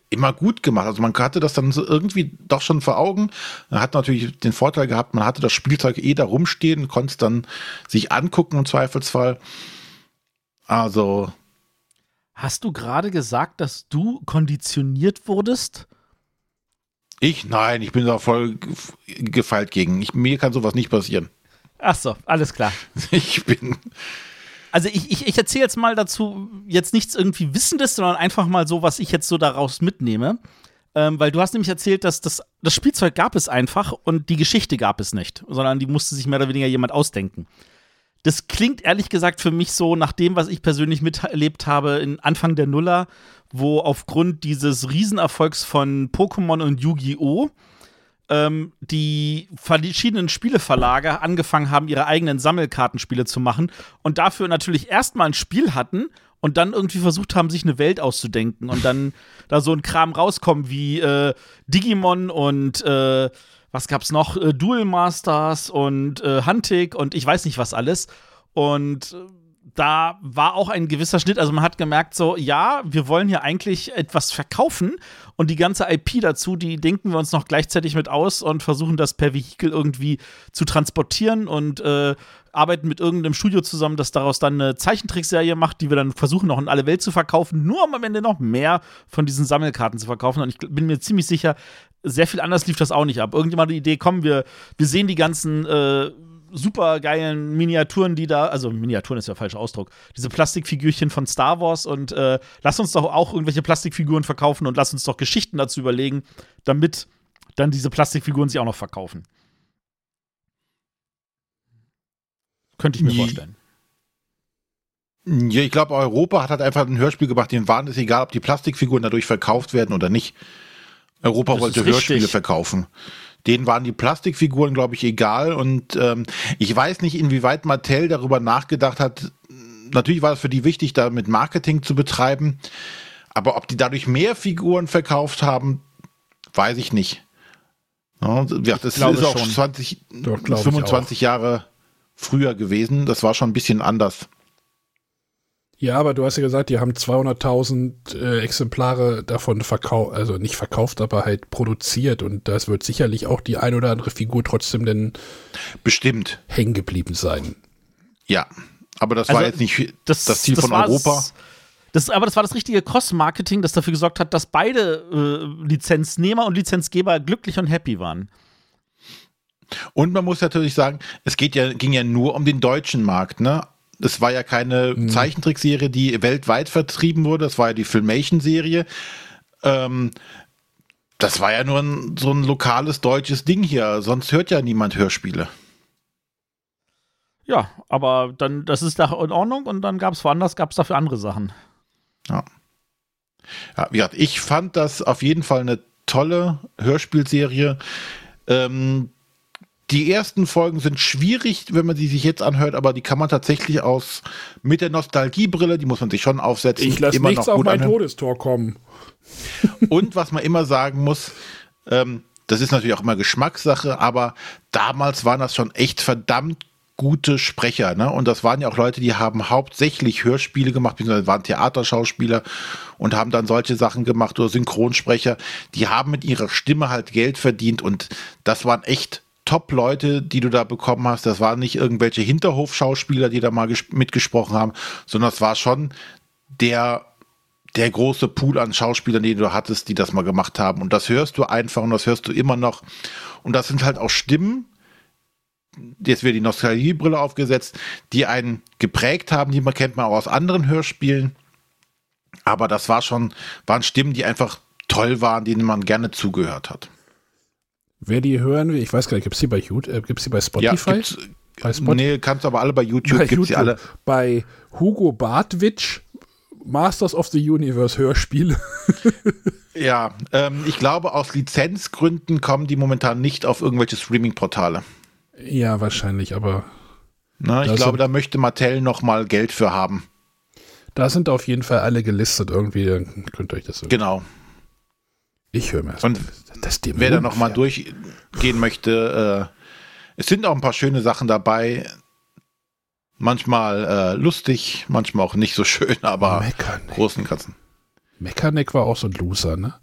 immer gut gemacht. Also man hatte das dann so irgendwie doch schon vor Augen. Man hat natürlich den Vorteil gehabt, man hatte das Spielzeug eh da rumstehen konnte es dann sich angucken im Zweifelsfall. Also. Hast du gerade gesagt, dass du konditioniert wurdest? Ich? Nein, ich bin da voll gefeilt gegen. Ich, mir kann sowas nicht passieren. Ach so, alles klar. Ich bin also ich, ich, ich erzähle jetzt mal dazu jetzt nichts irgendwie Wissendes, sondern einfach mal so, was ich jetzt so daraus mitnehme. Ähm, weil du hast nämlich erzählt, dass das, das Spielzeug gab es einfach und die Geschichte gab es nicht, sondern die musste sich mehr oder weniger jemand ausdenken. Das klingt ehrlich gesagt für mich so nach dem, was ich persönlich miterlebt habe in Anfang der Nuller, wo aufgrund dieses Riesenerfolgs von Pokémon und Yu-Gi-Oh! Ähm, die verschiedenen Spieleverlage angefangen haben, ihre eigenen Sammelkartenspiele zu machen und dafür natürlich erstmal ein Spiel hatten und dann irgendwie versucht haben, sich eine Welt auszudenken und dann da so ein Kram rauskommen wie äh, Digimon und äh, was gab's noch? Äh, Duel Masters und äh, Huntic und ich weiß nicht was alles. Und äh, da war auch ein gewisser Schnitt. Also man hat gemerkt, so, ja, wir wollen hier eigentlich etwas verkaufen und die ganze IP dazu, die denken wir uns noch gleichzeitig mit aus und versuchen das per Vehikel irgendwie zu transportieren und äh, arbeiten mit irgendeinem Studio zusammen, das daraus dann eine Zeichentrickserie macht, die wir dann versuchen noch in alle Welt zu verkaufen, nur um am Ende noch mehr von diesen Sammelkarten zu verkaufen. Und ich bin mir ziemlich sicher, sehr viel anders lief das auch nicht ab. Irgendjemand die Idee, kommen wir, wir sehen die ganzen äh, super geilen Miniaturen, die da, also Miniaturen ist ja der falsche Ausdruck, diese Plastikfigürchen von Star Wars und äh, lass uns doch auch irgendwelche Plastikfiguren verkaufen und lass uns doch Geschichten dazu überlegen, damit dann diese Plastikfiguren sich auch noch verkaufen. Könnte ich mir vorstellen. Ja, ich glaube, Europa hat halt einfach ein Hörspiel gemacht, denen waren es egal, ob die Plastikfiguren dadurch verkauft werden oder nicht. Europa das wollte Hörspiele verkaufen denen waren die Plastikfiguren, glaube ich, egal. Und ähm, ich weiß nicht, inwieweit Mattel darüber nachgedacht hat. Natürlich war es für die wichtig, damit Marketing zu betreiben. Aber ob die dadurch mehr Figuren verkauft haben, weiß ich nicht. Ja, das ist auch schon. 20, Doch, 25 Jahre früher gewesen. Das war schon ein bisschen anders. Ja, aber du hast ja gesagt, die haben 200.000 äh, Exemplare davon verkauft, also nicht verkauft, aber halt produziert und das wird sicherlich auch die ein oder andere Figur trotzdem denn bestimmt hängen geblieben sein. Ja, aber das also, war jetzt nicht das, das Ziel das von Europa. Das, aber das war das richtige Cross-Marketing, das dafür gesorgt hat, dass beide äh, Lizenznehmer und Lizenzgeber glücklich und happy waren. Und man muss natürlich sagen, es geht ja, ging ja nur um den deutschen Markt, ne? Das war ja keine mhm. Zeichentrickserie, die weltweit vertrieben wurde. Das war ja die Filmation-Serie. Ähm, das war ja nur ein, so ein lokales deutsches Ding hier. Sonst hört ja niemand Hörspiele. Ja, aber dann, das ist da in Ordnung und dann gab es woanders, gab es dafür andere Sachen. Ja. Ja, wie gesagt, ich fand das auf jeden Fall eine tolle Hörspielserie. Ähm, die ersten Folgen sind schwierig, wenn man sie sich jetzt anhört, aber die kann man tatsächlich aus mit der Nostalgiebrille, die muss man sich schon aufsetzen. Ich lasse nichts auf mein anhören. Todestor kommen. Und was man immer sagen muss, ähm, das ist natürlich auch immer Geschmackssache, aber damals waren das schon echt verdammt gute Sprecher, ne? Und das waren ja auch Leute, die haben hauptsächlich Hörspiele gemacht, beziehungsweise waren Theaterschauspieler und haben dann solche Sachen gemacht oder Synchronsprecher. Die haben mit ihrer Stimme halt Geld verdient und das waren echt Top-Leute, die du da bekommen hast. Das waren nicht irgendwelche Hinterhof-Schauspieler, die da mal mitgesprochen haben, sondern es war schon der, der große Pool an Schauspielern, den du hattest, die das mal gemacht haben. Und das hörst du einfach und das hörst du immer noch. Und das sind halt auch Stimmen, jetzt wird die Nostalgiebrille aufgesetzt, die einen geprägt haben, die man kennt man auch aus anderen Hörspielen. Aber das war schon, waren Stimmen, die einfach toll waren, denen man gerne zugehört hat. Wer die hören will, ich weiß gar nicht, gibt es die bei YouTube, äh, gibt es die bei Spotify? Ja, Bei Spotify. Nee, kannst du aber alle bei YouTube, bei gibt's die alle. Bei Hugo Bartwitsch, Masters of the Universe Hörspiele. Ja, ähm, ich glaube, aus Lizenzgründen kommen die momentan nicht auf irgendwelche Streaming-Portale. ja, wahrscheinlich, aber Ne? Ich glaube, sind- da möchte Mattel noch mal Geld für haben. da sind auf jeden Fall alle gelistet irgendwie. Dann könnt ihr euch das so. Genau. Ich höre mir das. Und das wer da noch mal durchgehen möchte, äh, es sind auch ein paar schöne Sachen dabei. Manchmal äh, lustig, manchmal auch nicht so schön, aber Mechaneck. großen Ganzen. Mechaneck war auch so ein Loser, ne?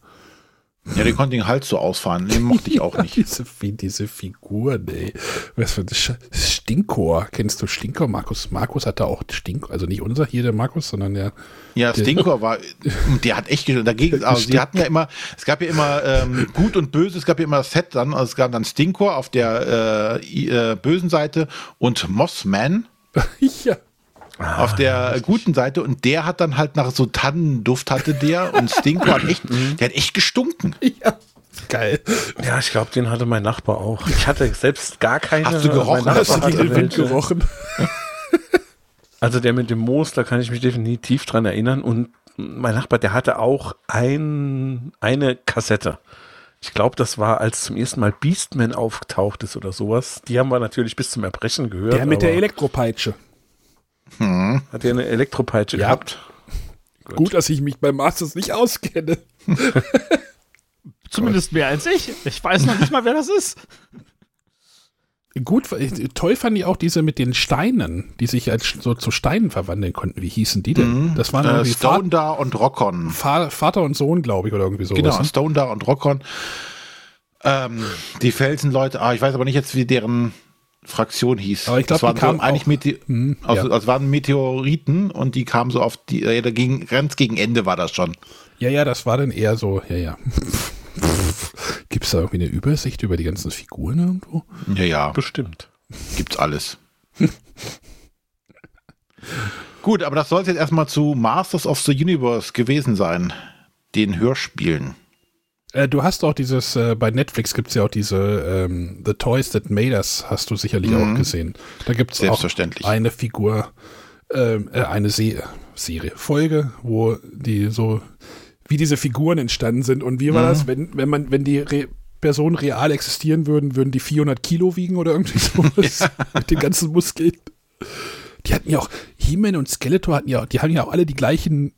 Ja, der konnte den Hals so ausfahren. Den mochte ich auch nicht. diese, diese Figuren, ey. Was für ein Stinkor. Kennst du Stinkor? Markus, Markus hatte auch Stinkor. Also nicht unser hier, der Markus, sondern der. Ja, Stinkor war, der hat echt dagegen, also die hatten ja immer, es gab ja immer ähm, gut und böse, es gab ja immer das Set dann, also es gab dann Stinkor auf der äh, äh, bösen Seite und Mossman ja. Auf der guten Seite und der hat dann halt nach so Tannenduft hatte der und Stinkor hat echt, der hat echt gestunken. Ja. Geil. Ja, ich glaube, den hatte mein Nachbar auch. Ich hatte selbst gar keine. Hast du gerochen? Hast du Den Wind gerochen. Also der mit dem Moos, da kann ich mich definitiv dran erinnern. Und mein Nachbar, der hatte auch ein, eine Kassette. Ich glaube, das war, als zum ersten Mal Beastman aufgetaucht ist oder sowas. Die haben wir natürlich bis zum Erbrechen gehört. Der mit der aber Elektropeitsche. Hat der eine Elektropeitsche Ja. gehabt? Gut. dass ich mich beim Masters nicht auskenne. Zumindest mehr als ich. Ich weiß noch nicht mal, wer das ist. Gut, toll fand ich auch diese mit den Steinen, die sich als so zu Steinen verwandeln konnten. Wie hießen die denn? Das waren Äh, Stone da und Rockon. Fa Vater und Sohn, glaube ich, oder irgendwie sowas. Genau, ne? Stone da und Rockon. Ähm, die Felsenleute, ah, ich weiß aber nicht jetzt, wie deren Fraktion hieß. Aber ich glaub, Das waren so eigentlich auch- Hm, also, ja. also waren Meteoriten und die kamen so auf die, äh, dagegen, ganz gegen Ende war das schon. Ja, ja, das war dann eher so, ja, ja. Gibt es da irgendwie eine Übersicht über die ganzen Figuren irgendwo? Ja, ja, Bestimmt. gibt's alles. Gut, aber das soll es jetzt erstmal zu Masters of the Universe gewesen sein. Den Hörspielen. Äh, du hast auch dieses, äh, bei Netflix gibt es ja auch diese ähm, The Toys That Made Us, hast du sicherlich auch gesehen. Da gibt es auch eine Figur, ähm, äh, eine Se Serie, Folge, wo die so, wie diese Figuren entstanden sind und wie war das, wenn, wenn man, wenn die Re Personen real existieren würden, würden die 400 Kilo wiegen oder irgendwie sowas mit den ganzen Muskeln. Die hatten ja auch, He-Man und Skeletor hatten ja, die haben ja auch alle die gleichen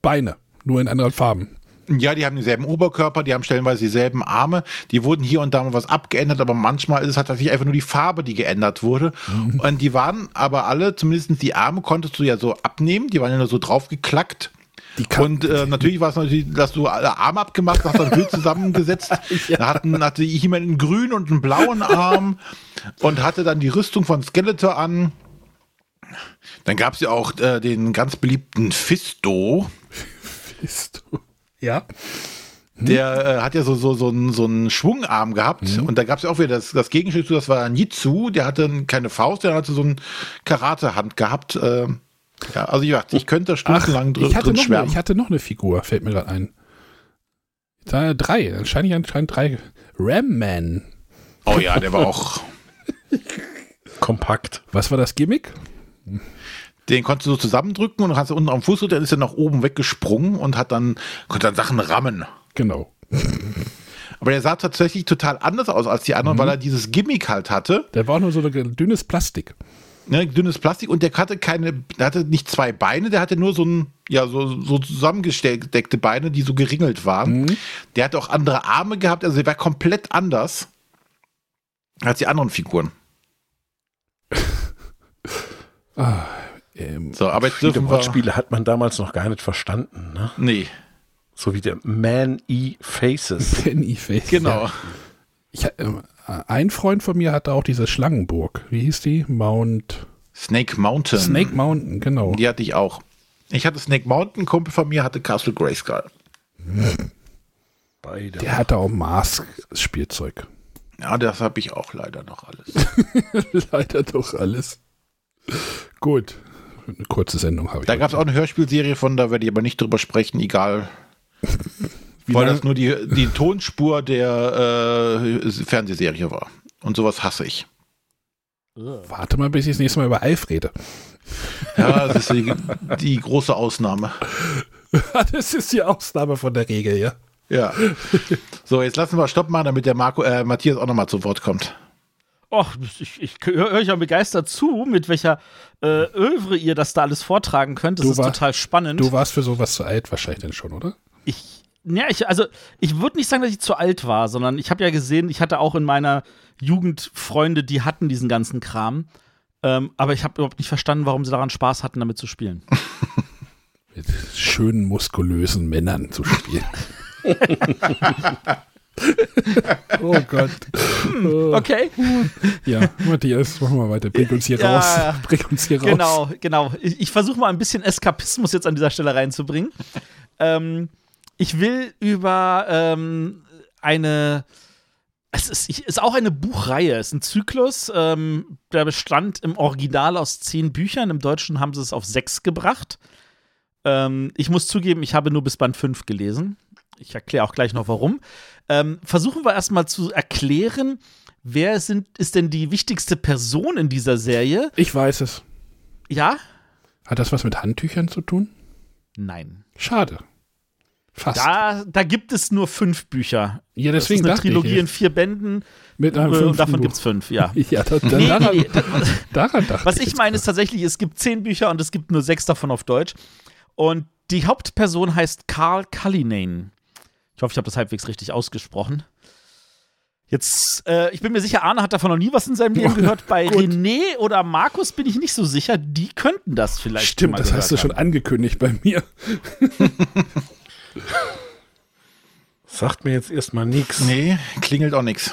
Beine, nur in anderen Farben. Ja, die haben denselben Oberkörper, die haben stellenweise dieselben Arme, die wurden hier und da mal was abgeändert, aber manchmal ist es halt tatsächlich einfach nur die Farbe, die geändert wurde. Und die waren aber alle, zumindest die Arme konntest du ja so abnehmen, die waren ja nur so draufgeklackt. Und äh, natürlich war es natürlich, dass du alle Arme abgemacht hast, dann Bild zusammengesetzt. Da hatten, hatte jemand einen grünen und einen blauen Arm und hatte dann die Rüstung von Skeletor an. Dann gab es ja auch äh, den ganz beliebten Fisto. Bist Ja. Der äh, hat ja so, so, so, einen, so einen Schwungarm gehabt. Und da gab es ja auch wieder das, das Gegenstück zu, das war Nitsu. Der hatte keine Faust, der hatte so eine Karate-Hand gehabt. Äh, ja, also ich, dachte, ich könnte stundenlang dr ich hatte, drin noch eine, schwärmen. ich hatte noch eine Figur, fällt mir gerade ein. Da, drei, wahrscheinlich anscheinend drei. Ram Man. oh ja, der war auch. Kompakt. Was war das Gimmick? Den konntest du so zusammendrücken und dann hast du unten am Fuß, dann ist er nach oben weggesprungen und hat dann, konnte dann Sachen rammen. Genau. Aber der sah tatsächlich total anders aus als die anderen, weil er dieses Gimmick halt hatte. Der war auch nur so ein dünnes Plastik. ne, dünnes Plastik und der hatte keine, der hatte nicht zwei Beine, der hatte nur so ein, ja, so, so zusammengesteckte Beine, die so geringelt waren. Der hat auch andere Arme gehabt, also der war komplett anders als die anderen Figuren. Ähm, So, aber jetzt dürfen Wortspiele hat man damals noch gar nicht verstanden. Ne? nee, So wie der Man-E-Faces. Penny Face. genau. Ja. Ich, ähm, ein Freund von mir hatte auch diese Schlangenburg. Wie hieß die? Mount. Snake Mountain. Snake Mountain, genau. Die hatte ich auch. Ich hatte Snake Mountain, Kumpel von mir hatte Castle Grayskull. Beide. Der hatte auch Mars-Spielzeug. Ja, das habe ich auch leider noch alles. Leider doch alles. Gut. Eine kurze Sendung habe ich. Da gab es auch eine Hörspielserie von, da werde ich aber nicht drüber sprechen, egal. Wie weil das nur die, die Tonspur der äh, Fernsehserie war. Und sowas hasse ich. Warte mal, bis ich das nächste Mal über Alf rede. Ja, das ist die, die große Ausnahme. das ist die Ausnahme von der Regel, ja. Ja. So, jetzt lassen wir Stopp machen, damit der Marco, äh, Matthias auch nochmal zu Wort kommt. Och, ich, ich höre euch ja begeistert zu, mit welcher äh, Övre ihr das da alles vortragen könnt. Das Du ist war- total spannend. Du warst für sowas zu alt wahrscheinlich denn schon, oder? ich, ja, ich, also ich würde nicht sagen, dass ich zu alt war, sondern ich habe ja gesehen, ich hatte auch in meiner Jugend Freunde, die hatten diesen ganzen Kram. Ähm, aber ich habe überhaupt nicht verstanden, warum sie daran Spaß hatten, damit zu spielen. Mit schönen, muskulösen Männern zu spielen. oh Gott. Okay, Ja, Matthias, machen wir weiter. Bring uns hier Ja, raus. Bring uns hier raus. genau, genau. Ich, ich versuche mal ein bisschen Eskapismus jetzt an dieser Stelle reinzubringen. ähm, ich will über ähm, eine. Es ist, ist auch eine Buchreihe, es ist ein Zyklus, ähm, der bestand im Original aus zehn Büchern. Im Deutschen haben sie es auf sechs gebracht. Ähm, ich muss zugeben, ich habe nur bis Band 5 gelesen. Ich erkläre auch gleich noch warum. Ähm, versuchen wir erstmal zu erklären, wer sind, ist denn die wichtigste Person in dieser Serie? Ich weiß es. Ja? Hat das was mit Handtüchern zu tun? Nein. Schade. Fast. Da, da gibt es nur fünf Bücher. ja, Das deswegen ist eine Trilogie ich. in vier Bänden mit einem äh, und davon gibt es fünf, ja. Ja, da, da, Nee, daran, nee, nee, da, daran dachte was ich ich meine ist tatsächlich, es gibt zehn Bücher und es gibt nur sechs davon auf Deutsch. Und die Hauptperson heißt Carl Cullinane. Ich hoffe, ich habe das halbwegs richtig ausgesprochen. Jetzt, äh, ich bin mir sicher, Arne hat davon noch nie was in seinem Leben gehört. Bei Gut. René oder Markus bin ich nicht so sicher. Die könnten das vielleicht. Stimmt, mal das hast du gehört schon haben. angekündigt bei mir. Sagt mir jetzt erstmal nichts. Nee, klingelt auch nichts.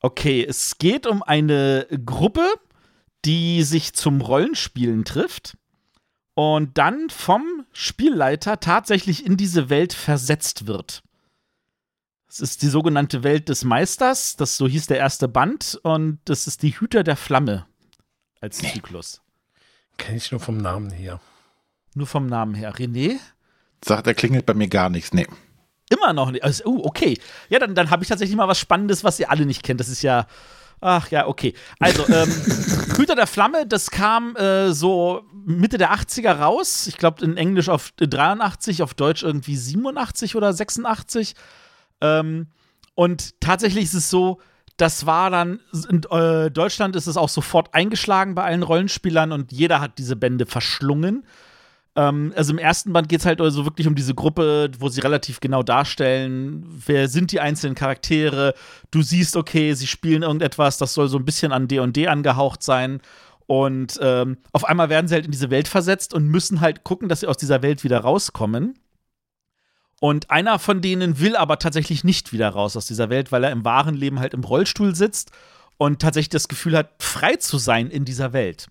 Okay, es geht um eine Gruppe, die sich zum Rollenspielen trifft und dann vom Spielleiter tatsächlich in diese Welt versetzt wird. Es ist die sogenannte Welt des Meisters, das so hieß der erste Band, und das ist die Hüter der Flamme als Zyklus. Kenne ich nur vom Namen her. Nur vom Namen her. René? Sagt, er klingelt bei mir gar nichts. Nee. Immer noch nicht. Also, oh, okay. Ja, dann, dann habe ich tatsächlich mal was Spannendes, was ihr alle nicht kennt. Das ist ja. Ach ja, okay. Also, ähm, Hüter der Flamme, das kam äh, so Mitte der 80er raus. Ich glaube, in Englisch auf äh, 83, auf Deutsch irgendwie 87 oder 86. Ähm, und tatsächlich ist es so, das war dann, in äh, Deutschland ist es auch sofort eingeschlagen bei allen Rollenspielern und jeder hat diese Bände verschlungen. Ähm, also im ersten Band geht es halt also wirklich um diese Gruppe, wo sie relativ genau darstellen, wer sind die einzelnen Charaktere. Du siehst, okay, sie spielen irgendetwas, das soll so ein bisschen an D&D angehaucht sein. Und ähm, auf einmal werden sie halt in diese Welt versetzt und müssen halt gucken, dass sie aus dieser Welt wieder rauskommen. Und einer von denen will aber tatsächlich nicht wieder raus aus dieser Welt, weil er im wahren Leben halt im Rollstuhl sitzt und tatsächlich das Gefühl hat, frei zu sein in dieser Welt.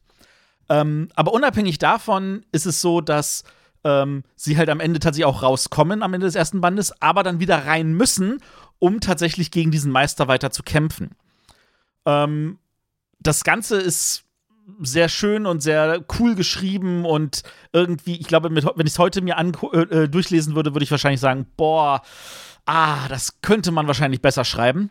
Ähm, aber unabhängig davon ist es so, dass ähm, sie halt am Ende tatsächlich auch rauskommen, am Ende des ersten Bandes, aber dann wieder rein müssen, um tatsächlich gegen diesen Meister weiter zu kämpfen. Ähm, das Ganze ist sehr schön und sehr cool geschrieben und irgendwie, ich glaube, mit, wenn ich es heute mir an, äh, durchlesen würde, würde ich wahrscheinlich sagen, boah, ah, das könnte man wahrscheinlich besser schreiben.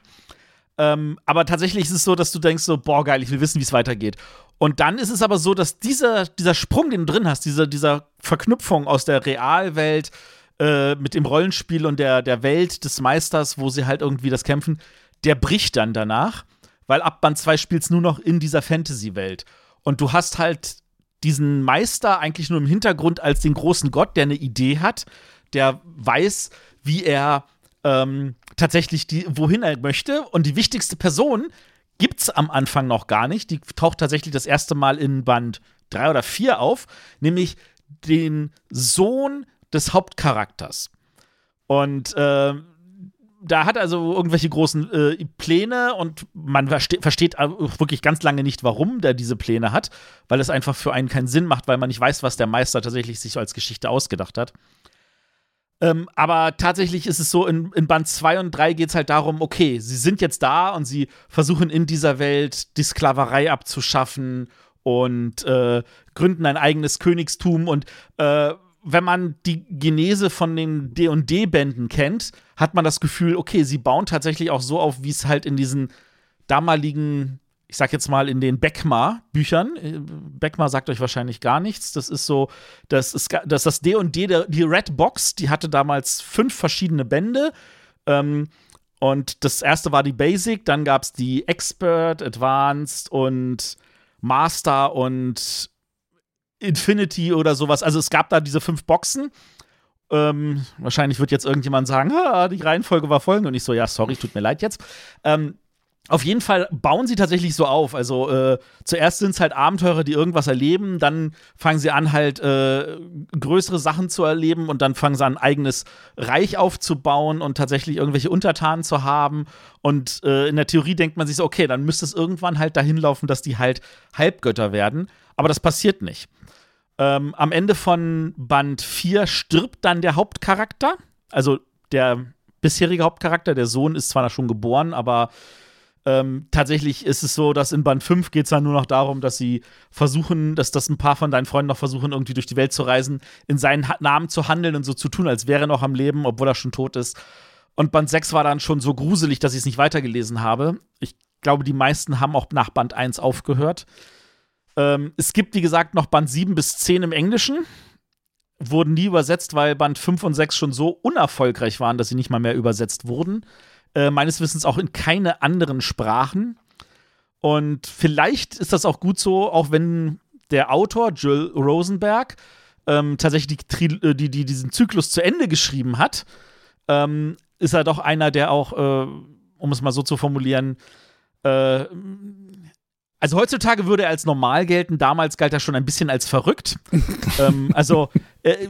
Ähm, aber tatsächlich ist es so, dass du denkst so, boah, geil, ich will wissen, wie es weitergeht. Und dann ist es aber so, dass dieser, dieser Sprung, den du drin hast, diese, dieser Verknüpfung aus der Realwelt äh, mit dem Rollenspiel und der, der Welt des Meisters, wo sie halt irgendwie das kämpfen, der bricht dann danach, weil ab Band 2 spielst nur noch in dieser Fantasy-Welt. Und du hast halt diesen Meister eigentlich nur im Hintergrund als den großen Gott, der eine Idee hat, der weiß, wie er ähm, tatsächlich die, wohin er möchte. Und die wichtigste Person gibt's am Anfang noch gar nicht. Die taucht tatsächlich das erste Mal in Band 3 oder 4 auf, nämlich den Sohn des Hauptcharakters. Und äh, da hat also irgendwelche großen äh, Pläne und man verste versteht auch wirklich ganz lange nicht, warum der diese Pläne hat, weil es einfach für einen keinen Sinn macht, weil man nicht weiß, was der Meister tatsächlich sich als Geschichte ausgedacht hat. Ähm, aber tatsächlich ist es so, in, in Band 2 und 3 geht es halt darum, okay, sie sind jetzt da und sie versuchen in dieser Welt die Sklaverei abzuschaffen und äh, gründen ein eigenes Königstum. Und äh, wenn man die Genese von den D&D-Bänden kennt, hat man das Gefühl, okay, sie bauen tatsächlich auch so auf, wie es halt in diesen damaligen, ich sag jetzt mal, in den Beckmar-Büchern. Äh, Beckmar sagt euch wahrscheinlich gar nichts. Das ist so, das ist das, das D&D, der- die Red Box, die hatte damals fünf verschiedene Bände. Ähm, und das erste war die Basic, dann gab es die Expert, Advanced und Master und Infinity oder sowas. Also es gab da diese fünf Boxen. Ähm, wahrscheinlich wird jetzt irgendjemand sagen, ah, die Reihenfolge war folgende. Und ich so, ja, sorry, tut mir leid jetzt. Ähm, auf jeden Fall bauen sie tatsächlich so auf. Also äh, zuerst sind es halt Abenteurer, die irgendwas erleben, dann fangen sie an, halt äh, größere Sachen zu erleben und dann fangen sie an, ein eigenes Reich aufzubauen und tatsächlich irgendwelche Untertanen zu haben. Und äh, in der Theorie denkt man sich so, okay, dann müsste es irgendwann halt dahin laufen, dass die halt Halbgötter werden. Aber das passiert nicht. Ähm, am Ende von Band 4 stirbt dann der Hauptcharakter. Also der bisherige Hauptcharakter, der Sohn ist zwar schon geboren, aber ähm, tatsächlich ist es so, dass in Band 5 geht es dann nur noch darum, dass sie versuchen, dass das ein paar von deinen Freunden noch versuchen, irgendwie durch die Welt zu reisen, in seinen ha Namen zu handeln und so zu tun, als wäre er noch am Leben, obwohl er schon tot ist. Und Band 6 war dann schon so gruselig, dass ich es nicht weitergelesen habe. Ich glaube, die meisten haben auch nach Band 1 aufgehört. Ähm, es gibt, wie gesagt, noch Band 7 bis 10 im Englischen. Wurden nie übersetzt, weil Band 5 und 6 schon so unerfolgreich waren, dass sie nicht mal mehr übersetzt wurden. Äh, meines Wissens auch in keine anderen Sprachen. Und vielleicht ist das auch gut so, auch wenn der Autor, Joel Rosenberg, ähm, tatsächlich die, äh, die, die, diesen Zyklus zu Ende geschrieben hat, ähm, ist er doch einer, der auch, äh, um es mal so zu formulieren, äh, also heutzutage würde er als normal gelten, damals galt er schon ein bisschen als verrückt. ähm, also äh,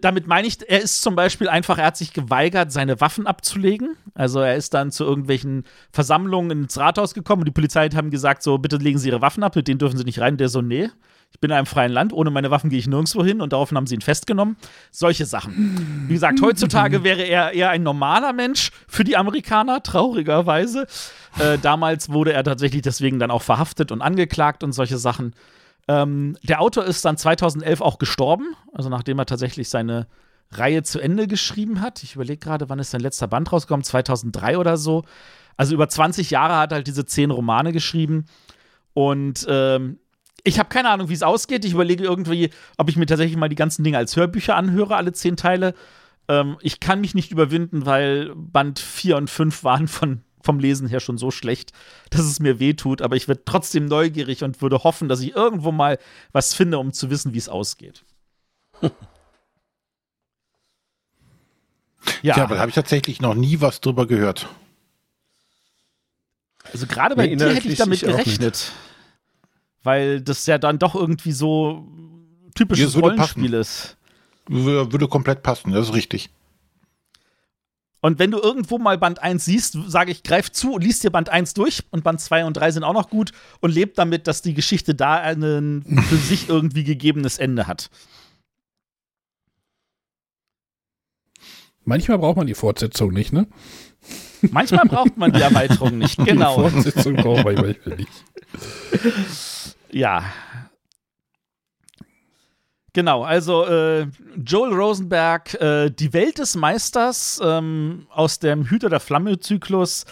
damit meine ich, er ist zum Beispiel einfach, er hat sich geweigert, seine Waffen abzulegen. Also er ist dann zu irgendwelchen Versammlungen ins Rathaus gekommen und die Polizei haben gesagt, so, bitte legen Sie Ihre Waffen ab, mit denen dürfen Sie nicht rein. Der so, nee, ich bin in einem freien Land, ohne meine Waffen gehe ich nirgendwo hin und daraufhin haben sie ihn festgenommen. Solche Sachen. Wie gesagt, heutzutage wäre er eher ein normaler Mensch für die Amerikaner, traurigerweise. Äh, damals wurde er tatsächlich deswegen dann auch verhaftet und angeklagt und solche Sachen. Ähm, der Autor ist dann 2011 auch gestorben, also nachdem er tatsächlich seine Reihe zu Ende geschrieben hat. Ich überlege gerade, wann ist sein letzter Band rausgekommen? 2003 oder so. Also über 20 Jahre hat er halt diese zehn Romane geschrieben. Und ähm, ich habe keine Ahnung, wie es ausgeht. Ich überlege irgendwie, ob ich mir tatsächlich mal die ganzen Dinge als Hörbücher anhöre, alle zehn Teile. Ähm, ich kann mich nicht überwinden, weil Band 4 und 5 waren von, vom Lesen her schon so schlecht, dass es mir weh tut. Aber ich werde trotzdem neugierig und würde hoffen, dass ich irgendwo mal was finde, um zu wissen, wie es ausgeht. Ja, aber da habe ich tatsächlich noch nie was drüber gehört. Also gerade bei Nee, dir hätte ich damit ich gerechnet. Weil das ja dann doch irgendwie so typisches Ja, Rollenspiel passen. ist. Wür- Würde komplett passen, das ist richtig. Und wenn du irgendwo mal Band 1 siehst, sage ich, greif zu und liest dir Band 1 durch und Band 2 und 3 sind auch noch gut und lebt damit, dass die Geschichte da ein für sich irgendwie gegebenes Ende hat. Manchmal braucht man die Fortsetzung nicht, ne? Manchmal braucht man die Erweiterung nicht, Die genau. Fortsetzung braucht man manchmal nicht. Ja. Genau, also äh, Joel Rosenberg, äh, die Welt des Meisters ähm, aus dem Hüter der Flamme-Zyklus.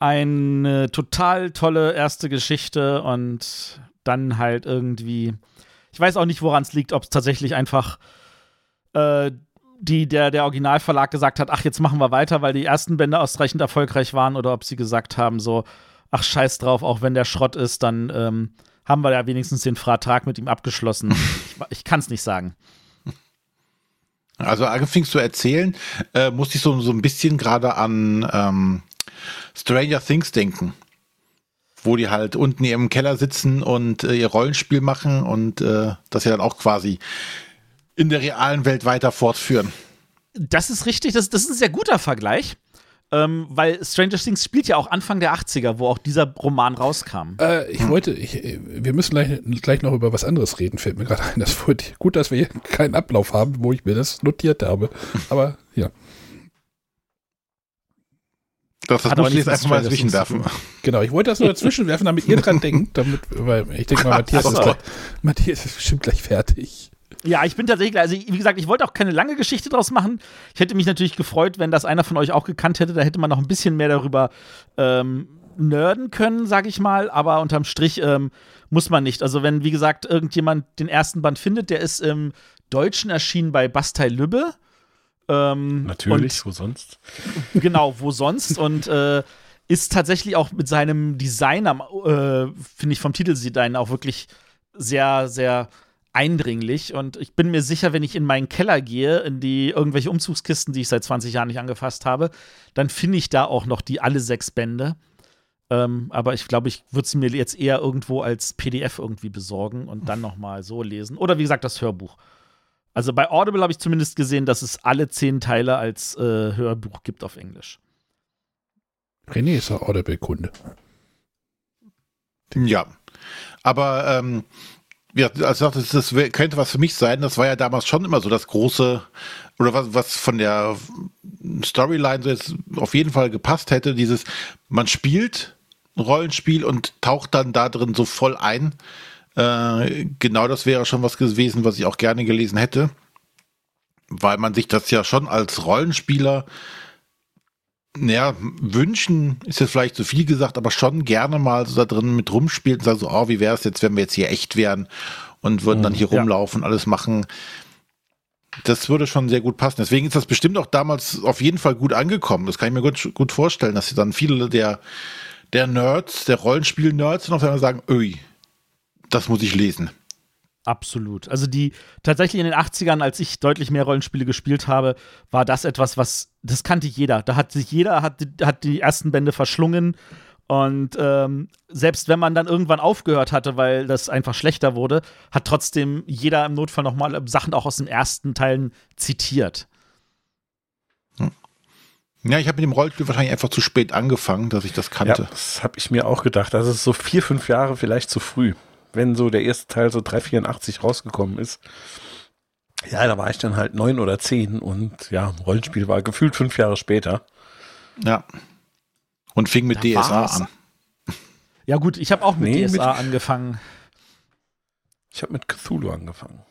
Eine total tolle erste Geschichte und dann halt irgendwie. Ich weiß auch nicht, woran es liegt, ob es tatsächlich einfach äh, die, der, der Originalverlag gesagt hat, ach, jetzt machen wir weiter, weil die ersten Bände ausreichend erfolgreich waren, oder ob sie gesagt haben, so, ach, scheiß drauf, auch wenn der Schrott ist, dann ähm, haben wir ja wenigstens den Vertrag mit ihm abgeschlossen. ich ich kann es nicht sagen. Also anfingst zu erzählen, äh, musste ich so, so ein bisschen gerade an ähm, Stranger Things denken. Wo die halt unten im Keller sitzen und äh, ihr Rollenspiel machen und äh, das ja dann auch quasi in der realen Welt weiter fortführen. Das ist richtig, das, das ist ein sehr guter Vergleich, ähm, weil Stranger Things spielt ja auch Anfang der 80er, wo auch dieser Roman rauskam. Äh, ich wollte, ich, wir müssen gleich, gleich noch über was anderes reden, fällt mir gerade ein. Das wollte, ich- gut, dass wir hier keinen Ablauf haben, wo ich mir das notiert habe. Aber ja, Das, das muss ich jetzt einfach mal dazwischen werfen. genau. Ich wollte das nur dazwischen werfen, damit ihr dran denkt. Damit, weil ich denke mal, Matthias, ist Matthias ist bestimmt gleich fertig. Ja, ich bin tatsächlich, also wie gesagt, ich wollte auch keine lange Geschichte draus machen. Ich hätte mich natürlich gefreut, wenn das einer von euch auch gekannt hätte. Da hätte man noch ein bisschen mehr darüber ähm, nerden können, sag ich mal, aber unterm Strich ähm, muss man nicht. Also wenn, wie gesagt, irgendjemand den ersten Band findet, der ist im Deutschen erschienen bei Bastei Lübbe. Ähm, Natürlich, wo sonst? Genau, wo sonst? Und äh, ist tatsächlich auch mit seinem Design, äh, finde ich vom Titeldesign auch wirklich sehr, sehr eindringlich. Und ich bin mir sicher, wenn ich in meinen Keller gehe, in die irgendwelche Umzugskisten, die ich seit 20 Jahren nicht angefasst habe, dann finde ich da auch noch die alle sechs Bände. Ähm, aber ich glaube, ich würde sie mir jetzt eher irgendwo als PDF irgendwie besorgen und dann noch mal so lesen. Oder wie gesagt, das Hörbuch. Also bei Audible habe ich zumindest gesehen, dass es alle zehn Teile als äh, Hörbuch gibt auf Englisch. René ist ja Audible-Kunde. Ja. Aber ähm, ja, also das, das könnte was für mich sein. Das war ja damals schon immer so das große, oder was, was von der Storyline so jetzt auf jeden Fall gepasst hätte, dieses, man spielt ein Rollenspiel und taucht dann da drin so voll ein. Äh, genau das wäre schon was gewesen, was ich auch gerne gelesen hätte. Weil man sich das ja schon als Rollenspieler naja, wünschen ist jetzt vielleicht zu viel gesagt, aber schon gerne mal so da drin mit rumspielen und sagen so, oh, wie wäre es jetzt, wenn wir jetzt hier echt wären und würden dann hier Ja. rumlaufen, alles machen. Das würde schon sehr gut passen. Deswegen ist das bestimmt auch damals auf jeden Fall gut angekommen. Das kann ich mir gut, gut vorstellen, dass sie dann viele der, der Nerds, der Rollenspiel-Nerds auf einmal sagen, öi, das muss ich lesen. Absolut. Also die tatsächlich in den 80ern, als ich deutlich mehr Rollenspiele gespielt habe, war das etwas, was das kannte jeder. Da hat sich jeder hat, hat die ersten Bände verschlungen und ähm, selbst wenn man dann irgendwann aufgehört hatte, weil das einfach schlechter wurde, hat trotzdem jeder im Notfall noch mal Sachen auch aus den ersten Teilen zitiert. Ja, ich habe mit dem Rollenspiel wahrscheinlich einfach zu spät angefangen, dass ich das Ja, kannte. das habe ich mir auch gedacht. Das ist so vier, fünf Jahre vielleicht zu früh. Wenn so der erste Teil so 384 rausgekommen ist. Ja, da war ich dann halt neun oder zehn und ja, Rollenspiel war gefühlt fünf Jahre später. Ja. Und fing mit Da DSA war's. an. Ja gut, ich habe auch mit Nee, DSA mit- angefangen, Ich habe mit Cthulhu angefangen.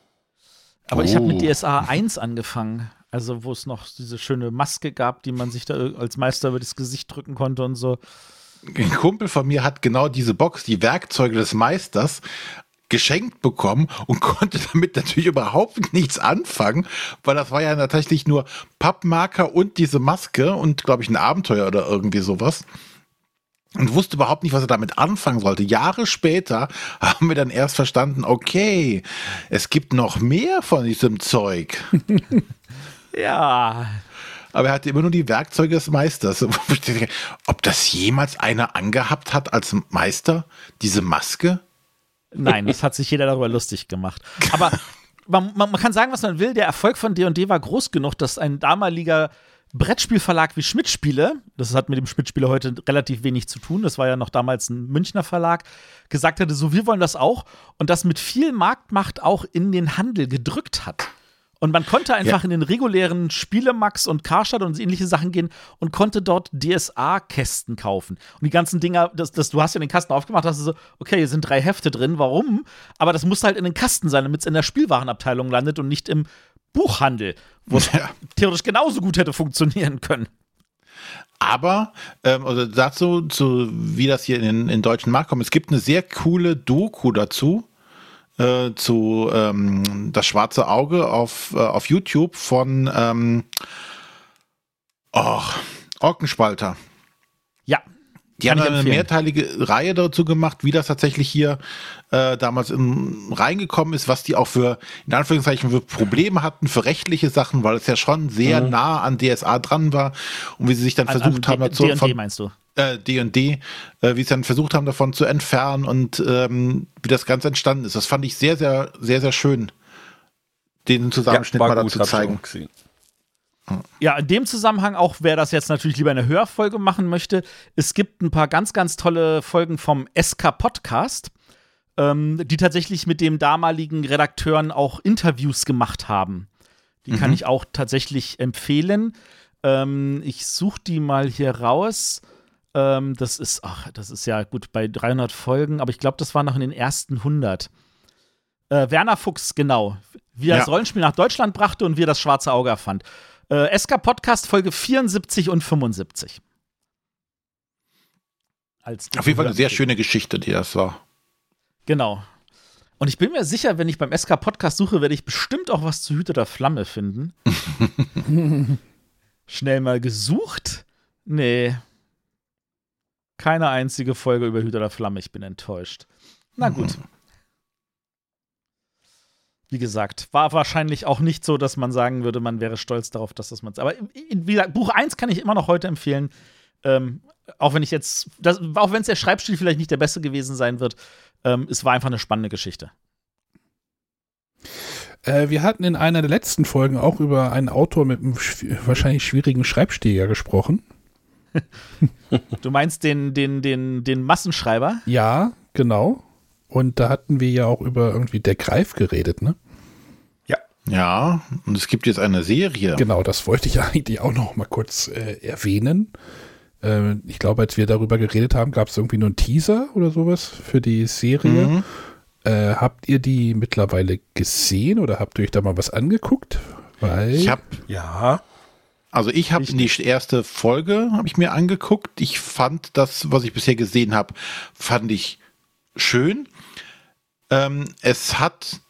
aber ich habe mit Oh. DSA 1 angefangen. Also wo es noch diese schöne Maske gab, die man sich da als Meister über das Gesicht drücken konnte und so. Ein Kumpel von mir hat genau diese Box, die Werkzeuge des Meisters, geschenkt bekommen und konnte damit natürlich überhaupt nichts anfangen, weil das war ja tatsächlich nur Pappmarker und diese Maske und glaube ich ein Abenteuer oder irgendwie sowas. Und wusste überhaupt nicht, was er damit anfangen sollte. Jahre später haben wir dann erst verstanden, okay, es gibt noch mehr von diesem Zeug. Ja, Aber er hatte immer nur die Werkzeuge des Meisters. Ob das jemals einer angehabt hat als Meister, diese Maske? Nein, das hat sich jeder darüber lustig gemacht. Aber man, man, man kann sagen, was man will. Der Erfolg von D&D war groß genug, dass ein damaliger Brettspielverlag wie Schmidt-Spiele, das hat mit dem Schmidt-Spiele heute relativ wenig zu tun, das war ja noch damals ein Münchner Verlag, gesagt hatte, so wir wollen das auch und das mit viel Marktmacht auch in den Handel gedrückt hat. Und man konnte einfach in den regulären Spielemax und Karstadt und ähnliche Sachen gehen und konnte dort DSA-Kästen kaufen. Und die ganzen Dinger, das, das, du hast ja den Kasten aufgemacht, hast du so, okay, hier sind drei Hefte drin, warum? Aber das muss halt in den Kasten sein, damit es in der Spielwarenabteilung landet und nicht im Buchhandel, wo es Ja. theoretisch genauso gut hätte funktionieren können. Aber, ähm, also dazu, zu, wie das hier in den in den deutschen Markt kommt, es gibt eine sehr coole Doku dazu, äh, zu ähm, Das schwarze Auge auf, äh, auf YouTube von ähm, oh, Orkenspalter. Ja. Die haben eine mehrteilige Reihe dazu gemacht, wie das tatsächlich hier äh, damals in, reingekommen ist, was die auch für, in Anführungszeichen, für Probleme hatten, für rechtliche Sachen, weil es ja schon sehr nah an DSA dran war und wie sie sich dann An- versucht an haben, D- dazu D&D von meinst du? Äh, D&D, äh, wie sie dann versucht haben, davon zu entfernen und ähm, wie das Ganze entstanden ist. Das fand ich sehr, sehr, sehr, sehr schön, den Zusammenschnitt mal dazu hab ich zeigen. Ja, in dem Zusammenhang auch, wer das jetzt natürlich lieber eine Hörfolge machen möchte, es gibt ein paar ganz, ganz tolle Folgen vom SK Podcast, ähm, die tatsächlich mit dem damaligen Redakteuren auch Interviews gemacht haben. Die kann ich auch tatsächlich empfehlen. Ähm, ich suche die mal hier raus. Ähm, das ist, ach, das ist ja gut bei 300 Folgen, aber ich glaube, das war noch in den ersten 100. Äh, Werner Fuchs, genau. Wie er Ja. das Rollenspiel nach Deutschland brachte und wie er das schwarze Auge erfand. Äh, SK Podcast Folge 74 und 75. als Auf jeden Fall eine sehr schöne Geschichte, die das war. Genau. Und ich bin mir sicher, wenn ich beim SK Podcast suche, werde ich bestimmt auch was zu Hüter der Flamme finden. Schnell mal gesucht. Nee. Keine einzige Folge über Hüter der Flamme. Ich bin enttäuscht. Na gut. Wie gesagt, war wahrscheinlich auch nicht so, dass man sagen würde, man wäre stolz darauf, dass das man. Aber wie gesagt, Buch 1 kann ich immer noch heute empfehlen. Ähm, auch wenn ich jetzt, das, auch wenn es der Schreibstil vielleicht nicht der beste gewesen sein wird, ähm, es war einfach eine spannende Geschichte. Äh, wir hatten in einer der letzten Folgen auch über einen Autor mit einem schw wahrscheinlich schwierigen Schreibstil gesprochen. Du meinst den, den, den, den Massenschreiber? Ja, genau. Und da hatten wir ja auch über irgendwie der Greif geredet, ne? Ja, und es gibt jetzt eine Serie. Genau, das wollte ich eigentlich auch noch mal kurz äh, erwähnen. Äh, ich glaube, als wir darüber geredet haben, gab es irgendwie nur einen Teaser oder sowas für die Serie. Mhm. Äh, habt ihr die mittlerweile gesehen oder habt ihr euch da mal was angeguckt? Weil Ich habe Ja. Also ich habe die erste Folge habe ich mir angeguckt. Ich fand das, was ich bisher gesehen habe, fand ich schön. Ähm, es hat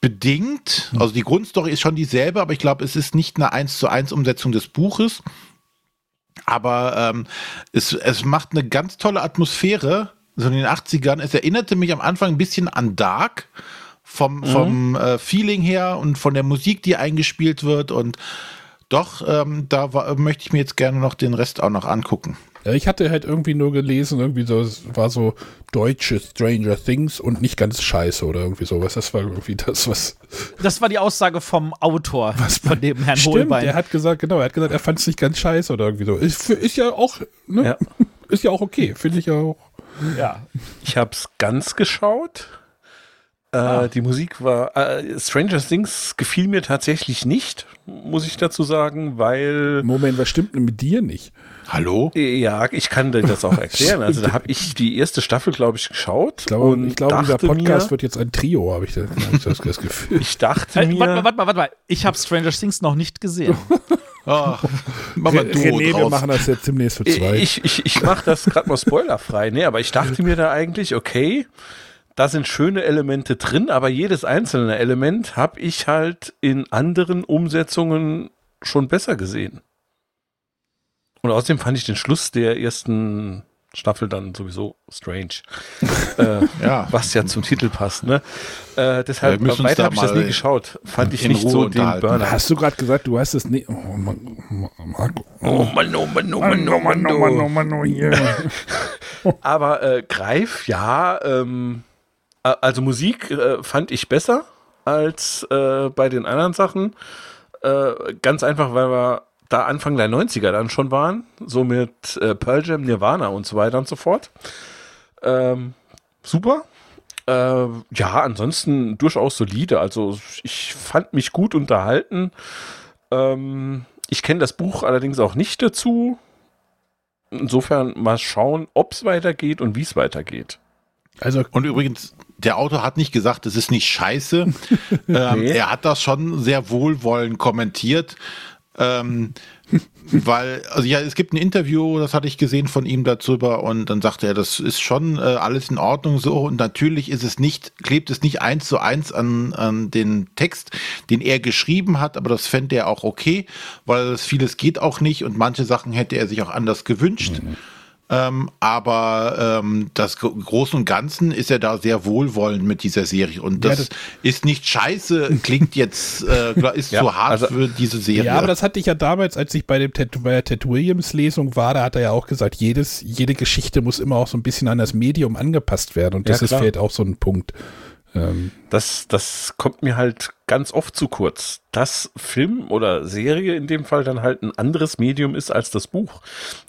bedingt, also die Grundstory ist schon dieselbe, aber ich glaube, es ist nicht eine 1 zu 1 Umsetzung des Buches. Aber ähm, es, es macht eine ganz tolle Atmosphäre, so in den 80ern. Es erinnerte mich am Anfang ein bisschen an Dark vom, vom äh, Feeling her und von der Musik, die eingespielt wird. Und doch, ähm, da war, möchte ich mir jetzt gerne noch den Rest auch noch angucken. Ja, ich hatte halt irgendwie nur gelesen, irgendwie so, es war so deutsche Stranger Things und nicht ganz scheiße oder irgendwie sowas. Das war irgendwie das, was. Das war die Aussage vom Autor, von dem Herrn Stimmt, Holbein. der hat gesagt, genau, er hat gesagt, er fand es nicht ganz scheiße oder irgendwie so. Ist, ist ja auch, ne? Ja. Ist ja auch okay, finde ich ja auch. ja. Ich habe es ganz geschaut. Äh, Die Musik war. Äh, Stranger Things gefiel mir tatsächlich nicht, muss ich dazu sagen, weil. Moment, was stimmt denn mit dir nicht? Hallo? Ja, ich kann dir das auch erklären. Also da habe ich die erste Staffel, glaube ich, geschaut. Ich glaube, und ich glaube dieser Podcast mir, wird jetzt ein Trio, habe ich, das, das, das Gefühl. Ich dachte Äh, mir. warte mal, warte mal, warte mal. Ich habe Stranger Things noch nicht gesehen. Ach, mach mal du René, wir machen das jetzt demnächst für zwei. Ich, ich, ich mache das gerade mal spoilerfrei, ne? Aber ich dachte mir da eigentlich, okay, da sind schöne Elemente drin, aber jedes einzelne Element habe ich halt in anderen Umsetzungen schon besser gesehen. Und außerdem fand ich den Schluss der ersten Staffel dann sowieso strange. äh, Ja. was ja zum Titel passt, ne? Äh, deshalb uns weiter da habe ich das mal nie geschaut. Fand ich nicht Ruhe so den. Burner. Hast du gerade gesagt, du hast es nicht. Oh, Mann, Marco. Oh Mann, oh Mann, oh Mann, oh Mann, oh. Mann, oh, yeah. Aber äh, Greif, ja, ähm, a- also Musik äh, fand ich besser als äh, bei den anderen Sachen. Äh, ganz einfach, weil wir da Anfang der 90er dann schon waren, so mit äh, Pearl Jam, Nirvana und so weiter und so fort. Ähm, super. Äh, ja, ansonsten durchaus solide. Also ich fand mich gut unterhalten. Ähm, ich kenne das Buch allerdings auch nicht dazu. Insofern mal schauen, ob es weitergeht und wie es weitergeht. Also, Und übrigens, der Autor hat nicht gesagt, es ist nicht scheiße. ähm, Nee. Er hat das schon sehr wohlwollend kommentiert. Ähm, weil, also ja, es gibt ein Interview, das hatte ich gesehen von ihm darüber und dann sagte er, das ist schon äh, alles in Ordnung so und natürlich ist es nicht, klebt es nicht eins zu eins an, an den Text, den er geschrieben hat, aber das fände er auch okay, weil vieles geht auch nicht und manche Sachen hätte er sich auch anders gewünscht. Ähm, aber ähm, das Gro- Großen und Ganzen ist er da sehr wohlwollend mit dieser Serie. Und Ja, das, das- ist nicht scheiße, klingt jetzt, äh, ist Ja, zu hart also- für diese Serie. ja, aber das hatte ich ja damals, als ich bei, dem Ted, bei der Ted Williams Lesung war, da hat er ja auch gesagt, jedes, jede Geschichte muss immer auch so ein bisschen an das Medium angepasst werden. Und Ja, das ist klar. vielleicht auch so ein Punkt. Ähm, Das, das kommt mir halt ganz oft zu kurz. Dass Film oder Serie in dem Fall dann halt ein anderes Medium ist als das Buch.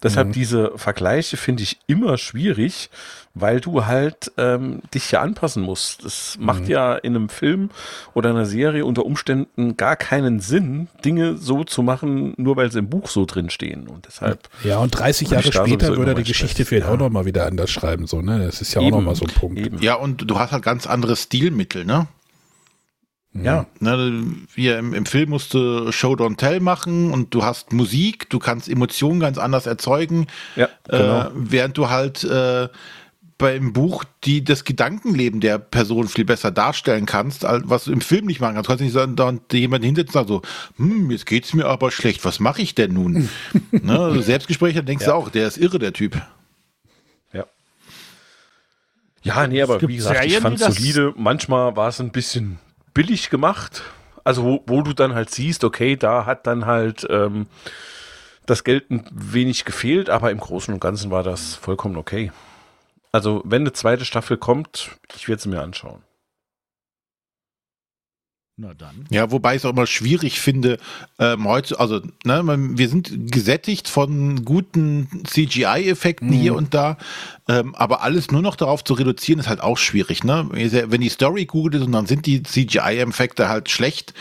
Deshalb diese Vergleiche finde ich immer schwierig, weil du halt ähm, dich ja anpassen musst. Das macht ja in einem Film oder einer Serie unter Umständen gar keinen Sinn, Dinge so zu machen, nur weil sie im Buch so drin stehen. Und deshalb ja, und 30 Hab Jahre später würde er die Geschichte vielleicht ja. auch nochmal wieder anders schreiben. So, ne? Das ist ja auch Eben, nochmal so ein Punkt. eben. ja, und du hast halt ganz andere Stilmittel, ne? Ja, Ne, wir im, im Film musst du Show Don't Tell machen und du hast Musik, du kannst Emotionen ganz anders erzeugen, ja, genau. äh, während du halt äh, beim Buch die das Gedankenleben der Person viel besser darstellen kannst, als was du im Film nicht machen kannst. Du kannst nicht sagen, da jemand hinsetzt und sagt so, hm, jetzt geht's mir aber schlecht, was mache ich denn nun? ne, also Selbstgespräche denkst du auch, der ist irre, der Typ. Ja. Ja, nee, aber wie gesagt, ich Serien, fand die das- solide. Manchmal war es ein bisschen billig gemacht. Also, wo, wo du dann halt siehst, okay, da hat dann halt ähm, das Geld ein wenig gefehlt, aber im Großen und Ganzen war das vollkommen okay. Also, wenn eine zweite Staffel kommt, ich werde sie mir anschauen. Na dann. Ja, wobei ich es auch immer schwierig finde, ähm, heute, also, ne, wir sind gesättigt von guten CGI-Effekten hier und da, ähm, aber alles nur noch darauf zu reduzieren, ist halt auch schwierig, ne? Wenn die Story gut ist und dann sind die CGI-Effekte halt schlecht,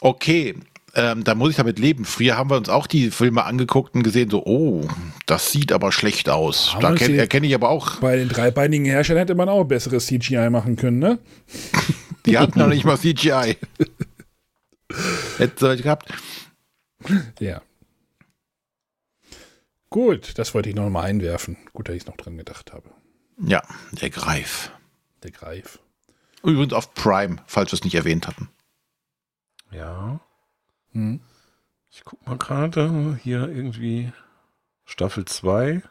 okay, ähm, da muss ich damit leben. Früher haben wir uns auch die Filme angeguckt und gesehen, so, oh, das sieht aber schlecht aus. Haben Da kenn, erkenne ich aber auch, Bei den dreibeinigen Herrschern hätte man auch besseres CGI machen können, ne? die hatten noch nicht mal CGI. Hätte ich gehabt. Ja. Gut, das wollte ich noch mal einwerfen. Gut, dass ich noch dran gedacht habe. Ja, der Greif. Der Greif. Übrigens auf Prime, falls wir es nicht erwähnt hatten. Ja. Hm. Ich guck mal gerade, hier irgendwie Staffel 2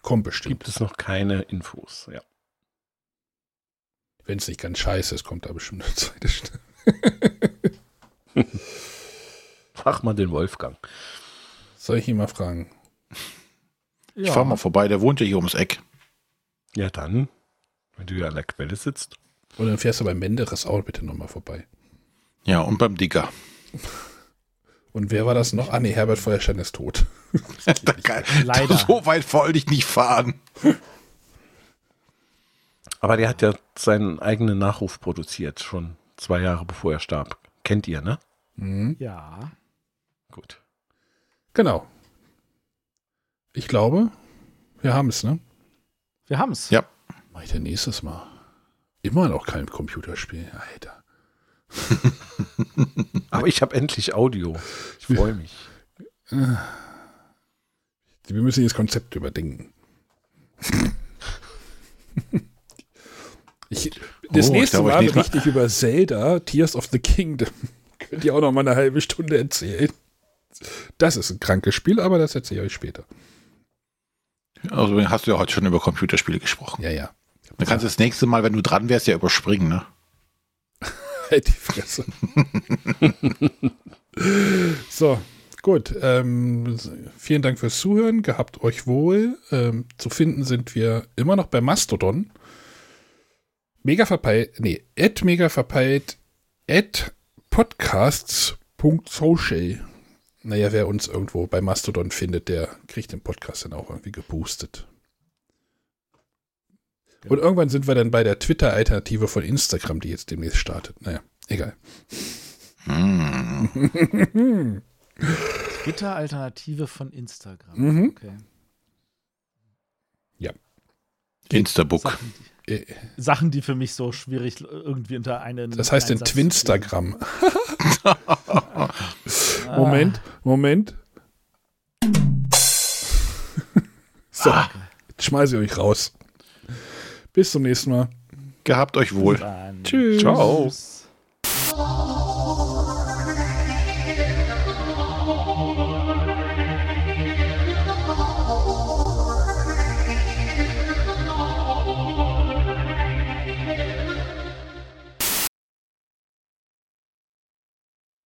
Kommt bestimmt. gibt es noch keine Infos. Ja. Wenn es nicht ganz scheiße ist, kommt da bestimmt eine zweite Staffel. Frag mal den Wolfgang. Soll ich ihn mal fragen? Ich fahr mal vorbei, der wohnt ja hier ums Eck. Ja, dann, wenn du hier an der Quelle sitzt. Und dann fährst du beim Menderes auch bitte nochmal vorbei. Ja, und beim Digger. Und wer war das noch? Ah, nee, Herbert Feuerstein ist tot. Leider. So weit wollte ich nicht fahren. Aber der hat ja seinen eigenen Nachruf produziert, schon zwei Jahre bevor er starb. Kennt ihr, ne? Mhm. Ja. Gut. Genau. Ich glaube, wir haben es, ne? Wir haben's. Ja. Mach ich denn nächstes Mal? Immer noch kein Computerspiel. Alter. Aber ich habe endlich Audio. Ich freue mich. Wir müssen das Konzept überdenken. Ich, das Oh, ich nächste glaube, ich Mal nächstes Mal- berichte ich über Zelda, Tears of the Kingdom. Könnt ihr auch noch mal eine halbe Stunde erzählen. Das ist ein krankes Spiel, aber das erzähle ich euch später. Also hast du ja heute schon über Computerspiele gesprochen. Ja, ja. Dann kannst du das nächste Mal, wenn du dran wärst, ja überspringen, ne? Halt die Fresse. so, gut. Ähm, vielen Dank fürs Zuhören. Gehabt euch wohl. Ähm, zu finden sind wir immer noch bei Mastodon. Mega verpeilt, nee, at mega verpeilt, at podcasts.social. Naja, wer uns irgendwo bei Mastodon findet, der kriegt den Podcast dann auch irgendwie geboostet. Und irgendwann sind wir dann bei der Twitter-Alternative von Instagram, die jetzt demnächst startet. Naja, egal. Twitter-Alternative von Instagram. Mhm. Okay. Instabook. Sachen, die, Äh, Sachen, die für mich so schwierig irgendwie unter einen. Das heißt in Einsatz zu Twinstagram. Moment, Moment. so, jetzt schmeiße ich euch raus. Bis zum nächsten Mal. Gehabt euch wohl. Tschüss. Ciao. Tschüss.